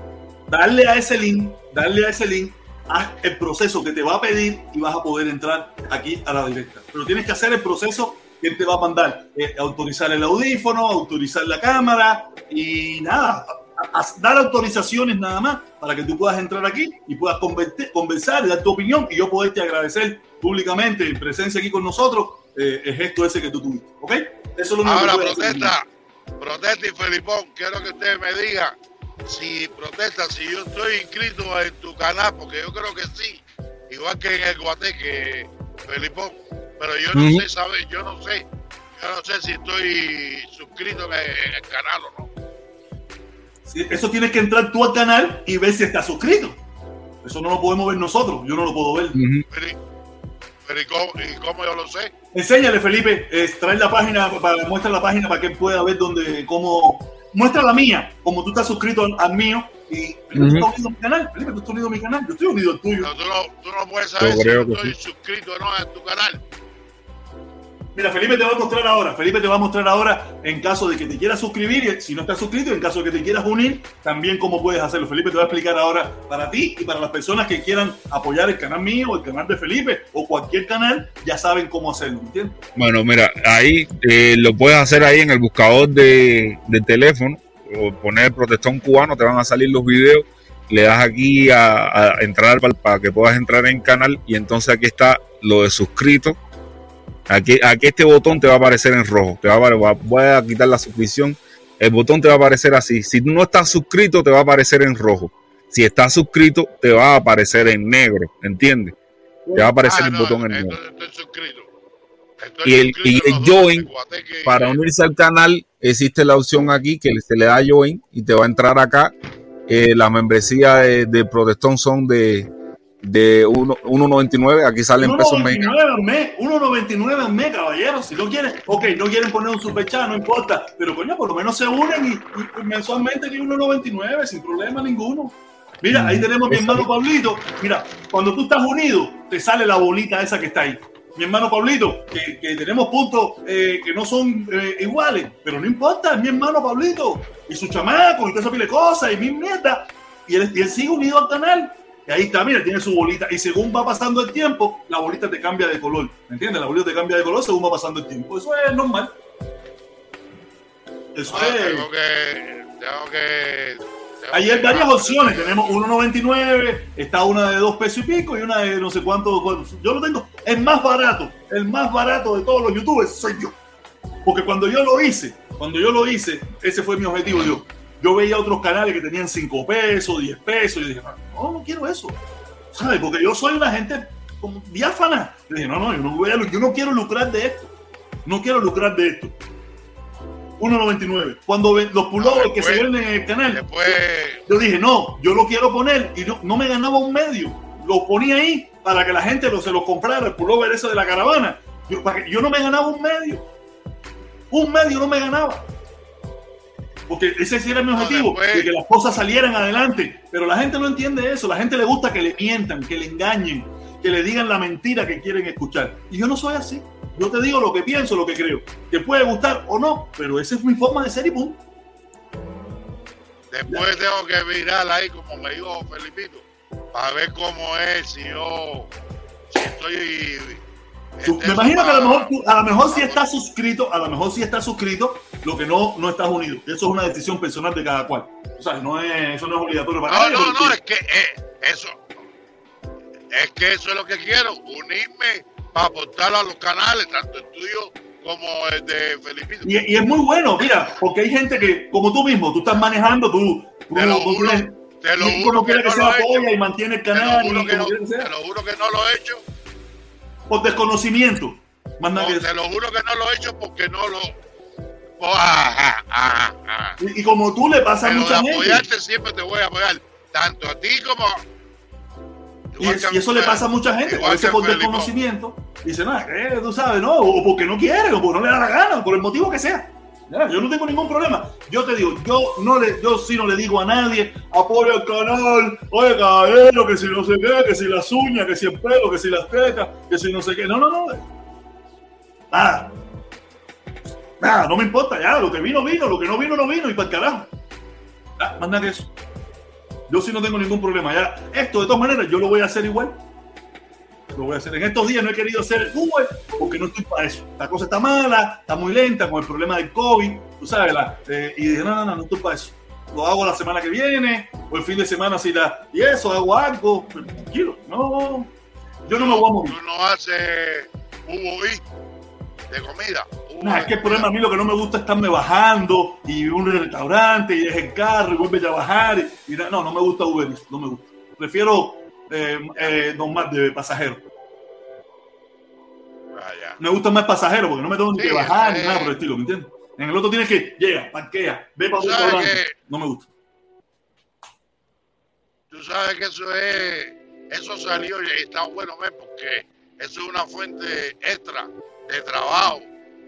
Darle a ese link, darle a ese link, haz el proceso que te va a pedir y vas a poder entrar aquí a la directa. Pero tienes que hacer el proceso que te va a mandar. Eh, autorizar el audífono, autorizar la cámara y nada, a- dar autorizaciones nada más para que tú puedas entrar aquí y puedas conversar dar tu opinión y yo poderte agradecer públicamente en presencia aquí con nosotros eh, el gesto ese que tú tuviste. ¿Ok? Eso es lo Ahora, que hacer. protesta, protesta y Felipón, quiero que ustedes me digan si protesta, si yo estoy inscrito en tu canal, porque yo creo que sí, igual que en el Guateque, Felipón, pero yo no sé, ¿sabes? Yo no sé, yo no sé si estoy suscrito en el, en el canal o no. Sí, Eso tienes que entrar tú al canal y ver si estás suscrito. Eso no lo podemos ver nosotros. Yo no lo puedo ver. Y- pero ¿y cómo, y cómo yo lo sé? Enséñale, Felipe. eh, trae la página, para, muestra la página para que él pueda ver dónde, cómo. Muestra la mía, como tú estás suscrito al, al mío. Y Felipe, tú estás unido a mi canal. Felipe, tú estás unido a mi canal. Yo estoy unido al tuyo. No, tú, no, tú no puedes saber Yo si yo estoy sí. suscrito o no en tu canal. Mira, Felipe te va a mostrar ahora. Felipe te va a mostrar ahora en caso de que te quieras suscribir. Si no estás suscrito, en caso de que te quieras unir, también cómo puedes hacerlo. Felipe te va a explicar ahora para ti y para las personas que quieran apoyar el canal mío, el canal de Felipe o cualquier canal, ya saben cómo hacerlo. ¿Entiendes? Bueno, mira, ahí eh, lo puedes hacer ahí en el buscador de, teléfono o poner protestón cubano, te van a salir los videos. Le das aquí a, a entrar para, para que puedas entrar en canal y entonces aquí está lo de suscrito. Aquí, aquí este botón te va a aparecer en rojo. Te va a, voy a quitar la suscripción. El botón te va a aparecer así. Si no estás suscrito, te va a aparecer en rojo. Si estás suscrito, te va a aparecer en negro. ¿Entiendes? Te va a aparecer el botón en negro y el, y el join para unirse al canal existe la opción aquí que se le da join y te va a entrar acá eh, la membresía de, de Protestón son de de uno- 1.99 aquí salen pesos mexicanos 1.99 al mes, 1.99 al mes, caballeros. Si no quieren, ok, no quieren poner un super chat, no importa. Pero coño, por lo menos se unen y, y mensualmente ni 1.99 sin problema ninguno. Mira, ahí tenemos a mi hermano Pablito. Mira, cuando tú estás unido, te sale la bolita esa que está ahí. Mi hermano Pablito, que, que tenemos puntos eh, que no son eh, iguales, pero no importa, es mi hermano Pablito y su chamaco y toda esa pila de cosas y mi nieta. Y él, y él sigue unido al canal. Y ahí está, mira, tiene su bolita. Y según va pasando el tiempo, la bolita te cambia de color. ¿Me entiendes? La bolita te cambia de color según va pasando el tiempo. Eso es normal. Eso Ah, es. tengo que, tengo que, Ahí hay varias opciones. Tenemos 1.99, está una de dos pesos y pico y una de no sé cuánto. Yo lo tengo. El más barato, el más barato de todos los youtubers soy yo. Porque cuando yo lo hice, cuando yo lo hice, ese fue mi objetivo. Yo, yo veía otros canales que tenían 5 pesos, 10 pesos. Y yo dije, no, no quiero eso. ¿Sabes? Porque yo soy una gente como diáfana. Yo dije, no, no, yo no, voy a yo no quiero lucrar de esto. No quiero lucrar de esto. 1.99. Cuando ven los pullovers que se venden en el canal, yo dije, no, yo lo quiero poner y no, no me ganaba un medio. Lo ponía ahí para que la gente lo, se lo comprara, el pullover ese de la caravana. Yo, para que- yo no me ganaba un medio. Un medio no me ganaba. Porque ese sí era mi objetivo, de que las cosas salieran adelante. Pero la gente no entiende eso. La gente le gusta que le mientan, que le engañen, que le digan la mentira que quieren escuchar. Y yo no soy así. Yo te digo lo que pienso, lo que creo. Te puede gustar o no, pero esa es mi forma de ser y punto. Después tengo que mirar ahí, como me dijo Felipito, para ver cómo es, si yo, si estoy... Tú- Me imagino que a lo mejor, tú- a lo mejor si estás suscrito, a lo mejor si estás suscrito, lo que no, no estás unido. Eso es una decisión personal de cada cual. O sea, no es, eso no es obligatorio para No, nadie. no, no, es que eh, eso, es que eso es lo que quiero, unirme para aportar a los canales, tanto el tuyo como el de Felipito. Y, y es muy bueno, mira, porque hay gente que, como tú mismo, tú estás manejando, tú, tú, tienes, Te lo juro que no lo he apoya y mantiene el Te lo canal y juro que no, que te lo juro que no lo he hecho. Por desconocimiento. Más No, que te lo juro que no lo he hecho porque no lo. Oh, ajá, ajá, ajá. Y, y como tú le pasa a de mucha gente. apoyarte siempre te voy a apoyar. Tanto a ti como. Y, es- y eso le pasa a mucha gente, a veces por desconocimiento, dice, nada, eh, tú sabes, no, o porque no quiere, o porque no le da la gana, por el motivo que sea. Yo no tengo ningún problema. Yo te digo, yo no le, yo sí no le digo a nadie, apoya el canal, oye caballero, que si no sé qué, que si las uñas, que si el pelo, que si las tetas, que si no sé qué. No, no, no. Nada. Nada, no me importa, ya, lo que vino, vino, lo que no vino, no vino, y para el carajo. Ya, más nada que eso. Yo sí no tengo ningún problema. Ya, esto de todas maneras, yo lo voy a hacer igual. Lo voy a hacer. En estos días no he querido hacer el Uber porque no estoy para eso. La cosa está mala, está muy lenta con el problema del COVID, tú sabes. La, eh, y dije, no, no, no, no estoy para eso. Lo hago la semana que viene o el fin de semana si la. Y eso, hago algo. Pero tranquilo, no. Yo no me voy a morir. Tú no haces Hugo de comida. No, es que el problema a mí lo que no me gusta es estarme bajando y ir a un restaurante y dejar el carro y vuelve a bajar. Y, y no, no me gusta Uber, Eats, no me gusta. Prefiero eh, eh, normal de pasajero. Vaya. Me gusta más pasajero porque no me tengo ni que bajar ni nada por el estilo, ¿me entiendes? En el otro tienes que llega, parquea, ve para un ¿Sabes restaurante. qué? No me gusta. Tú sabes que eso es. Eso salió y está bueno ver porque eso es una fuente extra de trabajo.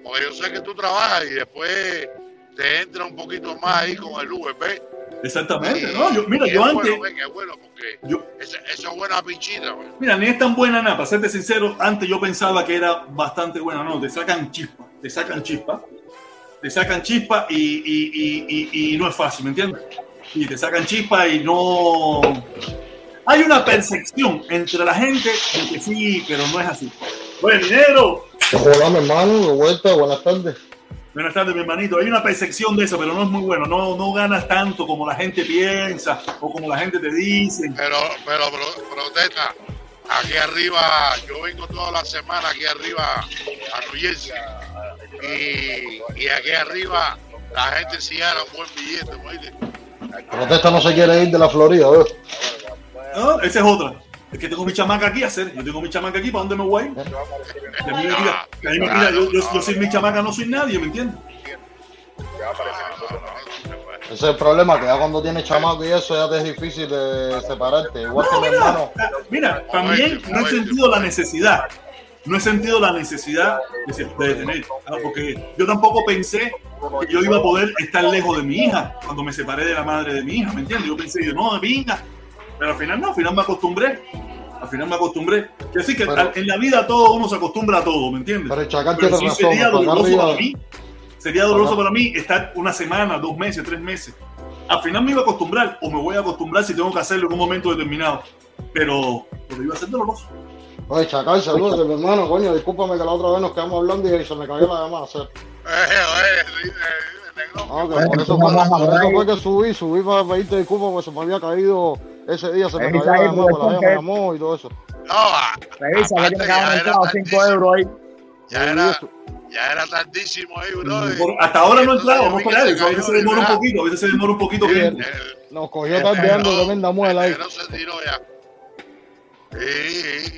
Porque yo sé que tú trabajas y después te entra un poquito más ahí con el Uber, ¿ves? Exactamente, ¿no? Yo, mira, yo es antes, Bueno, es bueno porque yo, esa, esa es buena pinchita, güey. mira, ni es tan buena nada, para serte sincero, antes yo pensaba que era bastante buena, no, te sacan chispa, te sacan chispa, te sacan chispa y, y, y, y, y no es fácil, ¿me entiendes? Y te sacan chispa y no... Hay una percepción entre la gente de que sí, pero no es así. Bueno, dinero. Hola, mi hermano, de vuelta, buenas tardes. Buenas tardes, mi hermanito. Hay una percepción de eso, pero no es muy bueno. No, no ganas tanto como la gente piensa o como la gente te dice. Pero, pero, pro- protesta. Aquí arriba, yo vengo toda la semana aquí arriba a New Jersey. Y, y aquí arriba la gente sí gana un buen billete, ¿oíste? Protesta no se quiere ir de la Florida, ¿ves? No, esa es otra. Es que tengo mi chamaca aquí a hacer. Yo tengo mi chamaca aquí, ¿para dónde me voy? Que a mí me tira- que a mí me tira- yo, yo, yo sin mi chamaca no soy nadie, ¿me entiendes? Ese es el problema, que ya cuando tienes chamaco y eso ya te es difícil de separarte. Igual que mi hermano. Mira, también no he sentido la necesidad. No he sentido la necesidad de, de tener. Porque yo tampoco pensé que yo iba a poder estar lejos de mi hija cuando me separé de la madre de mi hija, ¿me entiendes? Yo pensé, yo, no, hija. Pero al final no, al final me acostumbré. Al final me acostumbré. Que sí, que al- en la vida todo uno se acostumbra a todo, ¿me entiendes? Pero el Chacal Pero tiene sí razón, sería doloroso arriba- para mí. Sería doloroso para mí estar una semana, dos meses, tres meses. Al final me iba a acostumbrar o me voy a acostumbrar si tengo que hacerlo en un momento determinado. Pero, pero iba a ser doloroso. Oye, Chacal, saludos, mi hermano, coño, discúlpame que la otra vez nos quedamos hablando y se me cayó la llamada. ¿sabes? Ah, que por eso fue, por eso fue que subí, subí para pedirte disculpas porque se me había caído ese día, se me Revisa cayó la porque la que- llamó y todo eso. Revisa que aparte te ya acaban de era entrar 5 euros ahí. Ya era, ya era tardísimo ahí, bro. Por- hasta ahora no he entrado, vamos que por se A veces se demora un poquito, a veces se demora un poquito. Sí, bien. Nos cogió tardeando tremenda muela ahí. No se tiró ya. Sí, sí.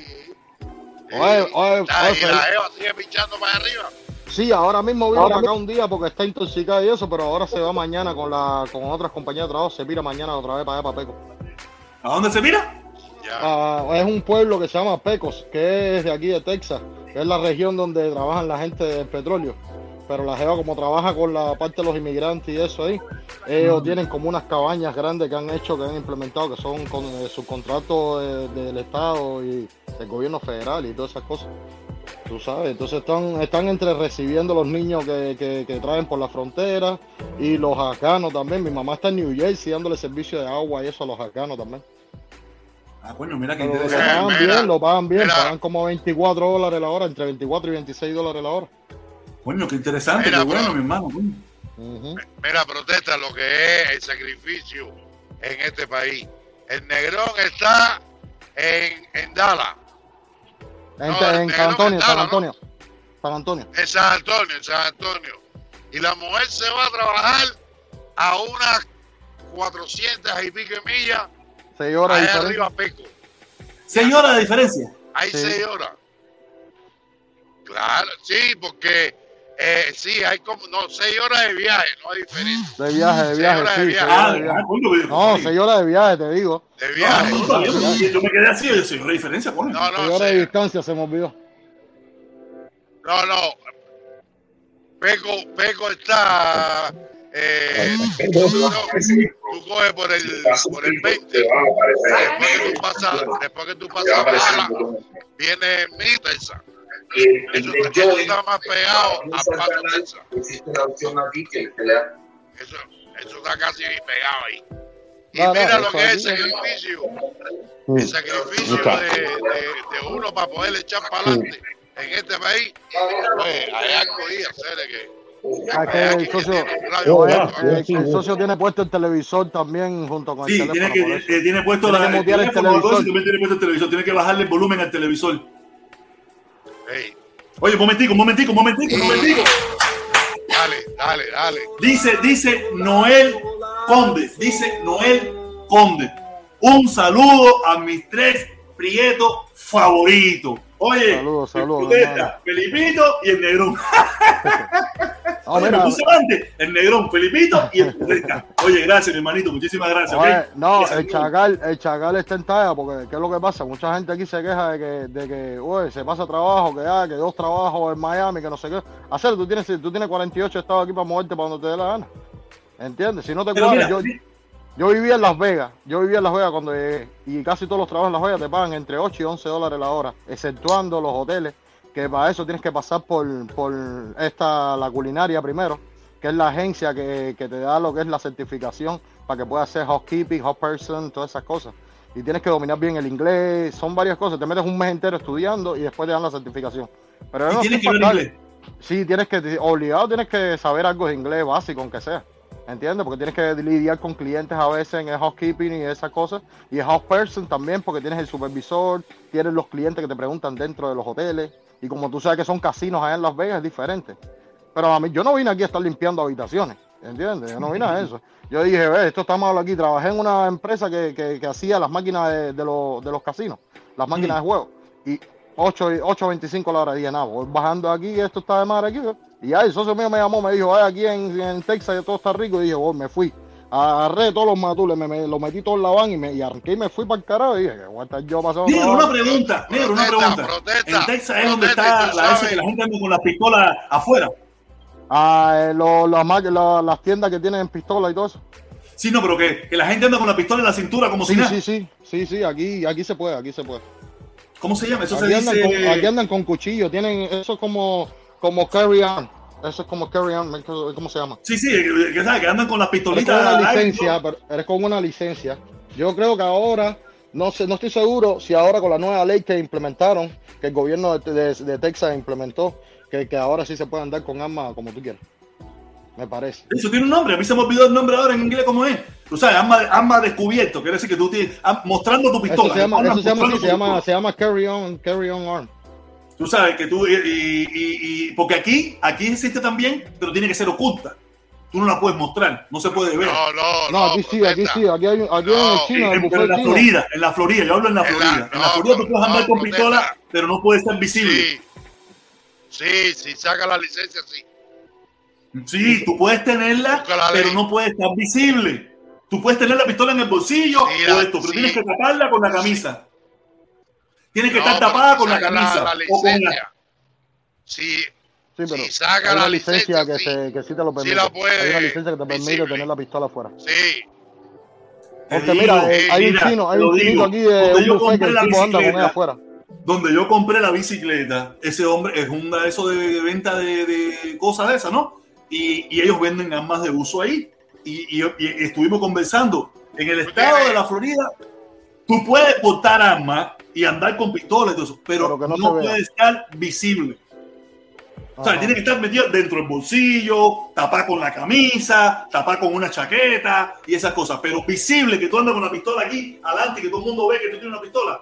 Oye, oye, oye, y la Eva sigue pinchando para arriba. Sí, ahora mismo vino para acá un día porque está intoxicada y eso, pero ahora se va mañana con la con otras compañías de trabajo, se mira mañana otra vez para allá para Pecos. ¿A dónde se mira? Ah, es un pueblo que se llama Pecos, que es de aquí de Texas, que es la región donde trabajan la gente del petróleo. Pero la Jeva como trabaja con la parte de los inmigrantes y eso ahí, ellos Mm. tienen como unas cabañas grandes que han hecho, que han implementado, que son con eh, subcontratos eh, del Estado y del gobierno federal y todas esas cosas. Tú sabes, entonces están, están entre recibiendo los niños que, que, que traen por la frontera y los afganos también. Mi mamá está en New Jersey dándole servicio de agua y eso a los afganos también. Ah, coño, mira Pero lo pagan bien, lo pagan bien, mira. pagan como 24 dólares la hora, entre 24 y 26 dólares la hora. Coño, qué interesante, Mira, qué bueno, mi hermano. coño. Mira, protesta lo que es el sacrificio en este país. El Negrón está en, en Dallas, En, No, en el San Antonio, San Antonio. San Antonio. en San Antonio, en San Antonio. Y la mujer se va a trabajar a unas 400 y pico de millas. Seis horas diferentes. arriba Peco. Seis horas de diferencia. Hay Sí. seis horas. Claro, sí, porque eh, sí, hay como, no, seis horas de viaje, no hay diferencia. De viaje, de Seis viaje, horas sí. de seis viaje. horas Ah, de viaje. No, seis horas de viaje, te digo. De viaje. no, yo- yo me quedé así, yo decía, ¿qué diferencia, coño? No, Seis no, horas de distancia se me olvidó. no, no. Peco, Peco está. Eh, tú, no, tú coges por el, por el 20. Después que tú pasas, después que tú pasas Texas. Eso, eso está más pegado a Pato, Texas. Eso, eso está casi pegado ahí. Y No, no, mira lo eso que es aquí- el sacrificio. Mm. El sacrificio de, de, de uno para poder echar para adelante en este país. Pues, hay algo ahí, hacer que. Ah, que el socio, Oh, el, el- el socio tiene puesto el televisor también junto con el Sí, teléfono. tiene que, eh, tiene puesto Tiene la, que el el televisor. también tiene puesto el televisor, tiene que bajarle el volumen al televisor. Hey, Oye, un momentico, un momentico, un momentico, un momentico. dale, dale, dale. Dice, dice Noel Conde, dice Noel Conde. Un saludo a mis tres prietos favoritos. Oye, Saludos, saludos. Felipito y el Negrón. No, Oye, mira, me puse antes, el Negrón, Felipito y el Protesta. Oye, gracias, mi hermanito, muchísimas gracias. Oye, ¿ok? no, el chacal, el chacal está en talla porque ¿qué es lo que pasa? Mucha gente aquí se queja de que, de que oye, se pasa trabajo, que ah, que dos trabajos en Miami, que no sé qué. Hacer, tú tienes, tú tienes 48 estados aquí para moverte para donde te dé la gana. ¿Entiendes? Si no te cuadra, mira, yo, vivía en Las Vegas, yo vivía en Las Vegas cuando llegué y casi todos los trabajos en Las Vegas te pagan entre 8 y 11 dólares la hora, exceptuando los hoteles, que para eso tienes que pasar por, por esta, la culinaria primero, que es la agencia que, que te da lo que es la certificación para que puedas hacer housekeeping, house person, todas esas cosas. Y tienes que dominar bien el inglés, son varias cosas. Te metes un mes entero estudiando y después te dan la certificación. Pero no tienes es que inglés. Sí, tienes que, obligado tienes que saber algo de inglés básico, aunque sea. ¿Entiendes? Porque tienes que lidiar con clientes a veces en el housekeeping y esas cosas. Y el house person también, porque tienes el supervisor, tienes los clientes que te preguntan dentro de los hoteles. Y como tú sabes que son casinos allá en Las Vegas, es diferente. Pero a mí, yo no vine aquí a estar limpiando habitaciones. ¿Entiendes? Yo no vine a eso. Yo dije, ve, esto está mal aquí. Trabajé en una empresa que, que, que hacía las máquinas de, de los, de los casinos, las máquinas de juego. Y 8, y- 8.25 la hora. Dije, nada, voy bajando aquí, esto está de madre aquí. Y ya el socio mío me llamó, me dijo, ay, aquí en, en Texas todo está rico. Y dije, voy, me fui. Agarré todos los matules, me, me- los metí todos en la van y, me, y arranqué y me fui para el carajo. Y dije, que voy a estar yo pasando trabajo. una pregunta, negro, una pregunta. protesta, En Texas es donde está la esa que la gente anda con las pistolas afuera. Ah, eh, lo- las la- las tiendas que tienen pistola y todo eso. Sí, no, pero que, que la gente anda con la pistola en la cintura como si Sí, nada. sí, sí, sí, sí, aquí, aquí se puede, aquí se puede. ¿Cómo se llama? Eso Aquí se andan, dice. con, aquí andan con cuchillo, tienen eso es como, como carry on. Eso es como carry on, ¿cómo se llama? Sí, sí, que, que, que andan con las Eres con pistolitas. una licencia, pero eres con una licencia. Yo creo que ahora, no sé, no estoy seguro si ahora con la nueva ley que implementaron, que el gobierno de, de- de Texas implementó, que, que ahora sí se puede andar con armas como tú quieras. Me parece. Eso tiene un nombre, a mí se me olvidó el nombre ahora en inglés cómo es. Tú sabes, arma, arma descubierto, quiere decir que tú tienes, ah, mostrando tu pistola. Eso se llama, eso se llama, así, se llama, se llama carry on, carry on arm. Tú sabes que tú, y, y- y- y- porque aquí, aquí existe también, pero tiene que ser oculta. Tú no la puedes mostrar, no se puede ver. No, no, No, aquí sí, aquí sí, aquí hay, aquí hay en el chino, en pero la chino. Florida, en la Florida, yo hablo en la Florida. en la Florida tú puedes andar con pistola, pero no puede estar visible. Sí, si saca la licencia, sí. Sí, tú puedes tenerla, pero no puede estar visible. Tú puedes tener la pistola en el bolsillo Sí, o esto, pero sí. tienes que taparla con la camisa. Tiene que No, estar tapada con la camisa. la o con la- licencia. Sí, Sí, pero Si saca hay la una licencia, licencia, que, sí. se, que sí te lo Sí permite. la puede hay una licencia que te permite visible. tener la pistola afuera. sí. Porque mira, eh, hay un chino, hay un chinito digo, aquí de donde un yo que compré el la tipo anda con bicicleta, ella afuera. donde yo compré la bicicleta, ese hombre es un de eso de, de venta de, de cosas de esas, ¿no? Y, y ellos venden armas de uso ahí. Y, y- y estuvimos conversando. En el estado de la Florida, tú puedes portar armas y andar con pistolas y todo eso, pero, Pero no no, puede estar visible. O sea, tiene que estar metido dentro del bolsillo, tapar con la camisa, tapar con una chaqueta y esas cosas. Pero visible que tú andas con la pistola aquí adelante, que todo el mundo ve que tú tienes una pistola.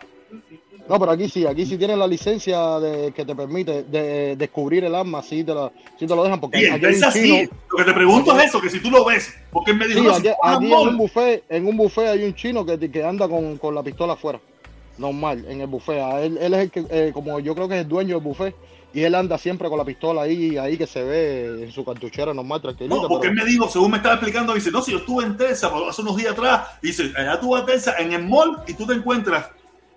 No, pero aquí sí, aquí sí tienes la licencia de, que te permite de, descubrir el arma, sí te, la, sí te lo dejan, porque Y aquí empieza chino. así. Lo que te pregunto es eso, que si tú lo ves, porque me dijo, Sí, aquí, tú vas a aquí en un buffet, en un buffet hay un chino que, que anda con, con la pistola afuera. Normal, en el buffet. Él, él es el que, eh, como yo creo que es el dueño del buffet, y él anda siempre con la pistola ahí, ahí que se ve en su cartuchera normal, tranquilito. No, porque él me dijo, según me estaba explicando, dice, no, si yo estuve en Texas hace unos días atrás, dice, allá tú vas a en el mall y tú te encuentras,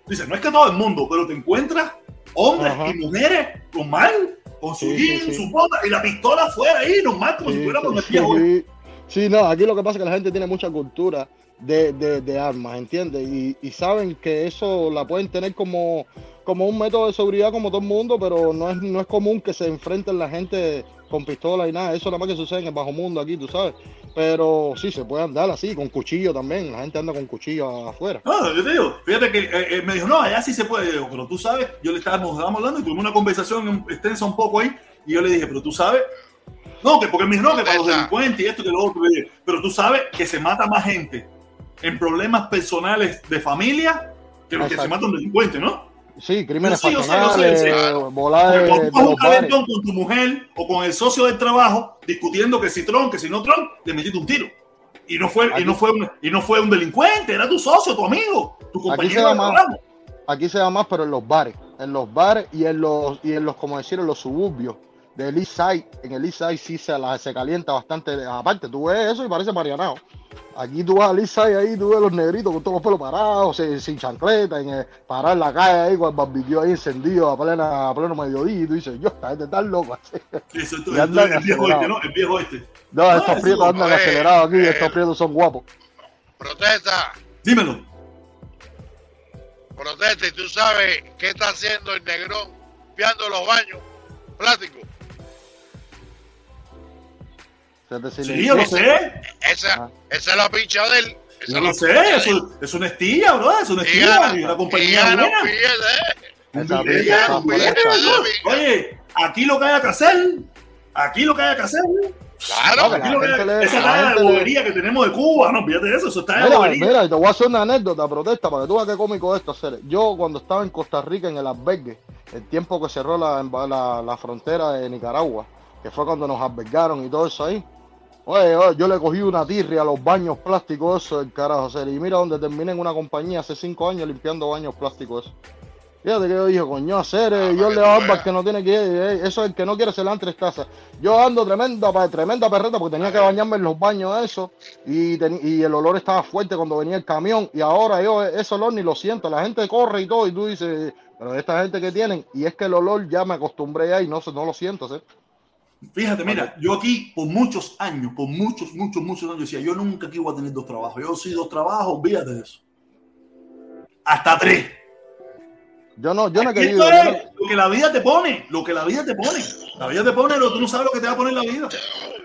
dice, no es que todo el mundo, pero te encuentras hombres Ajá. y mujeres normal, con su sí, jean, sí. su bota y la pistola afuera ahí, normal, como si Sí, fuéramos en el sí, viejo. sí. Sí, no, aquí lo que pasa es que la gente tiene mucha cultura de, de, de armas, ¿entiendes? Y, y saben que eso la pueden tener como, como un método de seguridad como todo el mundo, pero no es, no es común que se enfrenten la gente con pistola y nada. Eso nada más que sucede en el bajo mundo aquí, tú sabes. Pero sí, se puede andar así, con cuchillo también. La gente anda con cuchillo afuera. No, yo te digo, fíjate que eh, eh, me dijo, no, allá sí se puede, Yo digo, pero tú sabes, yo le estábamos, estábamos hablando y tuvimos una conversación extensa un poco ahí, y yo le dije, pero tú sabes, no, que porque me dijo, no, que para los delincuentes y esto y que lo otro, pero tú sabes que se mata más gente en problemas personales de familia que lo que se Exacto. mata un delincuente, ¿no? Sí, crímenes sí, yo sé, sé, sé. pasionales, volar Porque de, un calentón con tu mujer o con el socio del trabajo discutiendo que si Trump, que si no Trump, le metiste un tiro. Y no fue, y no fue, un, y no fue un delincuente, era tu socio, tu amigo, tu Aquí se compañero da de más, aquí se da más, pero en los bares, en los bares y en los, y en los, como decir, en los suburbios del East Side, en el East Side sí se, la, se calienta bastante, aparte, tú ves eso y parece marianao. Aquí tú vas al East Side, ahí tú ves los negritos con todos los pelos parados, sin, sin chancleta, en el, parar en la calle ahí con el barbecue ahí encendido a plena, a pleno mediodía y tú dices, yo, esta gente está loca. Eso, Y andan el viejo este. ¿no? El viejo este. No, Ah, estos prietos andan acelerados aquí, eh, estos prietos son guapos. Protesta, Dímelo. protesta, y tú sabes qué está haciendo el negrón limpiando los baños plásticos. Sí, yo lo sé. Esa, esa es la pincha de él. Esa Yo es lo sé. él. Eso, es una estilla, bro. Es una estilla. una compañía un ¿eh? Un un bro. Oye, aquí lo que haya que hacer. Aquí lo que haya que hacer. Claro, que lo que haya- le- esa la está de gente le- bobería que tenemos de Cuba. No, fíjate de eso. Eso está de Mira, bobería. mira, te voy a hacer una anécdota, protesta, para que tú veas qué cómico esto hacer. Yo cuando estaba en Costa Rica en el albergue, el tiempo que cerró la, la, la frontera de Nicaragua, que fue cuando nos albergaron y todo eso ahí. Oye, oye, yo le cogí una tirria a los baños plásticos, eso del carajo, serio. Y mira donde terminé en una compañía hace cinco años limpiando baños plásticos, eso. Fíjate que yo dije, coño, hacer, Ah, yo le veas. que no tiene que ir, eh, eso es el que no quiere se le dan tres tazas. Yo ando tremenda, tremenda perreta porque tenía que bañarme en los baños eso y, teni- y el olor estaba fuerte cuando venía el camión y ahora yo ese olor ni lo siento, la gente corre y todo y tú dices, pero esta gente que tienen y es que el olor ya me acostumbré ya y no, no lo siento, ¿sí? Fíjate, mira, yo aquí por muchos años, por muchos, muchos, muchos años decía, yo nunca aquí voy a tener dos trabajos. Yo sí dos trabajos, olvídate de eso. Hasta tres. Yo no, yo no he querido. no- lo que la vida te pone, lo que la vida te pone. La vida te pone, lo, tú no sabes lo que te va a poner la vida.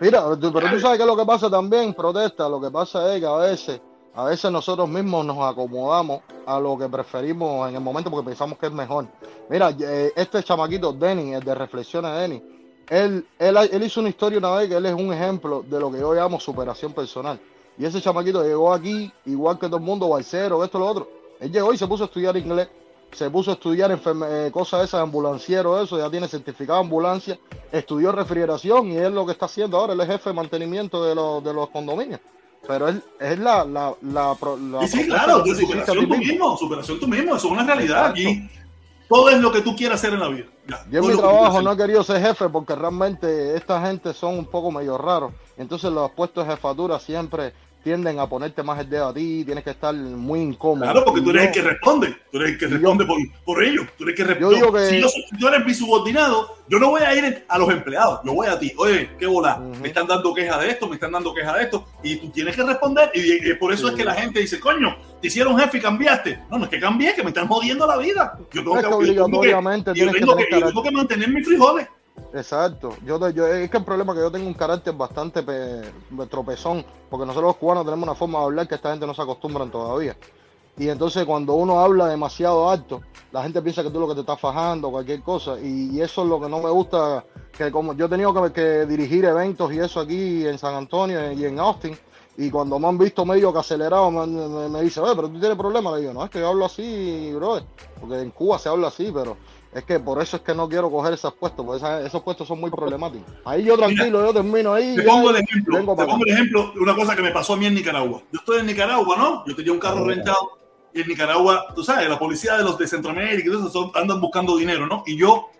Mira, tú- pero tú sabes que lo que pasa también, protesta, lo que pasa es que a veces, a veces nosotros mismos nos acomodamos a lo que preferimos en el momento porque pensamos que es mejor. Mira, eh, este chamaquito, Denny, el de Reflexiones Denny, él, él, él hizo una historia una vez que él es un ejemplo de lo que yo llamo superación personal. Y ese chamaquito llegó aquí, igual que todo el mundo, balcero, esto, lo otro. Él llegó y se puso a estudiar inglés, se puso a estudiar enferme- eh, cosas esas, ambulanciero, eso, ya tiene certificado de ambulancia, estudió refrigeración y es lo que está haciendo ahora, él es jefe de mantenimiento de los, de los condominios. Pero él es la, la, la, pro- la sí, propuesta claro, superación tú mismo. mismo, superación tú mismo, eso es una realidad. Exacto. Aquí todo es lo que tú quieras hacer en la vida. Ya, Yo en mi trabajo no he querido ser jefe porque realmente esta gente son un poco medio raros. Entonces los puestos de jefatura siempre tienden a ponerte más el dedo a ti, tienes que estar muy incómodo. Claro, porque tú eres yo- el que responde, tú eres el que yo- responde por, por ellos, tú eres el que Yo responde. digo que- Si, yo soy- tú eres mi subordinado, yo no voy a ir a los empleados, yo voy a ti. Oye, qué bola, me están dando queja de esto, me están dando queja de esto, y tú tienes que responder. Y, y por eso Sí. es que la gente dice, coño, te hicieron jefe y cambiaste. No, no es que cambié, que me están jodiendo la vida. Yo tengo Es que, que yo tengo que- obligatoriamente yo tienes que tengo que, tener yo tengo que mantener mis frijoles. Exacto. Yo, yo- es que el problema es que yo tengo un carácter bastante pe- tropezón, porque nosotros los cubanos tenemos una forma de hablar que esta gente no se acostumbran todavía. Y entonces cuando uno habla demasiado alto, la gente piensa que tú lo que te estás fajando, cualquier cosa. Y, eso es lo que no me gusta, que como yo he tenido que, dirigir eventos y eso aquí en San Antonio y en Austin, y cuando me han visto medio que acelerado me, me, me dice, oye, pero tú tienes problemas. Le digo, no, es que yo hablo así, brother, porque en Cuba se habla así, pero es que por eso es que no quiero coger esos puestos, porque esos puestos son muy problemáticos. Ahí yo tranquilo, yo termino ahí. Te pongo el ejemplo, te pongo el ejemplo de una cosa que me pasó a mí en Nicaragua. Yo estoy en Nicaragua, ¿no? Yo tenía un carro rentado y en Nicaragua, tú sabes, la policía de los de Centroamérica y eso son- andan buscando dinero, ¿no? Y yo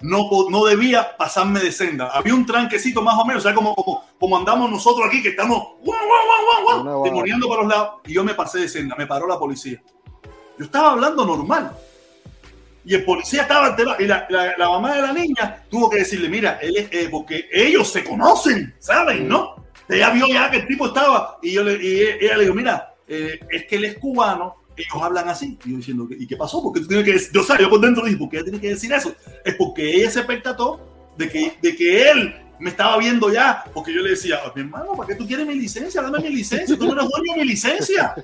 no, no debía pasarme de senda. Había un tranquecito más o menos, o sea, como, como, como andamos nosotros aquí, que estamos guau, guau, guau, guau, guau, demoniando para los lados, y yo me pasé de senda, me paró la policía. Yo estaba hablando normal. Y el policía estaba alterado. Y la, la- la mamá de la niña tuvo que decirle, mira, él es, eh, porque ellos se conocen, ¿saben? ¿No? Ella vio ya que el tipo estaba. Y, yo le, y ella le dijo, mira, eh, es que él es cubano, ellos hablan así. Y yo diciendo, ¿y qué pasó? Porque tú tienes que decir, yo, sabes, yo por dentro dije, ¿por qué ella tiene que decir eso? Es porque ella se percató de que, de que él me estaba viendo ya, porque yo le decía, mi hermano, ¿para qué tú quieres mi licencia? Dame mi licencia, tú no eres dueño de mi licencia.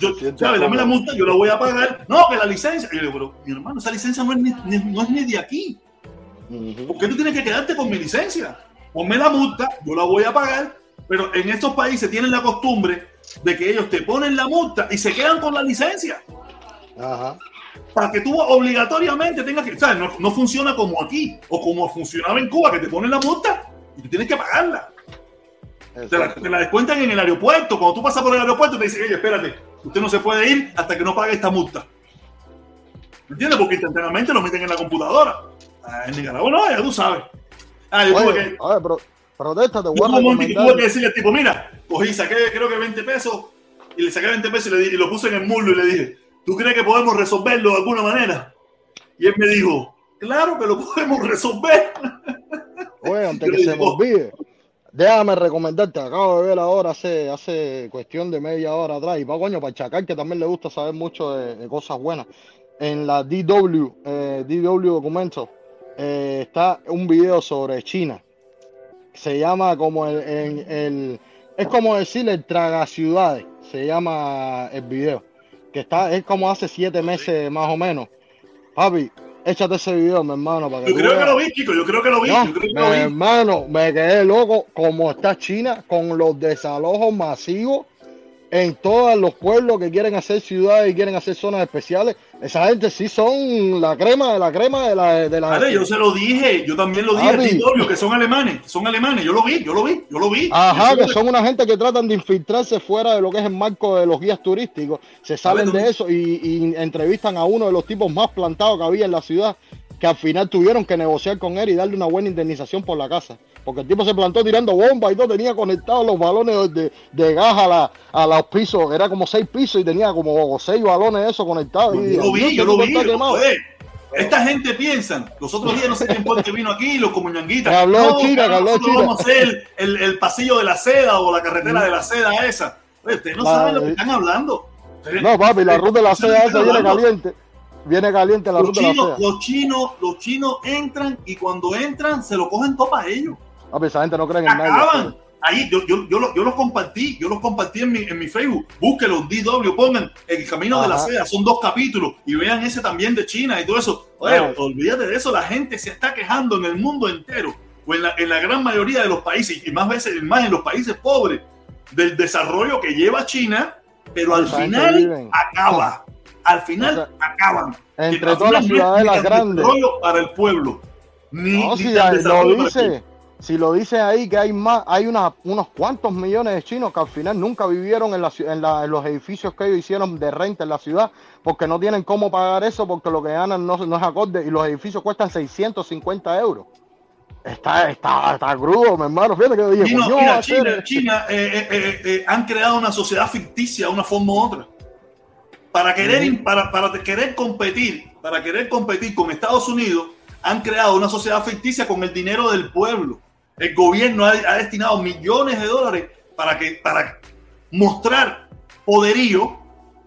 Yo, ¿sabes? Dame la multa, yo la voy a pagar. No, que la licencia. Y yo le digo, pero mi hermano, esa licencia no es ni, ni- no es ni de aquí. ¿Por qué tú tienes que quedarte con mi licencia? Ponme la multa, yo la voy a pagar. Pero en estos países tienen la costumbre de que ellos te ponen la multa y se quedan con la licencia. Ajá. Para que tú obligatoriamente tengas que. ¿sabes? No, no funciona como aquí o como funcionaba en Cuba, que te ponen la multa y tú tienes que pagarla. Te la, te la descuentan en el aeropuerto. Cuando tú pasas por el aeropuerto, te dicen, oye, espérate, usted no se puede ir hasta que no pague esta multa. ¿Me entiendes? Porque instantáneamente lo meten en la computadora. Ah, en Nicaragua no, ya tú sabes. Ah, yo tuve que, oye, pero, protesta, te yo voy a tuve un que tuve recomendar. que decirle al tipo, mira, cogí, saqué creo que 20 pesos y le saqué 20 pesos y, le di- y lo puse en el muslo y le dije, ¿tú crees que podemos resolverlo de alguna manera? Y él me dijo, claro que lo podemos resolver. Oye, antes que se me olvide, déjame recomendarte, acabo de ver ahora hace, hace cuestión de media hora atrás, y para coño, para Chacal, que también le gusta saber mucho de, de cosas buenas. En la DW, eh, DW Documento, eh, está un video sobre China. Se llama como el, el- el- es como decir el traga ciudades, se llama el video. Que está, es como hace siete meses más o menos. Papi, échate ese video, mi hermano, para que Yo creo que lo vi, chico, yo creo que lo vi, No, yo creo que mi lo vi. hermano, me quedé loco como está China con los desalojos masivos en todos los pueblos que quieren hacer ciudades y quieren hacer zonas especiales. Esa gente sí son la crema de la crema de la de la Vale, yo se lo dije, yo también lo dije. Titorio, que son alemanes, son alemanes, yo lo vi, yo lo vi, yo lo vi. Ajá, que son una gente que tratan de infiltrarse fuera de lo que es el marco de los guías turísticos. Se salen de eso y, y entrevistan a uno de los tipos más plantados que había en la ciudad, que al final tuvieron que negociar con él y darle una buena indemnización por la casa. Porque el tipo se plantó tirando bombas y todo, tenía conectados los balones de, de gas a, la, a los pisos, era como seis pisos y tenía como seis balones eso conectados. Y, Yo lo vi, Dios, yo lo vi. yo- oye, esta gente piensa, los otros días no sé quién fue el que vino aquí, los comuñanguitas. Habló no, China, habló China. vamos a hacer el, el pasillo de la seda o la carretera de la seda esa. Ustedes no La- saben lo que están hablando. Ustedes- No, papi, la ruta de la seda esa viene hablando. caliente. Viene caliente la Los chinos, los chinos, los chinos entran y cuando entran se lo cogen todo para ellos. Papi, esa gente no cree en nadie. acaban. Ahí yo, yo, yo, lo- yo los compartí, yo los compartí en mi, en mi Facebook. Búsquenlos, DW, pongan El Camino de la Ajá. Seda, son dos capítulos y vean ese también de China y todo eso. Oye, Ah. olvídate de eso, la gente se está quejando en el mundo entero o en la, en la gran mayoría de los países y más veces más en los países pobres del desarrollo que lleva China, pero al final viven. acaba. Al final acaban. Entre todas las ciudadelas grandes. para el pueblo. Ni, No, ni si lo dice, si lo dice ahí que hay más, hay una- unos cuantos millones de chinos que al final nunca vivieron en, la ci- en, la- en los edificios que ellos hicieron de renta en la ciudad, porque no tienen cómo pagar eso, porque lo que ganan no, no es acorde y los edificios cuestan 650 euros. Está, está, está crudo, mi hermano. Fíjate que dije, China, mira, China, China, eh, eh, eh, eh, han creado una sociedad ficticia de una forma u otra. Para querer, para, para querer competir, para querer competir con Estados Unidos, han creado una sociedad ficticia con el dinero del pueblo. El gobierno ha, ha destinado millones de dólares para que para mostrar poderío,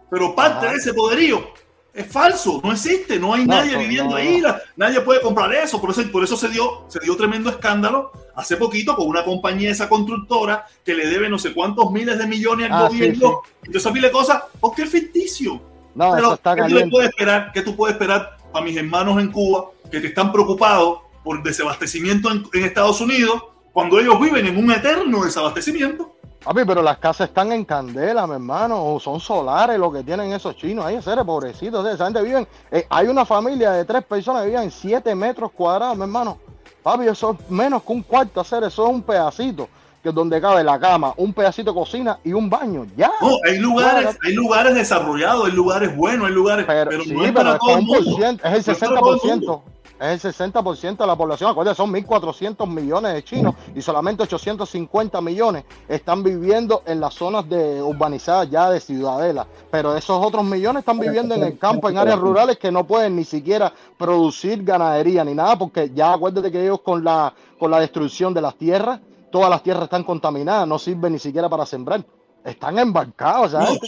pero parte Ajá. de ese poderío es falso, no existe, no hay No, nadie viviendo no, ahí, la- nadie puede comprar eso, por eso, por eso se dio, se dio tremendo escándalo hace poquito con una compañía esa constructora que le debe no sé cuántos miles de millones al Ah, sí, gobierno, entonces pile de cosas, porque es ficticio. No, Pero, eso está ¿qué tú, puedes esperar, ¿qué tú puedes esperar para mis hermanos en Cuba que te están preocupados por desabastecimiento en, en Estados Unidos cuando ellos viven en un eterno desabastecimiento? Papi, pero las casas están en candela, mi hermano. o Son solares lo que tienen esos chinos. Ahí, seres pobrecitos. Esa gente viven. eh, hay una familia de tres personas que viven en 7 metros cuadrados, mi hermano. Papi, eso es menos que un cuarto hacer. Eso es un pedacito. Que es donde cabe la cama, un pedacito de cocina y un baño. Ya. No, hay lugares, hay lugares desarrollados, hay lugares buenos, hay lugares, pero, Sí, no es pero para todo el un mundo. es el 60%. Es el 60% de la población. Acuérdate, son 1.400 millones de chinos y solamente 850 millones están viviendo en las zonas de urbanizadas ya de ciudadela. Pero esos otros millones están viviendo en el campo, en áreas rurales que no pueden ni siquiera producir ganadería ni nada, porque ya acuérdate que ellos con la, con la destrucción de las tierras, todas las tierras están contaminadas, no sirven ni siquiera para sembrar. Están embarcados, ¿sabes?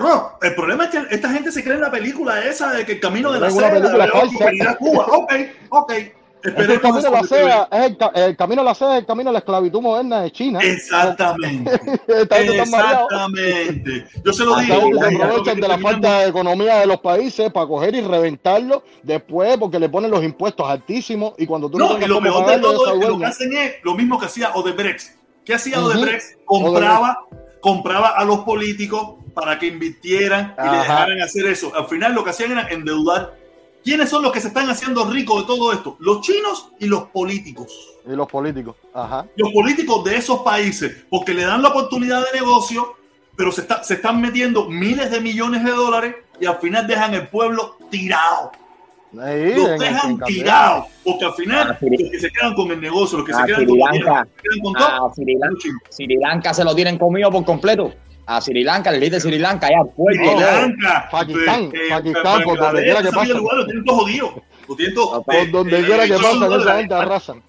Bro, el problema es que esta gente se cree en la película esa de que el camino de la seda de prosperidad Cuba. Ok, ok. El camino la seda es el, el camino de la seda es el camino de la esclavitud moderna de China. Exactamente. Exactamente. Yo se lo digo. se aprovechan de la falta de economía de los países para coger y reventarlo después porque le ponen los impuestos altísimos y cuando tú no, No, y lo mejor de todo es que lo que hacen es lo mismo que hacía Odebrecht. ¿Qué hacía. Odebrecht? Compraba, compraba a los políticos para que invirtieran y le dejaran hacer eso. Al final lo que hacían era endeudar. ¿Quiénes son los que se están haciendo ricos de todo esto? Los chinos y los políticos. Y los políticos. Ajá. Los políticos de esos países, porque le dan la oportunidad de negocio, pero se, está- se están metiendo miles de millones de dólares y al final dejan el pueblo tirado. Ahí, Los dejan tirados, porque al final Ah, los que se quedan con el negocio, los que se A quedan Sri con el Lanka. dinero, los que se quedan con todo, A Sri Lanka, Sri Lanka se lo tienen comido por completo. A Sri Lanka, el rey de Sri Lanka, ya puerto. Sri todo. Lanka, Pakistán, eh, Pakistán, por donde Bangladesh, quiera que esa vida pase. lugar, lo tienen todo jodido. Lo tienen todo, Por eh, donde eh, quiera que pasen, esa gente arrasan.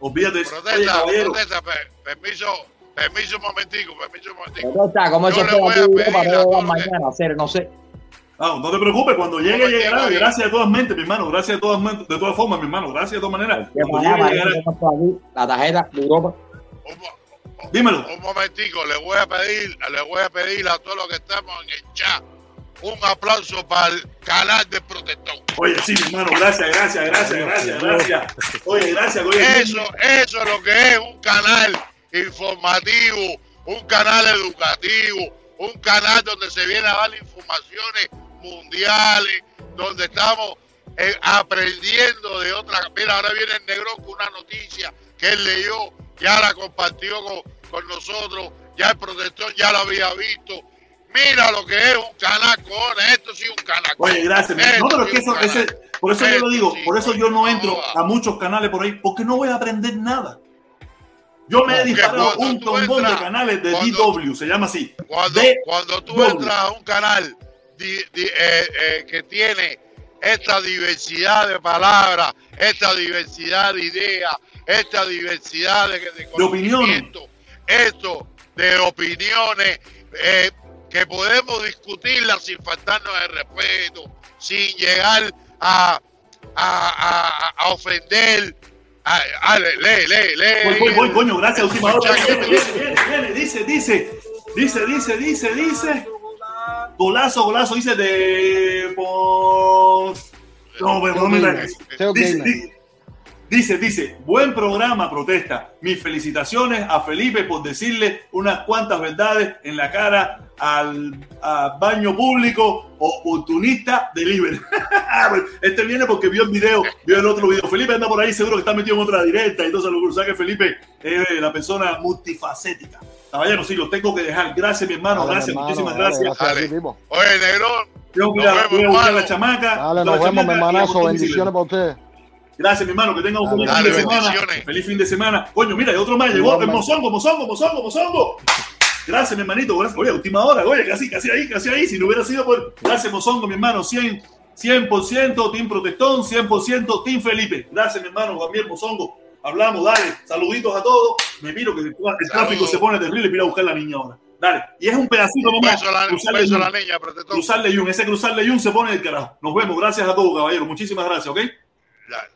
Olvídate. Protesta, protesta, per- permiso, permiso un momentico, permiso un momentico. ¿Cómo está? ¿Cómo Yo se le espera voy a tu pedir Europa a para todos mañana hacer? No sé. Ah, no te preocupes, cuando llegue, Momentico llegará. Gracias de todas mentes, mi hermano. Gracias de todas, men- de todas formas, mi hermano. Gracias de todas maneras. ¿Qué Cuando llegue, llegará. no? La tarjeta de Europa. Dímelo. Un momentico, le voy a pedir, le voy a pedir a todos los que estamos en el chat un aplauso para el canal de protector. Oye, sí, mi hermano. Gracias, gracias, gracias, gracias, gracias. Oye, gracias. Oye, Eso, eso es lo que es un canal informativo, un canal educativo, un canal donde se viene a dar informaciones mundiales, donde estamos eh, aprendiendo de otra. Mira, ahora viene el negro con una noticia que él leyó, ya la compartió con, con nosotros, ya el protector ya la había visto. Mira lo que es un canacón, esto sí un canacón. Oye, gracias. hermano. No, pero es que eso, ese, por eso yo lo digo, sí, por eso yo no entro a muchos canales por ahí, porque no voy a aprender nada. Yo me he disparado un trombón de canales de cuando- DW, se llama así. Cuando, cuando tú entras a un canal di- di- eh, eh, que tiene esta diversidad de palabras, esta diversidad de ideas, esta diversidad de, de conocimiento, esto de opiniones eh, que podemos discutirlas sin faltarnos el respeto, sin llegar a, a, a- a ofender. A, lee, lee, lee. Voy, voy, voy, coño, gracias, última hora. superchat que Viene, viene, viene, viene, dice, dice, dice, dice, dice, dice. Golazo, golazo, dice de. Por... No, pero no me Dice, dice, dice, buen programa, protesta. Mis felicitaciones a Felipe por decirle unas cuantas verdades en la cara al, a baño público oportunista de Liber. este viene porque vio el video, vio el otro video. Felipe anda por ahí, seguro que está metido en otra directa. Entonces lo que sabe que Felipe es la persona multifacética. Caballero, sí, lo tengo que dejar. Gracias, mi hermano. Dale, gracias, hermano, muchísimas dale, gracias. Oye, a, vemos, voy a buscar a la chamaca. Dale, nos la vemos, mi hermanazo. Bendiciones para ustedes. Gracias, mi hermano, que tenga un feliz Dale, fin de semana. bendiciones. Feliz fin de semana. Coño, mira, y otro más llegó. El mozongo, mozongo, mozongo, mozongo. Gracias, mi hermanito. Gracias. Oye, última hora, oye, casi, casi ahí, casi ahí. Si no hubiera sido por. Gracias, mozongo, mi hermano. 100, 100% Team Protestón, 100% Team Felipe. Gracias, mi hermano, Gabriel Mozongo. Hablamos, dale. Saluditos a todos. Me miro que el tráfico se pone terrible. Mira a buscar a la niña ahora. Dale. Y es un pedacito nomás. beso la, un Cruzarle beso la niña, protector. Cruzarle Yun. Ese cruzarle Yun se pone del carajo. Nos vemos. Gracias a todos, caballero. Muchísimas gracias, ¿ok? Dale.